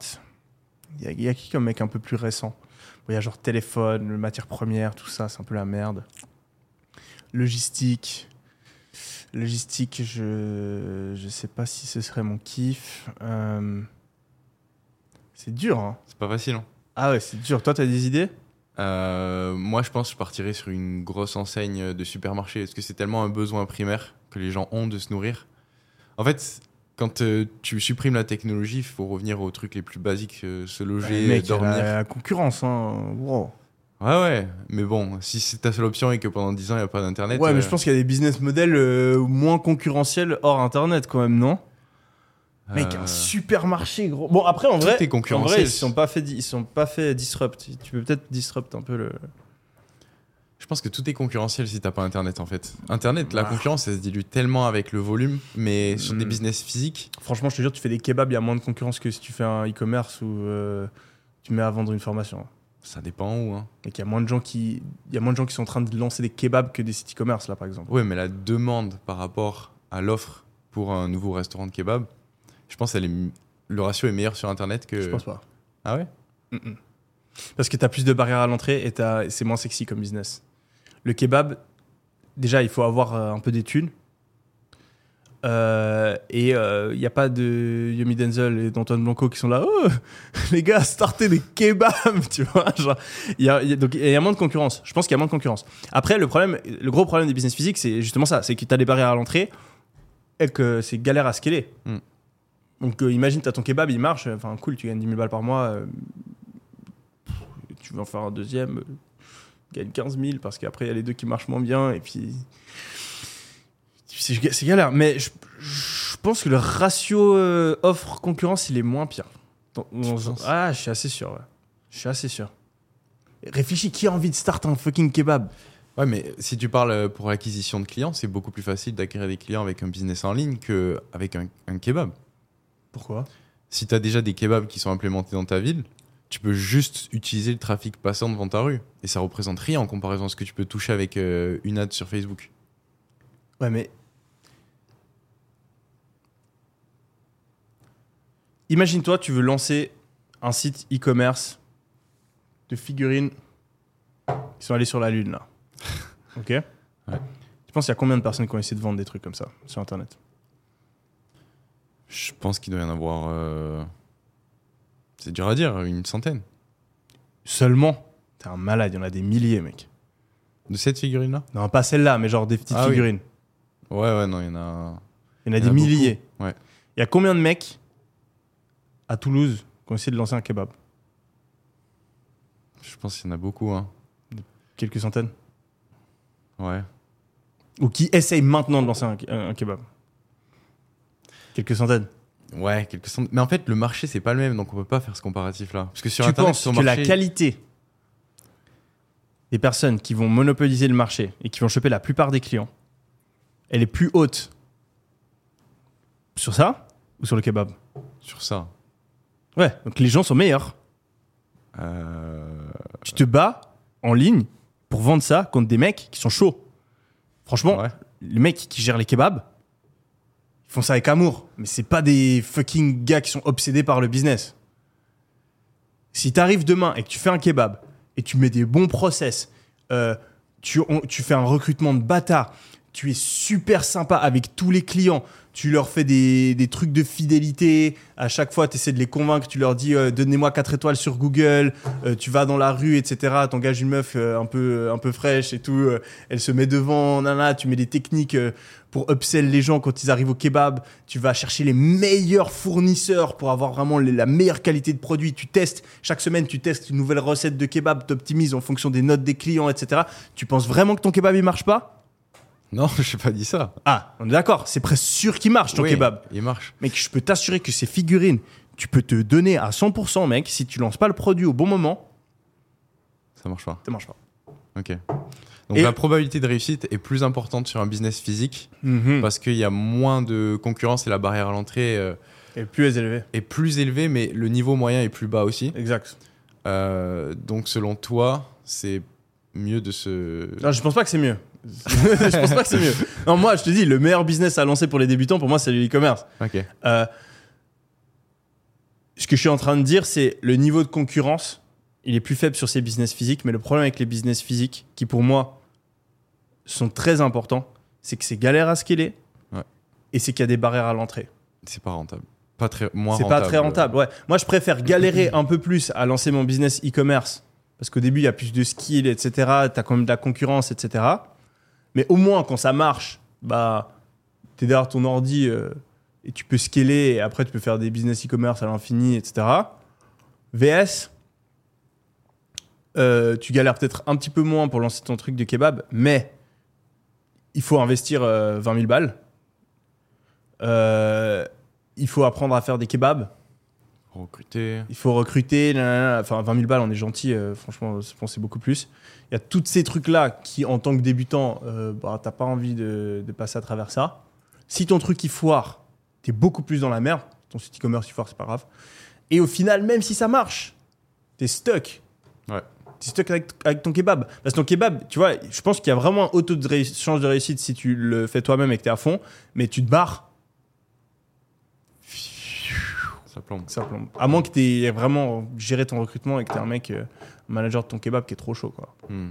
il y, a- il y a qui comme mec un peu plus récent? Bon, Il y a genre téléphone, matières premières, tout ça, c'est un peu la merde. Logistique. Logistique, je je sais pas si ce serait mon kiff. Euh, C'est dur, hein C'est pas facile. hein. Ah ouais, c'est dur. Toi, t'as des idées? Euh, moi, je pense que je partirais sur une grosse enseigne de supermarché. Parce que c'est tellement un besoin primaire que les gens ont de se nourrir. En fait, quand euh, tu supprimes la technologie, il faut revenir aux trucs les plus basiques euh, se loger, Mec, il y a dormir. la, la concurrence, hein. Wow. Ouais, ouais. Mais bon, si c'est ta seule option et que pendant 10 ans, il n'y a pas d'internet. Ouais, mais je pense qu'il y a des business models moins concurrentiels hors Internet quand même, non? Mec, euh, un supermarché, gros. Bon, après, en vrai, en vrai, ils sont pas fait, ils sont pas fait disrupt. Tu peux peut-être disrupt un peu le. Je pense que tout est concurrentiel si t'as pas internet en fait. Internet, la Ah. concurrence, elle se dilue tellement avec le volume, mais sur des Mm. business physiques, Franchement, je te jure, tu fais des kebabs, il y a moins de concurrence que si tu fais un e-commerce ou euh, tu mets à vendre une formation. ça dépend où. Hein. Et qu'il y a moins de gens qui, il y a moins de gens qui sont en train de lancer des kebabs que des sites e-commerce là, par exemple. Ouais, mais la demande par rapport à l'offre pour un nouveau restaurant de kebab, je pense que le ratio est meilleur sur internet que. Je pense pas. Ah ouais? Parce que tu as plus de barrières à l'entrée et t'as- c'est moins sexy comme business. Le kebab, déjà, il faut avoir euh, un peu d'études. Euh, et il n'y a pas de Yomi Denzel et d'Antoine Blanco qui sont là. Oh, les gars, startez des kebabs, tu vois. genre, Il y a, il y a- donc, il y a moins de concurrence. Je pense qu'il y a moins de concurrence. Après, le, problème, le gros problème des business physiques, c'est justement ça c'est que tu as des barrières à l'entrée et que c'est galère à scaler. Mm. Donc, euh, imagine, tu as ton kebab, il marche. Enfin, cool, tu gagnes 10 000 balles par mois. euh, tu veux en faire un deuxième, euh, gagne 15 000 parce qu'après il y a les deux qui marchent moins bien et puis c'est galère. Mais je, je pense que le ratio euh, offre concurrence il est moins pire. Dans- dans- penses? Ah, je suis assez sûr. ouais. Je suis assez sûr. Réfléchis, qui a envie de start un fucking kebab? Ouais, mais si tu parles pour l'acquisition de clients, c'est beaucoup plus facile d'acquérir des clients avec un business en ligne qu'avec un, un kebab. Pourquoi Si tu as déjà des kebabs qui sont implémentés dans ta ville, tu peux juste utiliser le trafic passant devant ta rue. Et ça représente rien en comparaison à ce que tu peux toucher avec euh, une ad sur Facebook. Ouais, mais. Imagine-toi, tu veux lancer un site e-commerce de figurines qui sont allées sur la Lune, là. Ok Tu penses qu'il y a combien de personnes qui ont essayé de vendre des trucs comme ça sur Internet Je pense qu'il doit y en avoir. euh, C'est dur à dire, une centaine. Seulement T'es un malade, il y en a des milliers, mec. De cette figurine-là? Non, pas celle-là, mais genre des petites Ah oui. figurines. Ouais, ouais, non, il y en a. Il y en a Il y des en a milliers. ouais. Il y a combien de mecs à Toulouse qui ont essayé de lancer un kebab? Je pense qu'il y en a beaucoup, hein. Quelques centaines? Ouais. Ou qui essayent maintenant de lancer un, un- un kebab? Quelques centaines. Ouais, quelques centaines. Mais en fait, le marché, c'est pas le même, donc on peut pas faire ce comparatif-là. Parce que sur tu Internet, penses ton que la marché- qualité des personnes qui vont monopoliser le marché et qui vont choper la plupart des clients, elle est plus haute sur ça ou sur le kebab? Sur ça. Ouais, donc les gens sont meilleurs. Euh... Tu te bats en ligne pour vendre ça contre des mecs qui sont chauds. Franchement, Ouais. les mecs qui gèrent les kebabs, ils font ça avec amour. Mais c'est pas des fucking gars qui sont obsédés par le business. Si t'arrives demain et que tu fais un kebab et tu mets des bons process, euh, tu, tu fais un recrutement de bâtard, tu es super sympa avec tous les clients. Tu leur fais des, des trucs de fidélité. À chaque fois, tu essaies de les convaincre. Tu leur dis euh, Donnez-moi 4 étoiles sur Google. Euh, tu vas dans la rue, etc. T'engages une meuf euh, un, peu, un peu fraîche et tout. elle se met devant. Nana, tu mets des techniques pour upsell les gens quand ils arrivent au kebab. Tu vas chercher les meilleurs fournisseurs pour avoir vraiment la meilleure qualité de produit. Tu testes. Chaque semaine, tu testes une nouvelle recette de kebab. Tu optimises en fonction des notes des clients, etc. Tu penses vraiment que ton kebab, il marche pas? Non, je n'ai pas dit ça. ah, on est d'accord, c'est presque sûr qu'il marche ton Oui, kebab. Il marche. Mec, je peux t'assurer que ces figurines, tu peux te donner à 100%, mec, si tu lances pas le produit au bon moment, Ça marche pas. ça marche pas. Ok. Donc Et- la probabilité de réussite est plus importante sur un business physique Mhm. parce qu'il y a moins de concurrence et la barrière à l'entrée euh, Et plus élevé. est plus élevée, mais le niveau moyen est plus bas aussi. Exact. Euh, donc selon toi, c'est mieux de se. Non, je pense pas que c'est mieux. Je pense pas que c'est mieux. Non, moi, je te dis, le meilleur business à lancer pour les débutants, pour moi, c'est le e-commerce. Ok. Euh, ce que je suis en train de dire, c'est le niveau de concurrence, il est plus faible sur ces business physiques, mais le problème avec les business physiques, qui pour moi sont très importants, c'est que c'est galère à scaler Ouais. et c'est qu'il y a des barrières à l'entrée. C'est pas rentable. Pas très moins C'est rentable. pas très rentable. Ouais. Moi, je préfère galérer un peu plus à lancer mon business e-commerce parce qu'au début, il y a plus de skills, etc. Tu as quand même de la concurrence, etc. Mais au moins, quand ça marche, bah, tu es derrière ton ordi euh, et tu peux scaler et après, tu peux faire des business e-commerce à l'infini, etc. VS, euh, tu galères peut-être un petit peu moins pour lancer ton truc de kebab, mais il faut investir euh, 20 000 balles. Euh, il faut apprendre à faire des kebabs. Recruter. Il faut recruter. nanana. Enfin, 20 000 balles, on est gentil. euh, franchement, je pense c'est beaucoup plus. Il y a tous ces trucs-là qui, en tant que débutant, euh, bah, t'as pas envie de, de passer à travers ça. Si ton truc il foire, t'es beaucoup plus dans la merde. Ton site e-commerce il foire, c'est pas grave. Et au final, même si ça marche, t'es stuck. Ouais. T'es stuck avec, avec ton kebab. Parce que ton kebab, tu vois, je pense qu'il y a vraiment un auto de chance de réussite si tu le fais toi-même et que t'es à fond. Mais tu te barres, Ça plombe. ça plombe. À moins que tu aies vraiment géré ton recrutement et que tu un mec, euh, manager de ton kebab qui est trop chaud. Quoi. Hmm.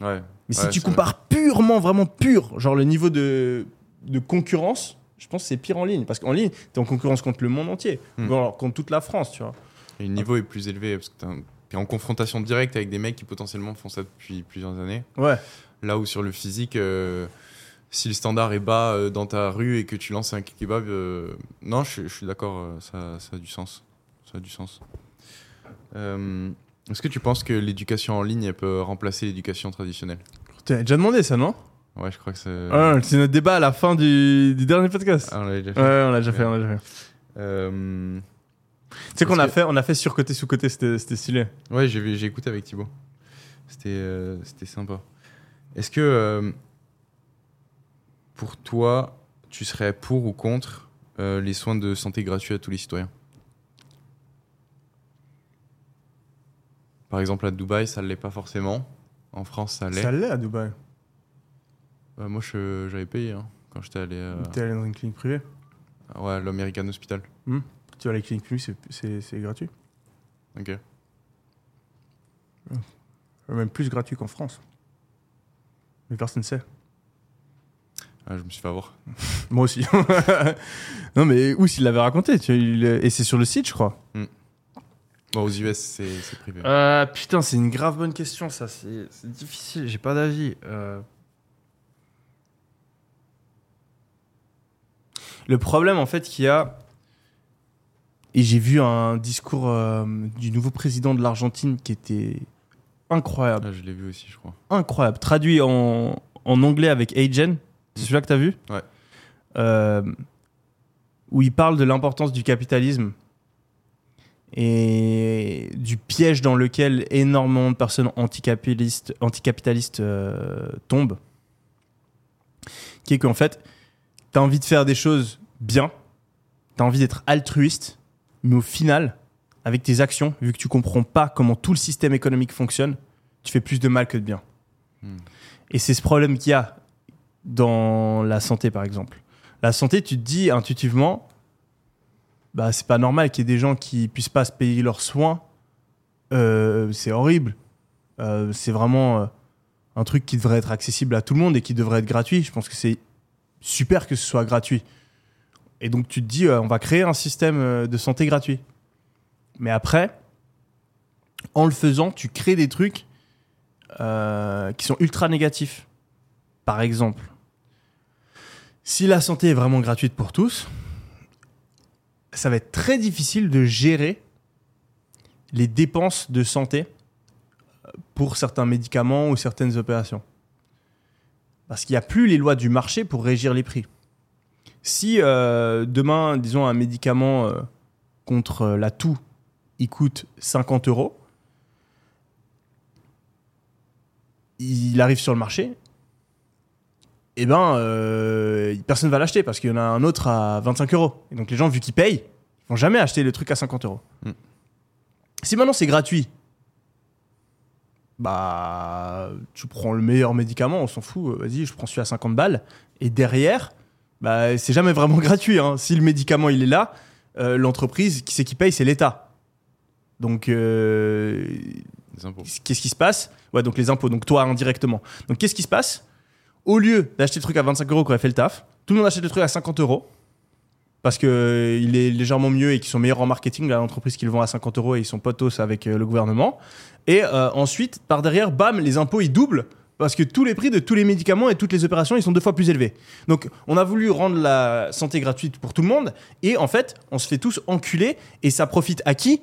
Ouais. Mais si Ouais, tu compares purement, vraiment pur, genre le niveau de, de concurrence, je pense que c'est pire en ligne. Parce qu'en ligne, tu es en concurrence contre le monde entier. Ou alors contre toute la France, tu vois. Et le niveau est plus élevé parce que t'es un- t'es en confrontation directe avec des mecs qui potentiellement font ça depuis plusieurs années. Ouais. Là où sur le physique, euh, si le standard est bas euh, dans ta rue et que tu lances un kebab, euh, non, je, je suis d'accord, euh, ça, ça a du sens. Ça a du sens. Euh, Est-ce que tu penses que l'éducation en ligne elle peut remplacer l'éducation traditionnelle? Tu as déjà demandé ça, non? Ouais, je crois que c'est. Ah, C'est notre débat à la fin du, du dernier podcast. Ah, on l'avait déjà fait. Ouais, on l'a déjà fait, l'a. Euh, Tu sais qu'on a fait, on a fait sur côté sous côté, c'était c'était stylé. Ouais, j'ai écouté avec Thibaut. C'était c'était sympa. Est-ce que pour toi, tu serais pour ou contre euh, les soins de santé gratuits à tous les citoyens? Par exemple, à Dubaï, ça ne l'est pas forcément. En France, ça l'est. Ça l'est à Dubaï. Euh, moi, je- j'avais payé hein, quand j'étais allé euh, T'es allé dans une clinique privée? ouais, l'American Hospital. Tu vas à la clinique privée, c'est- gratuit? Ok. Même plus gratuit qu'en France. Mais personne ne sait. Ah, je me suis fait avoir. Moi aussi. non, mais où s'il l'avait raconté tu vois, il- Et c'est sur le site, je crois. Bon, aux US, c'est c'est privé. Euh, putain, c'est une grave bonne question, ça. C'est c'est difficile, j'ai pas d'avis. Euh. Le problème, en fait, qu'il y a. Et j'ai vu un discours euh, du nouveau président de l'Argentine qui était incroyable. Ah, je l'ai vu aussi, je crois. incroyable. Traduit en, en anglais avec Agen. C'est celui-là que tu as vu Ouais. Euh, où il parle de l'importance du capitalisme et du piège dans lequel énormément de personnes anticapitalistes, anticapitalistes euh, tombent. Qui est qu'en fait, tu as envie de faire des choses bien, tu as envie d'être altruiste, mais au final, avec tes actions, vu que tu comprends pas comment tout le système économique fonctionne, tu fais plus de mal que de bien. Hmm. Et c'est ce problème qu'il y a dans la santé, par exemple. La santé, tu te dis intuitivement, bah, c'est pas normal qu'il y ait des gens qui puissent pas se payer leurs soins. Euh, c'est horrible. Euh, c'est vraiment euh, un truc qui devrait être accessible à tout le monde et qui devrait être gratuit. Je pense que c'est super que ce soit gratuit. Et donc tu te dis, on va créer un système de santé gratuit. Mais après, en le faisant, tu crées des trucs qui sont ultra négatifs. Par exemple, si la santé est vraiment gratuite pour tous, ça va être très difficile de gérer les dépenses de santé pour certains médicaments ou certaines opérations. Parce qu'il n'y a plus les lois du marché pour régir les prix. Si euh, demain, disons, un médicament euh, contre euh, la toux, il coûte 50 euros, il arrive sur le marché, et ben, euh, personne va l'acheter parce qu'il y en a un autre à 25 euros. Et donc les gens, vu qu'ils payent, ils vont jamais acheter le truc à 50 euros. Mm. Si maintenant c'est gratuit, bah, tu prends le meilleur médicament, on s'en fout, euh, vas-y, je prends celui à 50 balles. Et derrière, bah, c'est jamais vraiment gratuit. hein. Si le médicament il est là, euh, l'entreprise, qui c'est qui paye, c'est l'État. Donc, euh, qu'est-ce qui se passe? Ouais, donc les impôts, donc toi indirectement. Donc qu'est-ce qui se passe? Au lieu d'acheter le truc à 25 euros qui aurait fait le taf, tout le monde achète le truc à 50 euros parce que euh, est légèrement mieux et qu'ils sont meilleurs en marketing, l'entreprise qui le vend à 50 euros et ils sont potos avec euh, le gouvernement. Et euh, ensuite, par derrière, bam, les impôts ils doublent parce que tous les prix de tous les médicaments et toutes les opérations ils sont deux fois plus élevés. Donc on a voulu rendre la santé gratuite pour tout le monde et en fait on se fait tous enculer et ça profite à qui?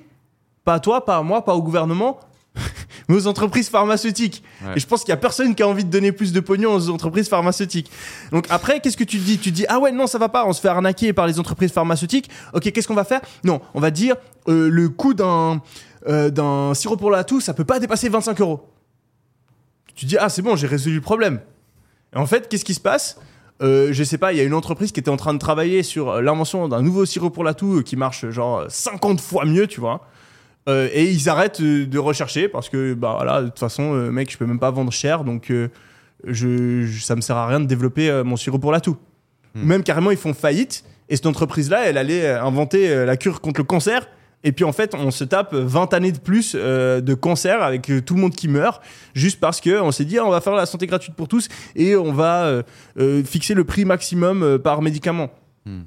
Pas à toi, pas à moi, pas au gouvernement, mais aux entreprises pharmaceutiques. Ouais. Et je pense qu'il y a personne qui a envie de donner plus de pognon aux entreprises pharmaceutiques. Donc après, qu'est-ce que tu dis? Tu dis ah ouais non ça va pas, on se fait arnaquer par les entreprises pharmaceutiques. Ok, qu'est-ce qu'on va faire? Non, on va dire euh, le coût d'un euh, d'un sirop pour la toux, ça peut pas dépasser 25 euros. Tu dis ah c'est bon, j'ai résolu le problème. Et en fait, qu'est-ce qui se passe? Euh, je sais pas, il y a une entreprise qui était en train de travailler sur euh, l'invention d'un nouveau sirop pour la toux qui marche genre 50 fois mieux, tu vois. Euh, et ils arrêtent euh, de rechercher parce que bah voilà, de toute façon, euh, mec, je peux même pas vendre cher, donc euh, je, je- ça me sert à rien de développer mon sirop pour la toux. Ou Même carrément, ils font faillite. Et cette entreprise-là, elle allait inventer la cure contre le cancer. Et puis en fait, on se tape 20 années de plus de cancer avec tout le monde qui meurt, juste parce que on s'est dit ah, on va faire la santé gratuite pour tous et on va fixer le prix maximum par médicament. Hmm.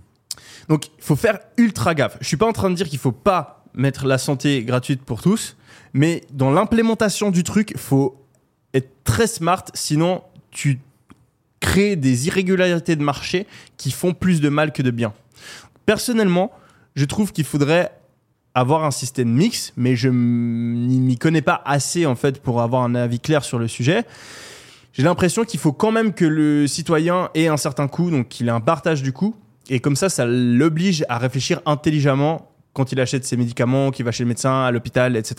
Donc il faut faire ultra gaffe. Je suis pas en train de dire qu'il faut pas mettre la santé gratuite pour tous, mais dans l'implémentation du truc, faut être très smart, sinon tu crées des irrégularités de marché qui font plus de mal que de bien. Personnellement, je trouve qu'il faudrait avoir un système mix, mais je m'y m'y connais pas assez en fait pour avoir un avis clair sur le sujet. J'ai l'impression qu'il faut quand même que le citoyen ait un certain coût, donc qu'il ait un partage du coût, et comme ça, ça l'oblige à réfléchir intelligemment quand il achète ses médicaments, qu'il va chez le médecin, à l'hôpital, etc.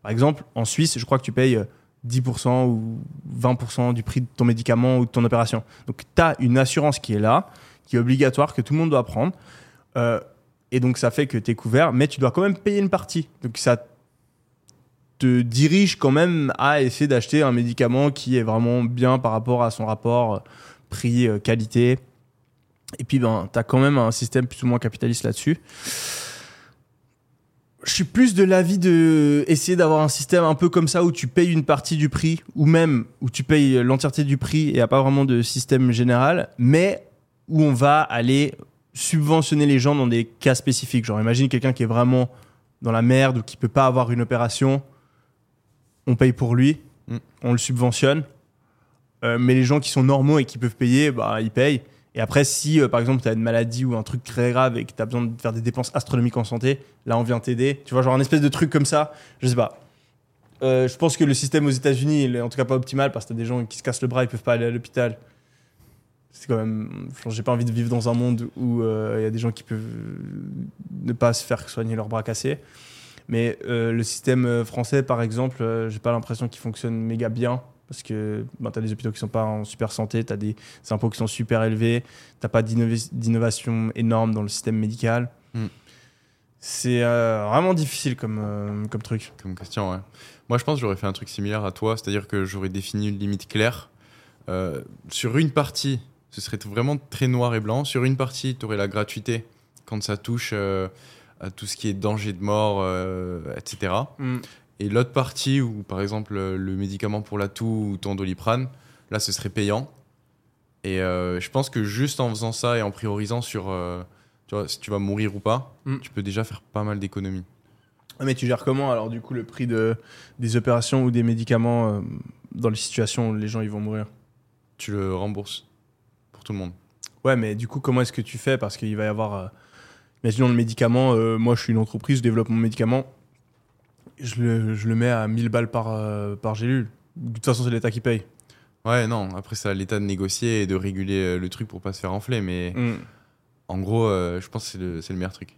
Par exemple, en Suisse, je crois que tu payes euh, 10% ou 20% du prix de ton médicament ou de ton opération. Donc, tu as une assurance qui est là, qui est obligatoire, que tout le monde doit prendre. Euh, et donc, ça fait que tu es couvert, mais tu dois quand même payer une partie. Donc, ça te dirige quand même à essayer d'acheter un médicament qui est vraiment bien par rapport à son rapport euh, prix-qualité. Et puis, ben, tu as quand même un système plus ou moins capitaliste là-dessus. Je suis plus de l'avis de essayer d'avoir un système un peu comme ça où tu payes une partie du prix ou même où tu payes l'entièreté du prix et il n'y a pas vraiment de système général, mais où on va aller subventionner les gens dans des cas spécifiques. Genre, imagine quelqu'un qui est vraiment dans la merde ou qui peut pas avoir une opération, on paye pour lui, Mm. on le subventionne. Euh, mais les gens qui sont normaux et qui peuvent payer, bah, ils payent. Et après, si euh, par exemple tu as une maladie ou un truc très grave et que tu as besoin de faire des dépenses astronomiques en santé, là on vient t'aider. Tu vois, genre un espèce de truc comme ça, je sais pas. Euh, je pense que le système aux États-Unis, il est en tout cas pas optimal parce que t'as des gens qui se cassent le bras, ils peuvent pas aller à l'hôpital. C'est quand même. J'ai pas envie de vivre dans un monde où euh, il y a des gens qui peuvent ne pas se faire soigner leurs bras cassés. Mais le système français, par exemple, j'ai pas l'impression qu'il fonctionne méga bien. Parce que ben, tu as des hôpitaux qui sont pas en super santé, tu as des impôts qui sont super élevés, t'as pas d'innova- d'innovation énorme dans le système médical. Mm. C'est euh, vraiment difficile comme, euh, comme truc. Comme question, ouais. Moi, je pense que j'aurais fait un truc similaire à toi, c'est-à-dire que j'aurais défini une limite claire. Euh, sur une partie, ce serait vraiment très noir et blanc. Sur une partie, tu aurais la gratuité quand ça touche à tout ce qui est danger de mort, etc. Mm. Et l'autre partie, où par exemple euh, le médicament pour la toux ou ton doliprane, là ce serait payant. Et euh, je pense que juste en faisant ça et en priorisant sur euh, tu vois, si tu vas mourir ou pas, Mm. tu peux déjà faire pas mal d'économies. Ah, Mais tu gères comment alors du coup le prix de, des opérations ou des médicaments euh, dans les situations où les gens ils vont mourir? Tu le rembourses pour tout le monde. Ouais, mais du coup, comment est-ce que tu fais? Parce qu'il va y avoir. imaginons le médicament, moi je suis une entreprise, je développe mon médicament, je le, je le mets à 1000 balles par, euh, par gélule. De toute façon, c'est l'État qui paye. Ouais, non, après c'est à l'État de négocier et de réguler euh, le truc pour pas se faire enfler, mais Mm. en gros, euh, je pense que c'est le, c'est le meilleur truc.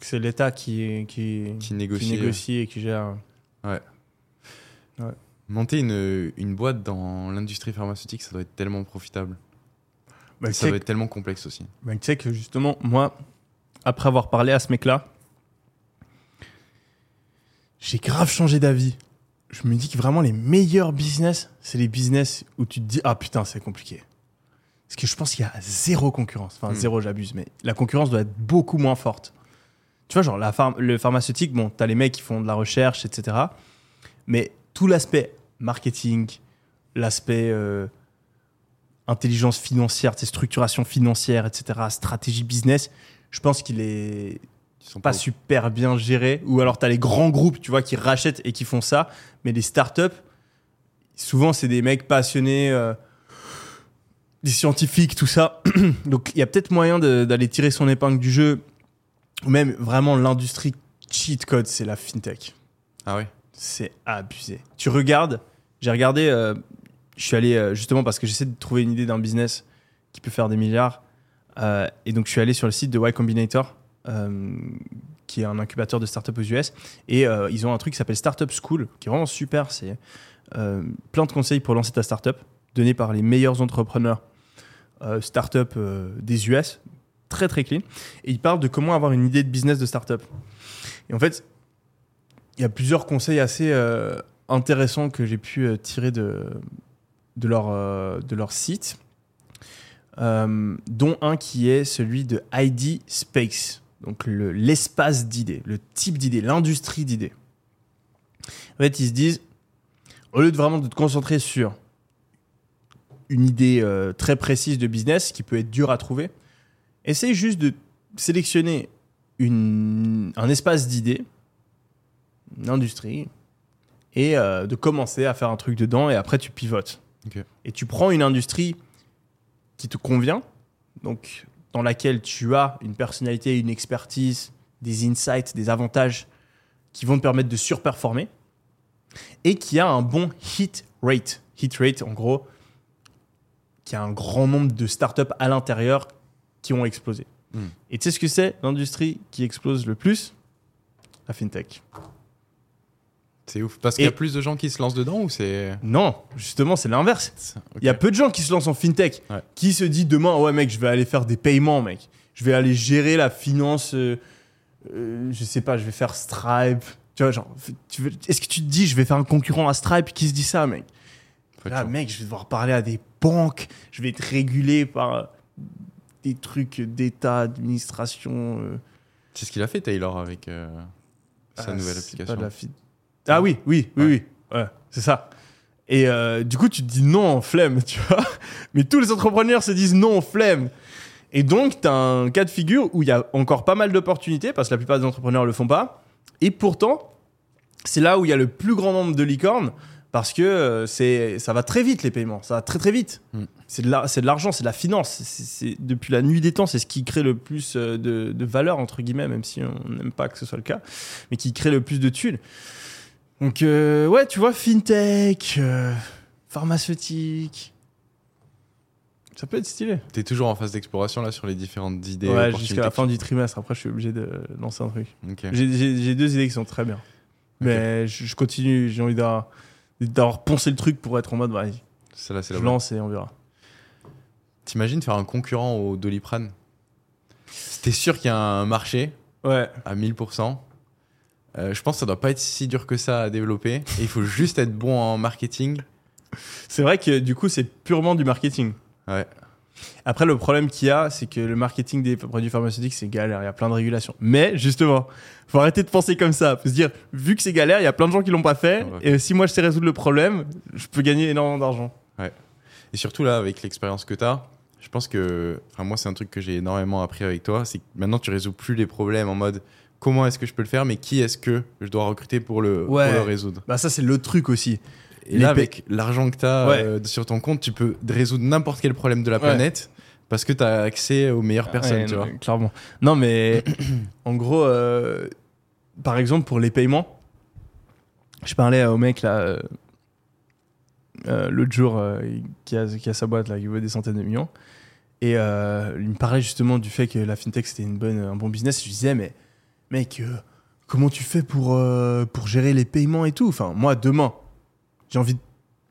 C'est l'État qui, qui, Qui négocie. qui négocie et qui gère. Monter une, une boîte dans l'industrie pharmaceutique, ça doit être tellement profitable. Bah, ça doit être tellement complexe aussi. bah, tu sais que justement, moi, après avoir parlé à ce mec-là, j'ai grave changé d'avis. Je me dis que vraiment les meilleurs business, c'est les business où tu te dis ah putain c'est compliqué. Parce que je pense qu'il y a zéro concurrence. Enfin Hmm. zéro j'abuse, mais la concurrence doit être beaucoup moins forte. Tu vois genre la pharm- le pharmaceutique, bon t'as les mecs qui font de la recherche etc. Mais tout l'aspect marketing, l'aspect euh, intelligence financière, tes structuration financière etc. Stratégie business, je pense qu'il est Ils sont pas super bien géré. Ou alors, tu as les grands groupes, tu vois, qui rachètent et qui font ça. Mais les startups, souvent, c'est des mecs passionnés, euh, des scientifiques, tout ça. Donc, il y a peut-être moyen d'aller tirer son épingle du jeu. Ou même, vraiment, l'industrie cheat code, c'est la fintech. Ah ouais C'est abusé. Tu regardes, j'ai regardé, euh, je suis allé euh, justement parce que j'essaie de trouver une idée d'un business qui peut faire des milliards. Et donc je suis allé sur le site de Y Combinator, euh, qui est un incubateur de startups aux US. Et euh, ils ont un truc qui s'appelle Startup School, qui est vraiment super. C'est euh, plein de conseils pour lancer ta startup, donnés par les meilleurs entrepreneurs startup des US. Très très clean. Et ils parlent de comment avoir une idée de business de startup. Et en fait, il y a plusieurs conseils assez intéressants que j'ai pu tirer de, de, leur, de leur site, dont un qui est celui de ID Space, donc le- l'espace d'idées, le type d'idées, l'industrie d'idées. En fait, ils se disent, au lieu de vraiment de te concentrer sur une idée euh, très précise de business qui peut être dure à trouver, essaye juste de sélectionner une, un espace d'idées une industrie et euh, de commencer à faire un truc dedans et après tu pivotes. Et tu prends une industrie qui te convient, donc dans laquelle tu as une personnalité, une expertise, des insights, des avantages qui vont te permettre de surperformer et qui a un bon hit rate. Hit rate, en gros, qui a un grand nombre de startups à l'intérieur qui ont explosé. Hmm. Et tu sais ce que c'est l'industrie qui explose le plus? La fintech. C'est ouf. Parce qu'il y a plus de gens qui se lancent dedans ou c'est. Non, justement, c'est l'inverse. Il y a peu de gens qui se lancent en fintech, Ouais. qui se disent demain, ouais mec, je vais aller faire des paiements, mec. Je vais aller gérer la finance, euh, euh, je sais pas, je vais faire Stripe. Tu vois, genre, est-ce que tu te dis, je vais faire un concurrent à Stripe Qui se dit ça, mec? Là, mec, je vais devoir parler à des banques, je vais être régulé par des trucs d'État, administration. euh, C'est ce qu'il a fait Taylor avec sa ah, nouvelle application. pas de la fi- Ah oui, oui, oui, oui. Ouais, c'est ça. Et euh, du coup, tu te dis non, flemme, tu vois. Mais tous les entrepreneurs se disent non, flemme. Et donc, tu as un cas de figure où il y a encore pas mal d'opportunités, parce que la plupart des entrepreneurs le font pas. Et pourtant, c'est là où il y a le plus grand nombre de licornes, parce que euh, c'est, ça va très vite, les paiements. Ça va très, très vite. Mm. C'est, de la- c'est de l'argent, c'est de la finance. C'est, depuis la nuit des temps, c'est ce qui crée le plus euh, de, de valeur, entre guillemets, même si on n'aime pas que ce soit le cas, mais qui crée le plus de thunes. Donc, euh, ouais, tu vois, fintech, euh, pharmaceutique. Ça peut être stylé. T'es toujours en phase d'exploration là sur les différentes idées. ouais, jusqu'à la fin du trimestre. Après, je suis obligé de lancer un truc. J'ai- deux idées qui sont très bien. Mais je, je continue, j'ai envie d'avoir poncé le truc pour être en mode, Celle-là, c'est je la lance et on verra. T'imagines faire un concurrent au Doliprane? T'es sûr qu'il y a un marché Ouais. à 1000%. Euh, je pense que ça doit pas être si dur que ça à développer. Et il faut juste être bon en marketing. C'est vrai que du coup, c'est purement du marketing. Ouais. Après, le problème qu'il y a, c'est que le marketing des produits pharmaceutiques, c'est galère. Il y a plein de régulations. Mais justement, faut arrêter de penser comme ça. Faut se dire, vu que c'est galère, il y a plein de gens qui l'ont pas fait. Ouais. Et si moi je sais résoudre le problème, je peux gagner énormément d'argent. Et surtout là, avec l'expérience que tu as, je pense que. Enfin, moi, c'est un truc que j'ai énormément appris avec toi. C'est que maintenant, tu résous plus les problèmes en mode comment est-ce que je peux le faire, mais qui est-ce que je dois recruter pour le, pour Ouais. le résoudre. Bah, ça, c'est le truc aussi. Et Les là, avec l'argent que tu as Ouais. sur ton compte, tu peux résoudre n'importe quel problème de la Ouais. planète parce que tu as accès aux meilleures personnes, tu non, vois. Clairement. Non, mais en gros, euh, par exemple, pour les paiements, je parlais au mec là, euh, euh, l'autre jour, euh, qui, a, qui a sa boîte là, qui vaut des centaines de millions. Et euh, il me parlait justement du fait que la fintech c'était une bonne, un bon business. Je lui disais, mais mec, euh, comment tu fais pour, euh, pour gérer les paiements et tout? Enfin, moi, demain, j'ai envie de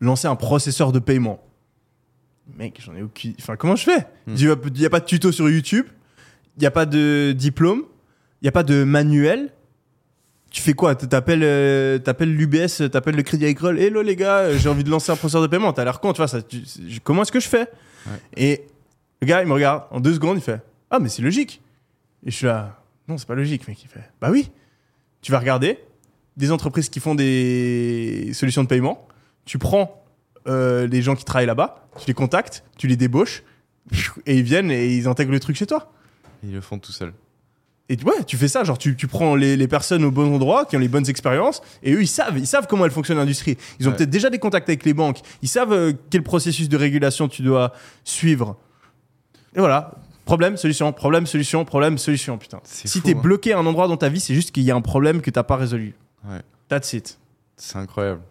lancer un processeur de paiement. Mec, j'en ai aucune. Enfin, comment je fais? Hmm. Il n'y a pas de tuto sur YouTube, il n'y a pas de diplôme, il n'y a pas de manuel. Tu fais quoi? T'appelles euh, l'UBS, t'appelles le Crédit Agricole. Hello les gars, euh, j'ai envie de lancer un processeur de paiement. T'as l'air con, tu vois. Ça, tu- comment est-ce que je fais? Et le gars, il me regarde en deux secondes, il fait Ah, mais c'est logique. Et je suis là Non, c'est pas logique, mec. Il fait Bah oui. Tu vas regarder des entreprises qui font des solutions de paiement. Tu prends euh, les gens qui travaillent là-bas, tu les contactes, tu les débauches, et ils viennent et ils intègrent le truc chez toi. Ils le font tout seuls. Et tu- ouais, tu fais ça, genre tu, tu prends les, les personnes au bon endroit, qui ont les bonnes expériences, et eux ils savent, ils savent comment elle fonctionne l'industrie. Ils ont Ouais. peut-être déjà des contacts avec les banques, ils savent euh, quel processus de régulation tu dois suivre. Et voilà, problème, solution, problème, solution, problème, solution, putain. Si t'es hein. bloqué à un endroit dans ta vie, c'est juste qu'il y a un problème que t'as pas résolu. Ouais. That's it. C'est incroyable.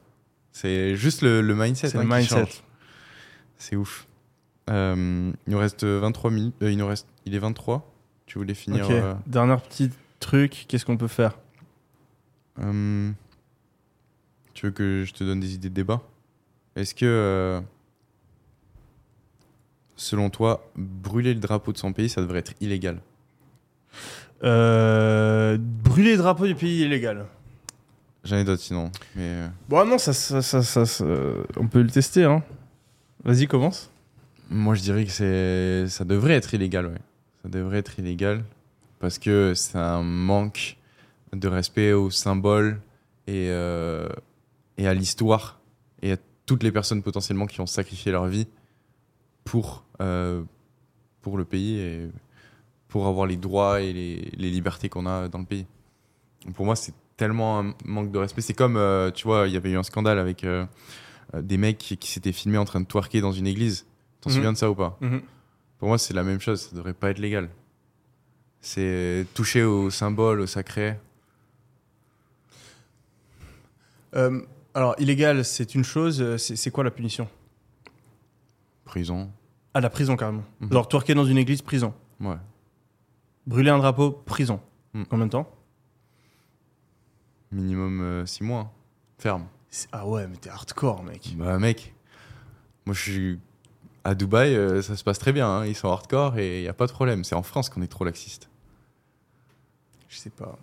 C'est juste le, le mindset. C'est hein, le mindset. C'est ouf. Euh, il nous reste 23 minutes. euh, il nous reste. Il est 23. Tu voulais finir. euh, dernier petit truc, qu'est-ce qu'on peut faire? Euh, tu veux que je te donne des idées de débat? Est-ce que, selon toi, brûler le drapeau de son pays, ça devrait être illégal euh, Brûler le drapeau du pays illégal. J'en ai d'autres sinon. Mais euh, Bon, non, ça, ça, ça, ça- ça- on peut le tester, hein. Vas-y, commence. moi, je dirais que c'est, ça devrait être illégal. Ouais. Ça devrait être illégal parce que c'est un manque de respect aux symboles et, euh, et à l'histoire et à toutes les personnes potentiellement qui ont sacrifié leur vie pour, euh, pour le pays et pour avoir les droits et les, les libertés qu'on a dans le pays. Donc pour moi, c'est tellement un manque de respect. C'est comme, euh, tu vois, il y avait eu un scandale avec euh, des mecs qui, qui s'étaient filmés en train de twerker dans une église. T'en Mhm. souviens de ça ou pas Pour moi, c'est la même chose. Ça devrait pas être légal. C'est toucher au symbole, au sacré. Euh, alors, illégal, c'est une chose. c'est quoi la punition? Prison. Ah, la prison, carrément. Mhm. Genre, twerker dans une église, prison. Ouais. Brûler un drapeau, prison. Mhm. Combien de temps Minimum 6 mois. hein. Ferme. Ah ouais, mais t'es hardcore, mec. Bah, mec. Moi, je suis. À Dubaï, euh, ça se passe très bien. hein. Ils sont hardcore et il n'y a pas de problème. C'est en France qu'on est trop laxiste. Je sais pas.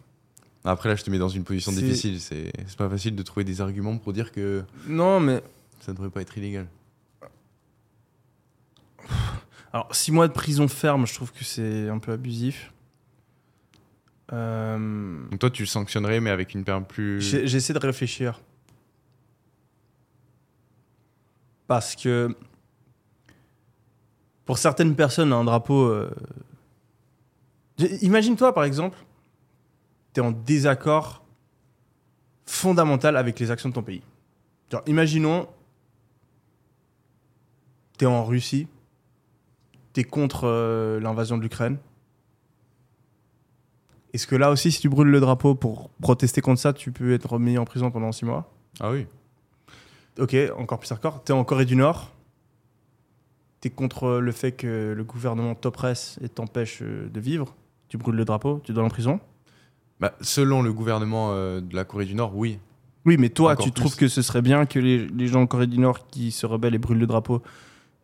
Après, là, je te mets dans une position difficile. C'est pas facile de trouver des arguments pour dire que Non, mais. ça ne devrait pas être illégal. Alors, 6 mois de prison ferme, je trouve que c'est un peu abusif. Euh, Donc, toi, tu le sanctionnerais, mais avec une peine plus. J'essaie de réfléchir. Parce que. Pour certaines personnes, un drapeau. euh, Imagine-toi, par exemple, tu es en désaccord fondamental avec les actions de ton pays. Genre, imaginons, tu es en Russie, tu es contre euh, l'invasion de l'Ukraine. Est-ce que là aussi, si tu brûles le drapeau pour protester contre ça, tu peux être mis en prison pendant six mois? Ah oui. Ok, encore plus hardcore. T'es en Corée du Nord? T'es contre le fait que le gouvernement t'oppresse et t'empêche euh, de vivre? Tu brûles le drapeau, tu dois en prison? Bah, selon le gouvernement euh, de la Corée du Nord, oui. Oui, mais toi, Encore tu plus. trouves que ce serait bien que les, les gens en Corée du Nord qui se rebellent et brûlent le drapeau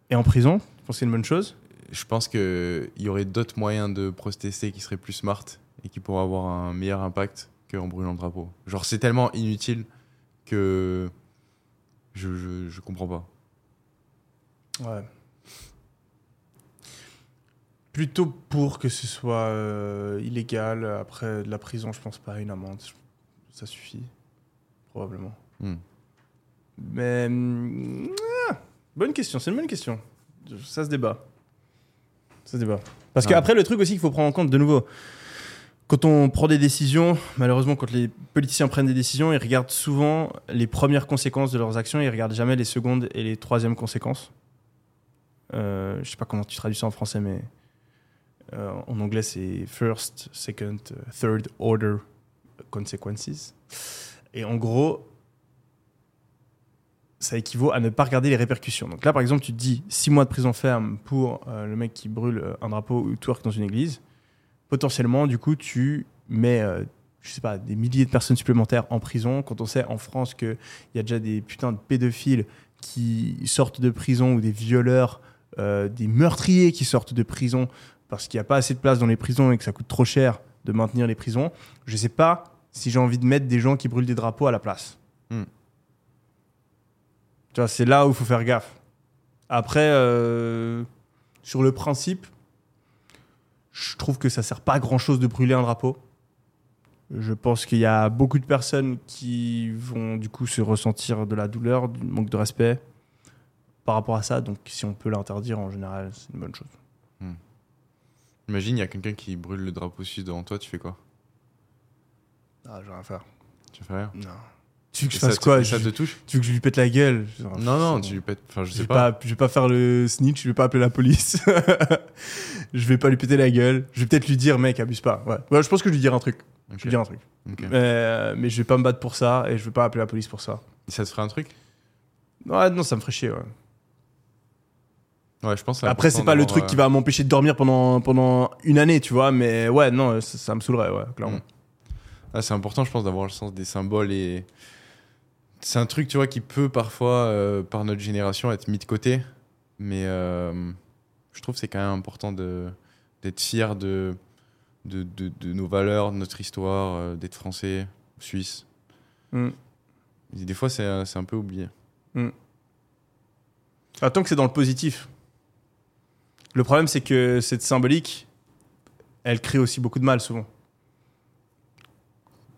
aient en prison? Tu penses que c'est une bonne chose? Je pense qu'il y aurait d'autres moyens de protester qui seraient plus smart et qui pourraient avoir un meilleur impact qu'en brûlant le drapeau. Genre, c'est tellement inutile que je, je, je comprends pas. Ouais. Plutôt pour que ce soit euh, illégal. Après, de la prison, je pense pas. Une amende, ça suffit. Probablement. Hmm. Mais. hum, ah, bonne question, c'est une bonne question. Ça se débat. Parce Ouais. qu'après, le truc aussi qu'il faut prendre en compte, de nouveau, quand on prend des décisions, malheureusement, quand les politiciens prennent des décisions, ils regardent souvent les premières conséquences de leurs actions, ils regardent jamais les secondes et les troisièmes conséquences. Euh, je sais pas comment tu traduis ça en français, mais euh, en anglais, c'est first, second, third order consequences. Et en gros, ça équivaut à ne pas regarder les répercussions. Donc là, par exemple, tu te dis 6 mois de prison ferme pour euh, le mec qui brûle euh, un drapeau ou twerk dans une église. Potentiellement, du coup, tu mets, euh, je sais pas, des milliers de personnes supplémentaires en prison. Quand on sait en France qu'il y a déjà des putains de pédophiles qui sortent de prison ou des violeurs, euh, des meurtriers qui sortent de prison parce qu'il n'y a pas assez de place dans les prisons et que ça coûte trop cher de maintenir les prisons, je sais pas si j'ai envie de mettre des gens qui brûlent des drapeaux à la place. Hmm. Tu vois, c'est là où il faut faire gaffe. Après, euh, sur le principe, je trouve que ça sert pas à grand chose de brûler un drapeau. Je pense qu'il y a beaucoup de personnes qui vont du coup se ressentir de la douleur, du manque de respect par rapport à ça. Donc, si on peut l'interdire, en général, c'est une bonne chose. Imagine, il y a quelqu'un qui brûle le drapeau suisse devant toi, tu fais quoi? Ah, j'ai rien à faire. Tu fais rien? Non. Tu veux que je fasse quoi et ça je- te touche? Tu veux que je lui pète la gueule? Non, non, c'est tu bon. lui pètes. Enfin, je sais vais pas. je vais pas faire le snitch, je vais pas appeler la police. je vais pas lui péter la gueule. Je vais peut-être lui dire, mec, abuse pas. Ouais. Je pense que je lui dirai un truc. Je lui dirai un truc. Mais, euh, mais je vais pas me battre pour ça et je vais pas appeler la police pour ça. Et Ça te ferait un truc? Ouais, non, ça me ferait chier. Ouais. Ouais, je pense. Après, c'est pas le truc euh, qui va m'empêcher de dormir pendant, pendant une année, tu vois. Mais ouais, non, ça, me saoulerait, ouais, clairement. Mm. ah, c'est important, je pense, d'avoir le sens des symboles et. C'est un truc, tu vois, qui peut parfois, euh, par notre génération, être mis de côté. Mais euh, je trouve que c'est quand même important d'être fier de, de, de, de nos valeurs, de notre histoire, euh, d'être français, suisse. Mm. Et des fois, c'est un peu oublié. Ah, tant que c'est dans le positif. Le problème, c'est que cette symbolique, elle crée aussi beaucoup de mal souvent.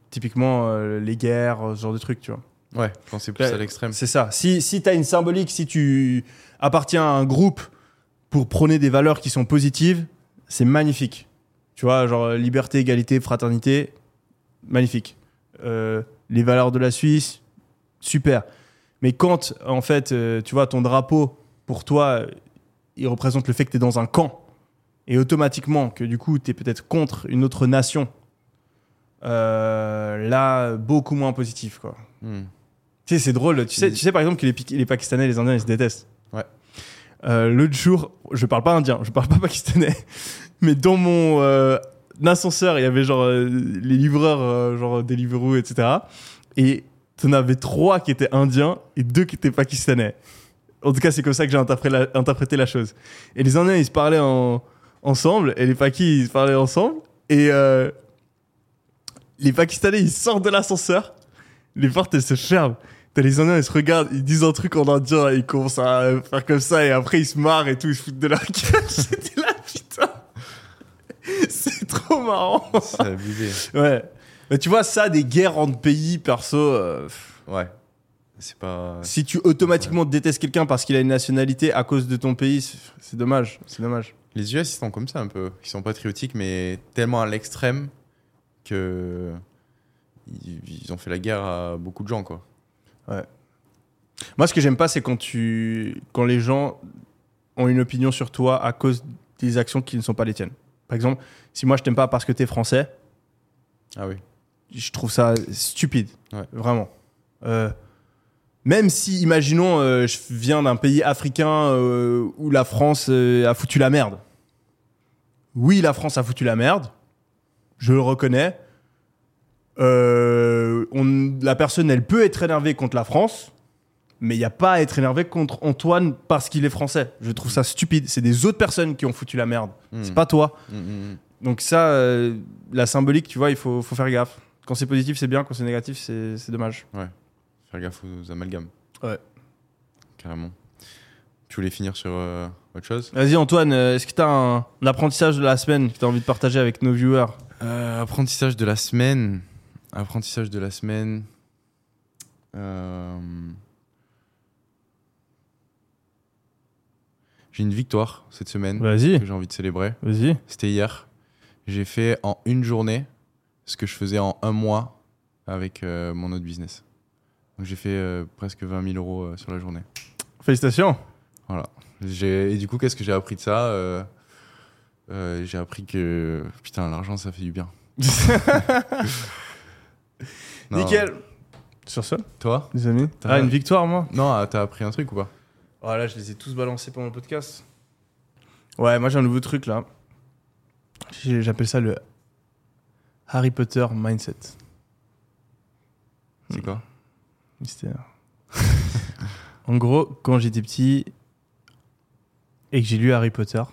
Typiquement, les guerres, ce genre de trucs, tu vois. Ouais, c'est plus à l'extrême. C'est ça. Si, si tu as une symbolique, si tu appartiens à un groupe pour prôner des valeurs qui sont positives, c'est magnifique. Tu vois, genre liberté, égalité, fraternité, magnifique. Euh, les valeurs de la Suisse, super. Mais quand, en fait, euh, tu vois, ton drapeau, pour toi, il représente le fait que tu es dans un camp, et automatiquement que du coup, tu es peut-être contre une autre nation, euh, là, beaucoup moins positif, quoi. Hmm. Tu sais, c'est drôle. Tu sais, tu sais par exemple que les, les Pakistanais et les Indiens, ils se détestent. Ouais. Euh, L'autre jour, je parle pas indien, je parle pas pakistanais, mais dans mon euh, ascenseur, il y avait genre euh, les livreurs, genre Deliveroo, etc. Et t'en avais trois qui étaient indiens et deux qui étaient pakistanais. En tout cas, c'est comme ça que j'ai interprété la, interprété la chose. Et les Indiens, ils se parlaient en- ensemble, et les Pakis, ils se parlaient ensemble. Et les Pakistanais, ils sortent de l'ascenseur, les portes, elles se ferment. T'as les Indiens, ils se regardent, ils disent un truc en indien, et ils commencent à faire comme ça, et après ils se marrent et tout, ils se foutent de leur gueule. C'était là, putain. C'est trop marrant. C'est abusé. Ouais. Mais tu vois, ça, des guerres entre pays, perso, euh, Ouais. C'est pas. si tu automatiquement détestes quelqu'un parce qu'il a une nationalité à cause de ton pays, c'est c'est dommage. C'est dommage. Les US, ils sont comme ça un peu. Ils sont patriotiques, mais tellement à l'extrême que. Ils, ils ont fait la guerre à beaucoup de gens, quoi. Moi, ce que j'aime pas, c'est quand tu, quand les gens ont une opinion sur toi à cause des actions qui ne sont pas les tiennes. Par exemple, si moi je t'aime pas parce que t'es français, Ah oui. je trouve ça stupide. Ouais. Vraiment. Euh, même si, imaginons, euh, je viens d'un pays africain euh, où la France a foutu la merde. Oui, la France a foutu la merde. Je le reconnais. Euh, on- la personne, elle peut être énervée contre la France, mais il n'y a pas à être énervé contre Antoine parce qu'il est français. Je trouve ça stupide. C'est des autres personnes qui ont foutu la merde. Hmm. C'est pas toi. Hmm, hmm. Donc ça, euh, la symbolique, tu vois, il faut, faut faire gaffe. Quand c'est positif, c'est bien. Quand c'est négatif, c'est dommage. Faire gaffe aux amalgames. Ouais. Carrément. Tu voulais finir sur euh, autre chose? Vas-y, Antoine, est-ce que t'as un, un apprentissage de la semaine que t'as envie de partager avec nos viewers? Euh, Apprentissage de la semaine. Apprentissage de la semaine. Euh, J'ai une victoire cette semaine Vas-y, que j'ai envie de célébrer. vas-y. C'était hier. J'ai fait en une journée ce que je faisais en un mois avec euh, mon autre business. Donc j'ai fait euh, presque 20 000 euros euh, sur la journée. Félicitations. J'ai- Et du coup, qu'est-ce que j'ai appris de ça J'ai appris que putain, l'argent ça fait du bien. Non. Nickel. Sur ça, Toi les amis T'as- Ah, une victoire, moi Non, ah, t'as appris un truc ou pas Oh là, je les ai tous balancés pendant le podcast. Ouais, moi j'ai un nouveau truc là. J'appelle ça le Harry Potter Mindset. C'est quoi Mystère. en gros, quand j'étais petit et que j'ai lu Harry Potter,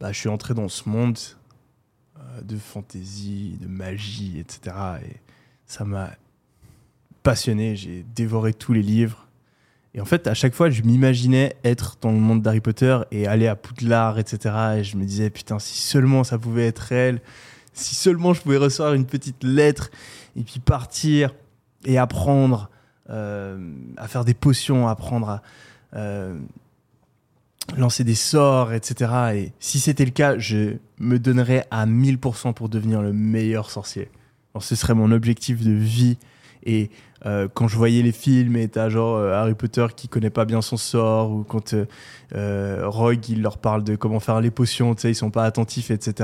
bah, je suis entré dans ce monde de fantasy, de magie, etc. Et ça m'a passionné. J'ai dévoré tous les livres. Et en fait, à chaque fois, je m'imaginais être dans le monde d'Harry Potter et aller à Poudlard, etc. Et je me disais, putain, si seulement ça pouvait être réel, si seulement je pouvais recevoir une petite lettre et puis partir et apprendre euh, à faire des potions, apprendre à euh, lancer des sorts, etc. Et si c'était le cas, je me donnerais à 1000% pour devenir le meilleur sorcier. Alors, ce serait mon objectif de vie. Et euh, quand je voyais les films et t'as genre euh, Harry Potter qui connaît pas bien son sort ou quand euh, euh, Rogue il leur parle de comment faire les potions, tu sais, ils sont pas attentifs, etc.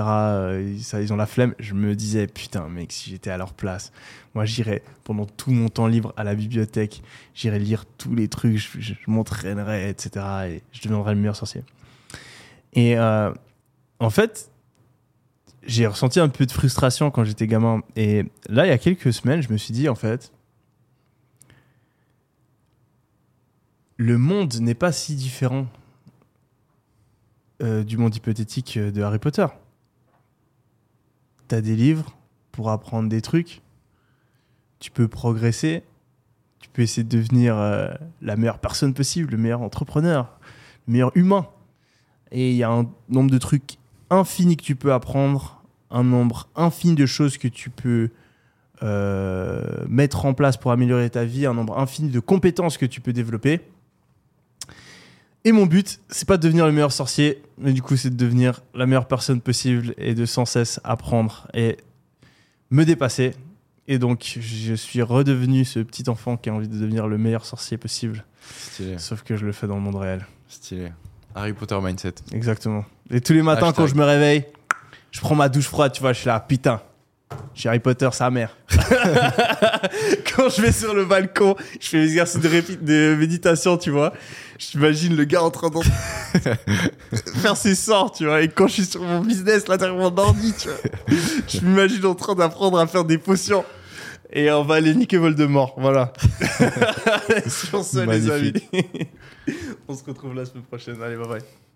ça, ils ont la flemme. Je me disais putain mec, si j'étais à leur place, moi j'irais pendant tout mon temps libre à la bibliothèque, j'irais lire tous les trucs, je, je- m'entraînerais, etc. Et je deviendrais le meilleur sorcier. Et en fait, j'ai ressenti un peu de frustration quand j'étais gamin. Et là, il y a quelques semaines, je me suis dit, en fait, le monde n'est pas si différent euh, du monde hypothétique euh, de Harry Potter. T'as des livres pour apprendre des trucs. Tu peux progresser. Tu peux essayer de devenir euh, la meilleure personne possible, le meilleur entrepreneur, le meilleur humain. Et il y a un nombre de trucs infinis que tu peux apprendre, un nombre infini de choses que tu peux euh, mettre en place pour améliorer ta vie, un nombre infini de compétences que tu peux développer. Et mon but, c'est pas de devenir le meilleur sorcier, mais du coup, c'est de devenir la meilleure personne possible et de sans cesse apprendre et me dépasser. Et donc, je suis redevenu ce petit enfant qui a envie de devenir le meilleur sorcier possible, Stylé. sauf que je le fais dans le monde réel. Stylé. Harry Potter mindset. Exactement. Et tous les matins, Hashtag. quand je me réveille, je prends ma douche froide, tu vois, je suis là, putain, suis Harry Potter, sa mère. quand je vais sur le balcon, je fais mes exercices de, de méditation, tu vois. J'imagine le gars en train de faire ses sorts, tu vois. Et quand je suis sur mon business, là, derrière mon ordi, tu vois, je m'imagine en train d'apprendre à faire des potions. Et on va aller niquer Voldemort, voilà. sur ce, les amis. On se retrouve la semaine prochaine. Allez, bye bye.